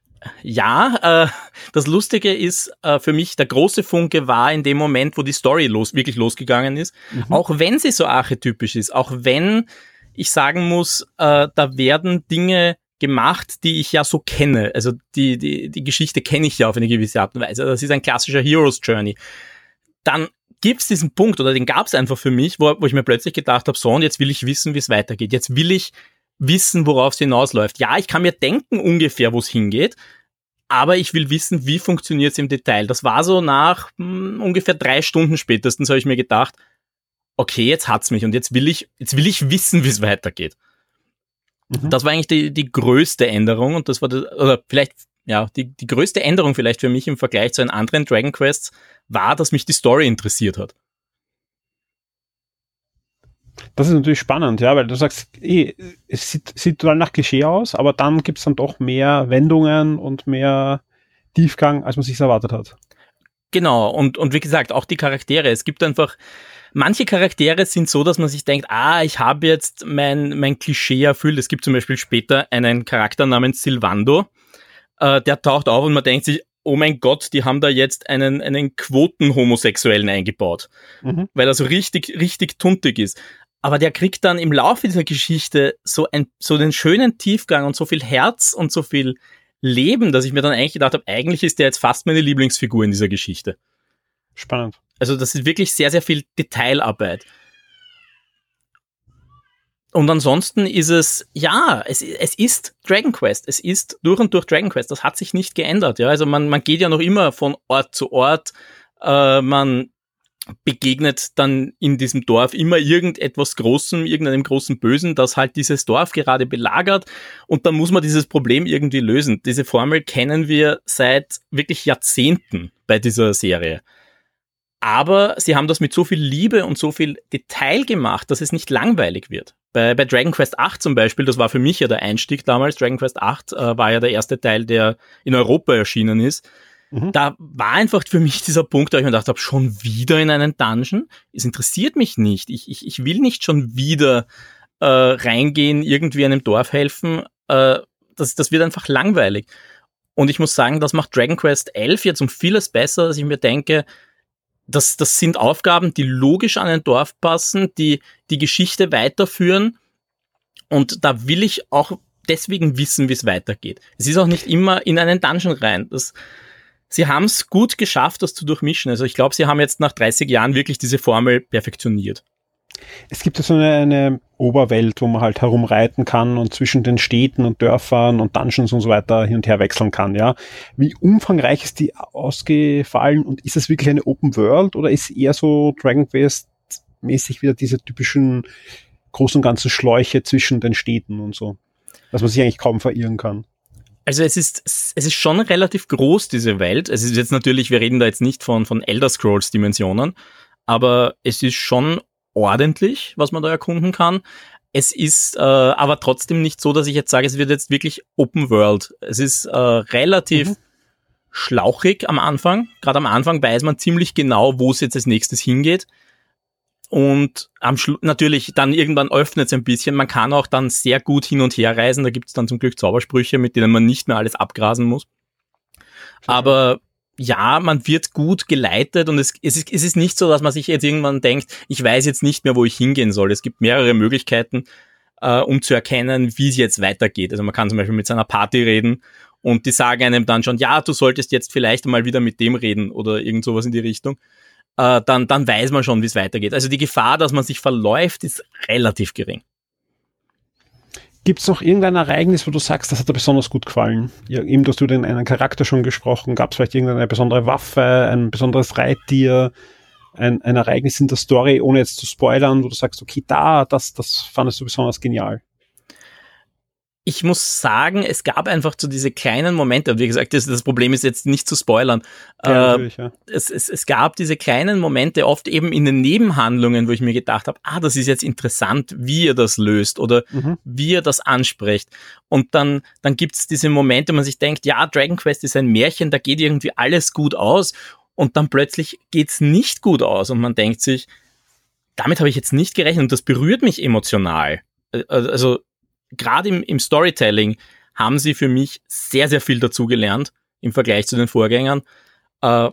Ja, äh, das Lustige ist äh, für mich, der große Funke war in dem Moment, wo die Story los, wirklich losgegangen ist. Mhm. Auch wenn sie so archetypisch ist, auch wenn ich sagen muss, äh, da werden Dinge gemacht, die ich ja so kenne. Also die, die, die Geschichte kenne ich ja auf eine gewisse Art und Weise. Das ist ein klassischer Hero's Journey. Dann gibt's diesen Punkt, oder den gab's einfach für mich, wo, wo ich mir plötzlich gedacht habe, so, und jetzt will ich wissen, wie es weitergeht. Jetzt will ich wissen, worauf es hinausläuft. Ja, ich kann mir denken ungefähr, wo es hingeht, aber ich will wissen, wie funktioniert es im Detail. Das war so nach mh, hm, ungefähr drei Stunden spätestens, habe ich mir gedacht, okay, jetzt hat's mich und jetzt will ich, jetzt will ich wissen, wie es weitergeht. Mhm. Das war eigentlich die, die größte Änderung und das war, das, oder vielleicht, ja, die, die größte Änderung vielleicht für mich im Vergleich zu den anderen Dragon Quests war, dass mich die Story interessiert hat. Das ist natürlich spannend, ja, weil du sagst, eh, es sieht, sieht total nach Klischee aus, aber dann gibt es dann doch mehr Wendungen und mehr Tiefgang, als man sich erwartet hat. Genau, und, und wie gesagt, auch die Charaktere. Es gibt einfach, manche Charaktere sind so, dass man sich denkt, ah, ich habe jetzt mein, mein Klischee erfüllt. Es gibt zum Beispiel später einen Charakter namens Silvando, äh, der taucht auf und man denkt sich, oh mein Gott, die haben da jetzt einen, einen Quoten-Homosexuellen eingebaut, mhm. weil er so richtig, richtig tuntig ist. Aber der kriegt dann im Laufe dieser Geschichte so, ein, so den schönen Tiefgang und so viel Herz und so viel Leben, dass ich mir dann eigentlich gedacht habe, eigentlich ist der jetzt fast meine Lieblingsfigur in dieser Geschichte. Spannend. Also das ist wirklich sehr, sehr viel Detailarbeit. Und ansonsten ist es, ja, es, es ist Dragon Quest. Es ist durch und durch Dragon Quest. Das hat sich nicht geändert. Ja, also man, man geht ja noch immer von Ort zu Ort. Äh, man begegnet dann in diesem Dorf immer irgendetwas Großem, irgendeinem großen Bösen, das halt dieses Dorf gerade belagert und dann muss man dieses Problem irgendwie lösen. Diese Formel kennen wir seit wirklich Jahrzehnten bei dieser Serie. Aber sie haben das mit so viel Liebe und so viel Detail gemacht, dass es nicht langweilig wird. Bei, bei Dragon Quest 8 zum Beispiel, das war für mich ja der Einstieg damals, Dragon Quest 8 äh, war ja der erste Teil, der in Europa erschienen ist Mhm. Da war einfach für mich dieser Punkt, da ich mir gedacht habe, schon wieder in einen Dungeon? Es interessiert mich nicht. Ich, ich, ich will nicht schon wieder äh, reingehen, irgendwie einem Dorf helfen. Äh, das, das wird einfach langweilig. Und ich muss sagen, das macht Dragon Quest 11 jetzt um vieles besser, dass ich mir denke, das, das sind Aufgaben, die logisch an ein Dorf passen, die die Geschichte weiterführen. Und da will ich auch deswegen wissen, wie es weitergeht. Es ist auch nicht immer in einen Dungeon rein. Das, sie haben es gut geschafft, das zu durchmischen. Also ich glaube, sie haben jetzt nach 30 Jahren wirklich diese Formel perfektioniert. Es gibt ja so eine, eine, Oberwelt, wo man halt herumreiten kann und zwischen den Städten und Dörfern und Dungeons und so weiter hin und her wechseln kann, ja. Wie umfangreich ist die ausgefallen und ist es wirklich eine Open World oder ist eher so Dragon Quest mäßig wieder diese typischen großen ganzen Schläuche zwischen den Städten und so, dass man sich eigentlich kaum verirren kann? Also es ist, es ist schon relativ groß, diese Welt. Es ist jetzt natürlich, wir reden da jetzt nicht von, von Elder Scrolls Dimensionen, aber es ist schon ordentlich, was man da erkunden kann. Es ist äh, aber trotzdem nicht so, dass ich jetzt sage, es wird jetzt wirklich Open World. Es ist äh, relativ mhm. schlauchig am Anfang. Gerade am Anfang weiß man ziemlich genau, wo es jetzt als nächstes hingeht. Und am Schluss natürlich dann irgendwann öffnet es ein bisschen. Man kann auch dann sehr gut hin und her reisen. Da gibt es dann zum Glück Zaubersprüche, mit denen man nicht mehr alles abgrasen muss. Aber ja, man wird gut geleitet und es, es, ist, es ist nicht so, dass man sich jetzt irgendwann denkt, ich weiß jetzt nicht mehr, wo ich hingehen soll. Es gibt mehrere Möglichkeiten, äh, um zu erkennen, wie es jetzt weitergeht. Also man kann zum Beispiel mit seiner Party reden und die sagen einem dann schon, ja, du solltest jetzt vielleicht mal wieder mit dem reden oder irgend sowas in die Richtung äh, dann, dann weiß man schon, wie es weitergeht. Also die Gefahr, dass man sich verläuft, ist relativ gering. Gibt es noch irgendein Ereignis, wo du sagst, das hat dir besonders gut gefallen? Ja, eben, dass du den einen Charakter schon gesprochen, gab es vielleicht irgendeine besondere Waffe, ein besonderes Reittier, ein, ein Ereignis in der Story, ohne jetzt zu spoilern, wo du sagst, okay, da, das, das fandest du besonders genial ich muss sagen, es gab einfach so diese kleinen Momente, und wie gesagt, das, das Problem ist jetzt nicht zu spoilern. Ja, äh, ja. es, es, es gab diese kleinen Momente, oft eben in den Nebenhandlungen, wo ich mir gedacht habe, ah, das ist jetzt interessant, wie ihr das löst oder mhm. wie ihr das ansprecht. Und dann, dann gibt's diese Momente, wo man sich denkt, ja, Dragon Quest ist ein Märchen, da geht irgendwie alles gut aus. Und dann plötzlich geht's nicht gut aus und man denkt sich, damit habe ich jetzt nicht gerechnet und das berührt mich emotional. Äh, also gerade im, im Storytelling haben sie für mich sehr, sehr viel dazugelernt im Vergleich zu den Vorgängern. Äh,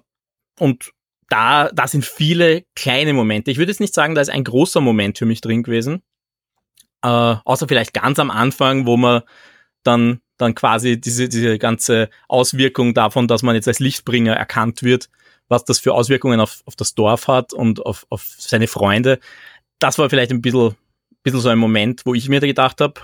und da, da sind viele kleine Momente. Ich würde jetzt nicht sagen, da ist ein großer Moment für mich drin gewesen. Äh, außer vielleicht ganz am Anfang, wo man dann, dann quasi diese, diese ganze Auswirkung davon, dass man jetzt als Lichtbringer erkannt wird, was das für Auswirkungen auf, auf das Dorf hat und auf, auf seine Freunde. Das war vielleicht ein bisschen bisschen so ein Moment, wo ich mir da gedacht habe,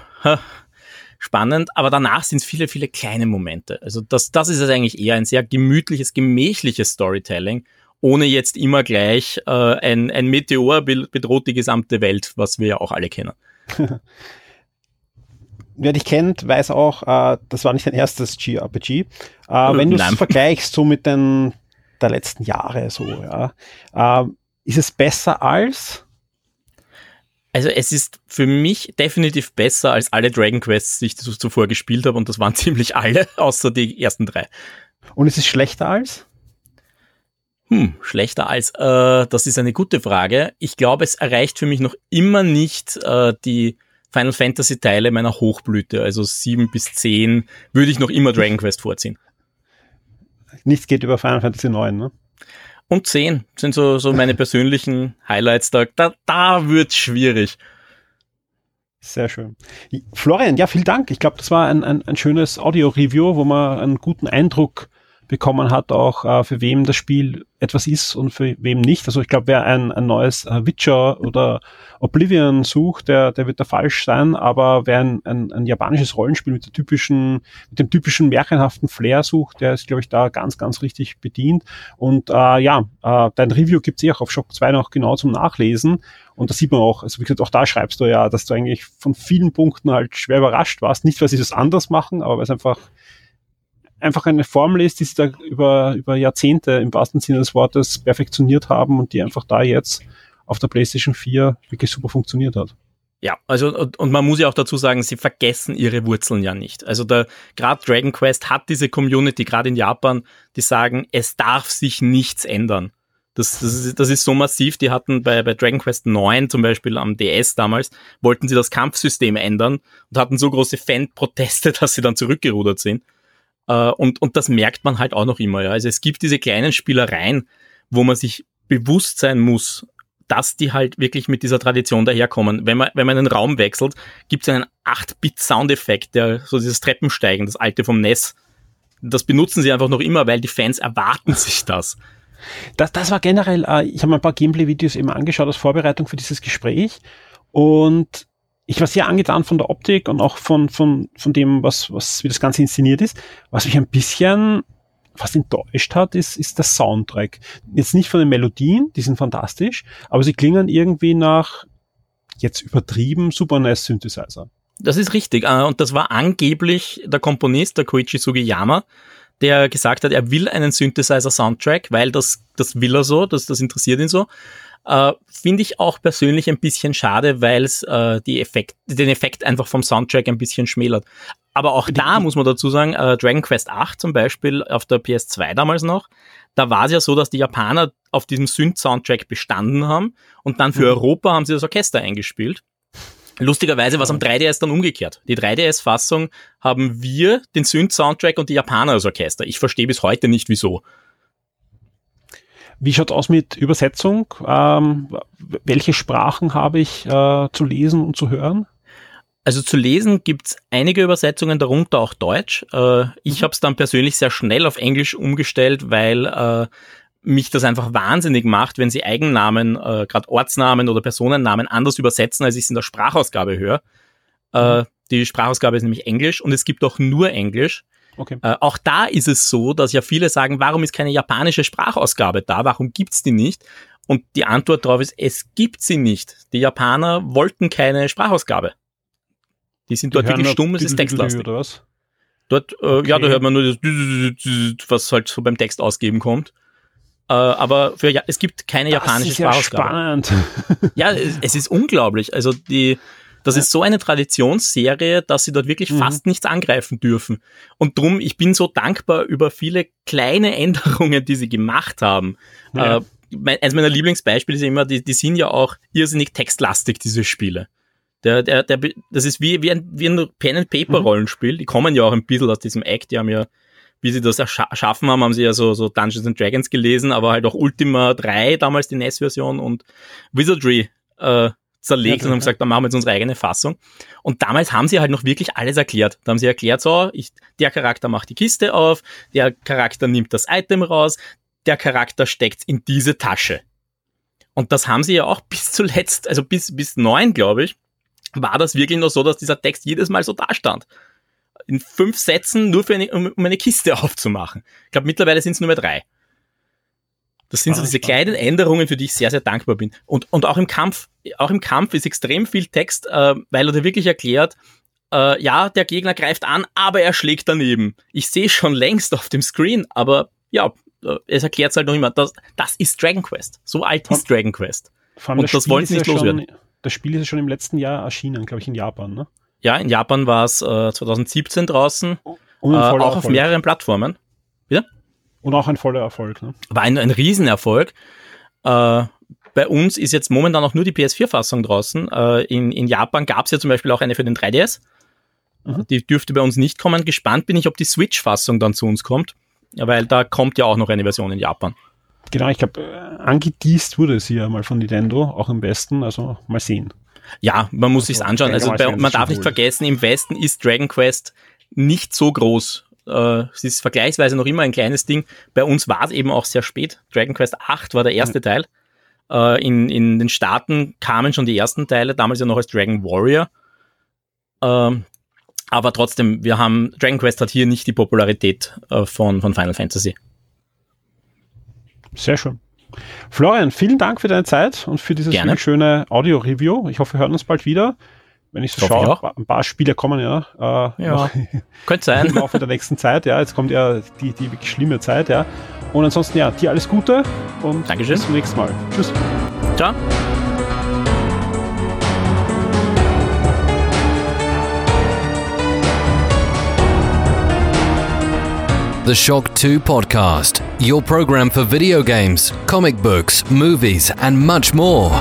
spannend, aber danach sind es viele, viele kleine Momente. Also das, das ist es eigentlich eher ein sehr gemütliches, gemächliches Storytelling, ohne jetzt immer gleich äh, ein, ein Meteor bedroht die gesamte Welt, was wir ja auch alle kennen. Wer dich kennt, weiß auch, äh, das war nicht dein erstes GRPG. Äh, wenn du es vergleichst so mit den der letzten Jahre so, ja, äh, ist es besser als? Also es ist für mich definitiv besser als alle Dragon Quests, die ich zuvor gespielt habe und das waren ziemlich alle, außer die ersten drei. Und es ist schlechter als? Hm, schlechter als, äh, das ist eine gute Frage. Ich glaube, es erreicht für mich noch immer nicht äh, die Final Fantasy Teile meiner Hochblüte, also sieben bis zehn würde ich noch immer Dragon Quest vorziehen. Nichts geht über Final Fantasy 9, ne? Und 10 sind so, so meine persönlichen Highlights. Da, da, da wird's schwierig. Sehr schön. Florian, ja, vielen Dank. Ich glaube, das war ein, ein, ein schönes Audio-Review, wo man einen guten Eindruck bekommen hat, auch äh, für wem das Spiel etwas ist und für wem nicht. Also ich glaube, wer ein, ein neues äh, Witcher oder Oblivion sucht, der, der wird da falsch sein, aber wer ein, ein, ein japanisches Rollenspiel mit der typischen, mit dem typischen märchenhaften Flair sucht, der ist, glaube ich, da ganz, ganz richtig bedient. Und äh, ja, äh, dein Review gibt's eh auch auf Shock 2 noch genau zum Nachlesen. Und da sieht man auch, also wie gesagt, auch da schreibst du ja, dass du eigentlich von vielen Punkten halt schwer überrascht warst. Nicht, weil sie das anders machen, aber weil es einfach einfach eine Formel ist, die sie da über, über Jahrzehnte im wahrsten Sinne des Wortes perfektioniert haben und die einfach da jetzt auf der PlayStation 4 wirklich super funktioniert hat. Ja, also und, und, man muss ja auch dazu sagen, sie vergessen ihre Wurzeln ja nicht. Also da gerade Dragon Quest hat diese Community, gerade in Japan, die sagen, es darf sich nichts ändern. Das, das, ist, das ist so massiv, die hatten bei, bei Dragon Quest 9 zum Beispiel am DS damals, wollten sie das Kampfsystem ändern und hatten so große Fan-Proteste, dass sie dann zurückgerudert sind. Äh, und, und das merkt man halt auch noch immer. Ja. Also es gibt diese kleinen Spielereien, wo man sich bewusst sein muss, dass die halt wirklich mit dieser Tradition daherkommen. Wenn man, wenn man einen Raum wechselt, gibt es einen 8-Bit-Soundeffekt, der so dieses Treppensteigen, das alte vom NES. Das benutzen sie einfach noch immer, weil die Fans erwarten sich das. Das, das war generell, äh, ich habe mir ein paar Gameplay-Videos eben angeschaut als Vorbereitung für dieses Gespräch und ich war sehr angetan von der Optik und auch von, von, von dem, was, was, wie das Ganze inszeniert ist. Was mich ein bisschen fast enttäuscht hat, ist, ist der Soundtrack. Jetzt nicht von den Melodien, die sind fantastisch, aber sie klingen irgendwie nach jetzt übertrieben Super NES Synthesizer. Das ist richtig. Äh, und das war angeblich der Komponist, der Koichi Sugiyama, der gesagt hat, er will einen Synthesizer-Soundtrack, weil das, das will er so, das, das interessiert ihn so. Äh, Finde ich auch persönlich ein bisschen schade, weil es äh, die Effekt, den Effekt einfach vom Soundtrack ein bisschen schmälert. Aber auch da muss man dazu sagen, äh, Dragon Quest 8 zum Beispiel auf der PS2 damals noch, da war es ja so, dass die Japaner auf diesem Synth-Soundtrack bestanden haben und dann für mhm. Europa haben sie das Orchester eingespielt. Lustigerweise war es am 3DS dann umgekehrt. Die 3DS-Fassung haben wir den Synth-Soundtrack und die Japaner als Orchester. Ich verstehe bis heute nicht, wieso. Wie schaut aus mit Übersetzung? Ähm, welche Sprachen habe ich äh, zu lesen und zu hören? Also zu lesen gibt's einige Übersetzungen, darunter auch Deutsch. Äh, ich mhm. habe es dann persönlich sehr schnell auf Englisch umgestellt, weil äh, mich das einfach wahnsinnig macht, wenn sie Eigennamen, äh, gerade Ortsnamen oder Personennamen anders übersetzen, als ich es in der Sprachausgabe höre. Äh, mhm. die Sprachausgabe ist nämlich Englisch und es gibt auch nur Englisch. Okay. Äh, auch da ist es so, dass ja viele sagen, warum ist keine japanische Sprachausgabe da? Warum gibt's die nicht? Und die Antwort darauf ist, es gibt sie nicht. Die Japaner wollten keine Sprachausgabe. Die sind die dort wirklich stumm, es ist textlastig. Dort, äh, okay. ja, da hört man nur das, was halt so beim Text ausgeben kommt. Äh, aber für ja, es gibt keine das japanische ist Sprachausgabe. Ja, spannend. ja, es, es, ist unglaublich. Also die, das ja. ist so eine Traditionsserie, dass sie dort wirklich mhm. fast nichts angreifen dürfen. Und drum, ich bin so dankbar über viele kleine Änderungen, die sie gemacht haben. Ja. Äh, mein, eines meiner Lieblingsbeispiele ist immer, die, die sind ja auch irrsinnig textlastig, diese Spiele. Der, der, der, das ist wie, wie ein, wie ein Pen-and-Paper-Rollenspiel. Mhm. Die kommen ja auch ein bisschen aus diesem Act. Die haben ja, wie sie das erschaffen haben, haben sie ja so, so Dungeons and Dragons gelesen, aber halt auch Ultima 3, damals die NES-Version und Wizardry äh, zerlegt ja, und haben gesagt, dann machen wir jetzt unsere eigene Fassung. Und damals haben sie halt noch wirklich alles erklärt. Da haben sie erklärt, so, ich, der Charakter macht die Kiste auf, der Charakter nimmt das Item raus, der Charakter steckt in diese Tasche. Und das haben sie ja auch bis zuletzt, also bis, bis neun, glaube ich, war das wirklich nur so, dass dieser Text jedes Mal so dastand. In fünf Sätzen nur für eine, um eine Kiste aufzumachen. Ich glaube, mittlerweile sind es nur mehr drei. Das sind so diese kleinen Änderungen, für die ich sehr, sehr dankbar bin. Und, und auch im Kampf, auch im Kampf ist extrem viel Text, äh, weil er dir wirklich erklärt, äh, ja, der Gegner greift an, aber er schlägt daneben. Ich sehe schon längst auf dem Screen, aber ja, äh, es erklärt es halt noch immer. Das, das ist Dragon Quest. So alt ist Dragon Quest. Und das, das wollen sie nicht ja loswerden. Schon, das Spiel ist ja schon im letzten Jahr erschienen, glaube ich, in Japan, ne? Ja, in Japan war es äh, 2017 draußen. Und äh, auch auf mehreren Plattformen. Und auch ein voller Erfolg, ne? War ein, ein Riesenerfolg. Äh, bei uns ist jetzt momentan auch nur die PS4-Fassung draußen. Äh, in, in Japan gab es ja zum Beispiel auch eine für den 3DS. Mhm. Die dürfte bei uns nicht kommen. Gespannt bin ich, ob die Switch-Fassung dann zu uns kommt, weil da kommt ja auch noch eine Version in Japan. Genau, ich glaube, äh, angeteased wurde sie ja mal von Nintendo, auch im Westen, also mal sehen. Ja, man muss also, sich's anschauen. Also bei, man darf nicht vergessen, im Westen ist Dragon Quest nicht so groß. Äh, es ist vergleichsweise noch immer ein kleines Ding. Bei uns war es eben auch sehr spät. Dragon Quest 8 war der erste mhm. Teil. Äh, in, in den Staaten kamen schon die ersten Teile, damals ja noch als Dragon Warrior. Ähm, aber trotzdem, wir haben, Dragon Quest hat hier nicht die Popularität äh, von, von Final Fantasy. Sehr schön. Florian, vielen Dank für deine Zeit und für dieses schöne Audio-Review. Ich hoffe, wir hören uns bald wieder. Wenn ich so schaue, ich ein paar Spiele kommen ja. Äh, ja, könnte sein. Im Laufe der nächsten Zeit, ja. Jetzt kommt ja die, die wirklich schlimme Zeit, ja. Und ansonsten, ja, dir alles Gute und Dankeschön. bis zum nächsten Mal. Tschüss. Ciao. The Shock 2 Podcast, your program for video games, comic books, movies, and much more.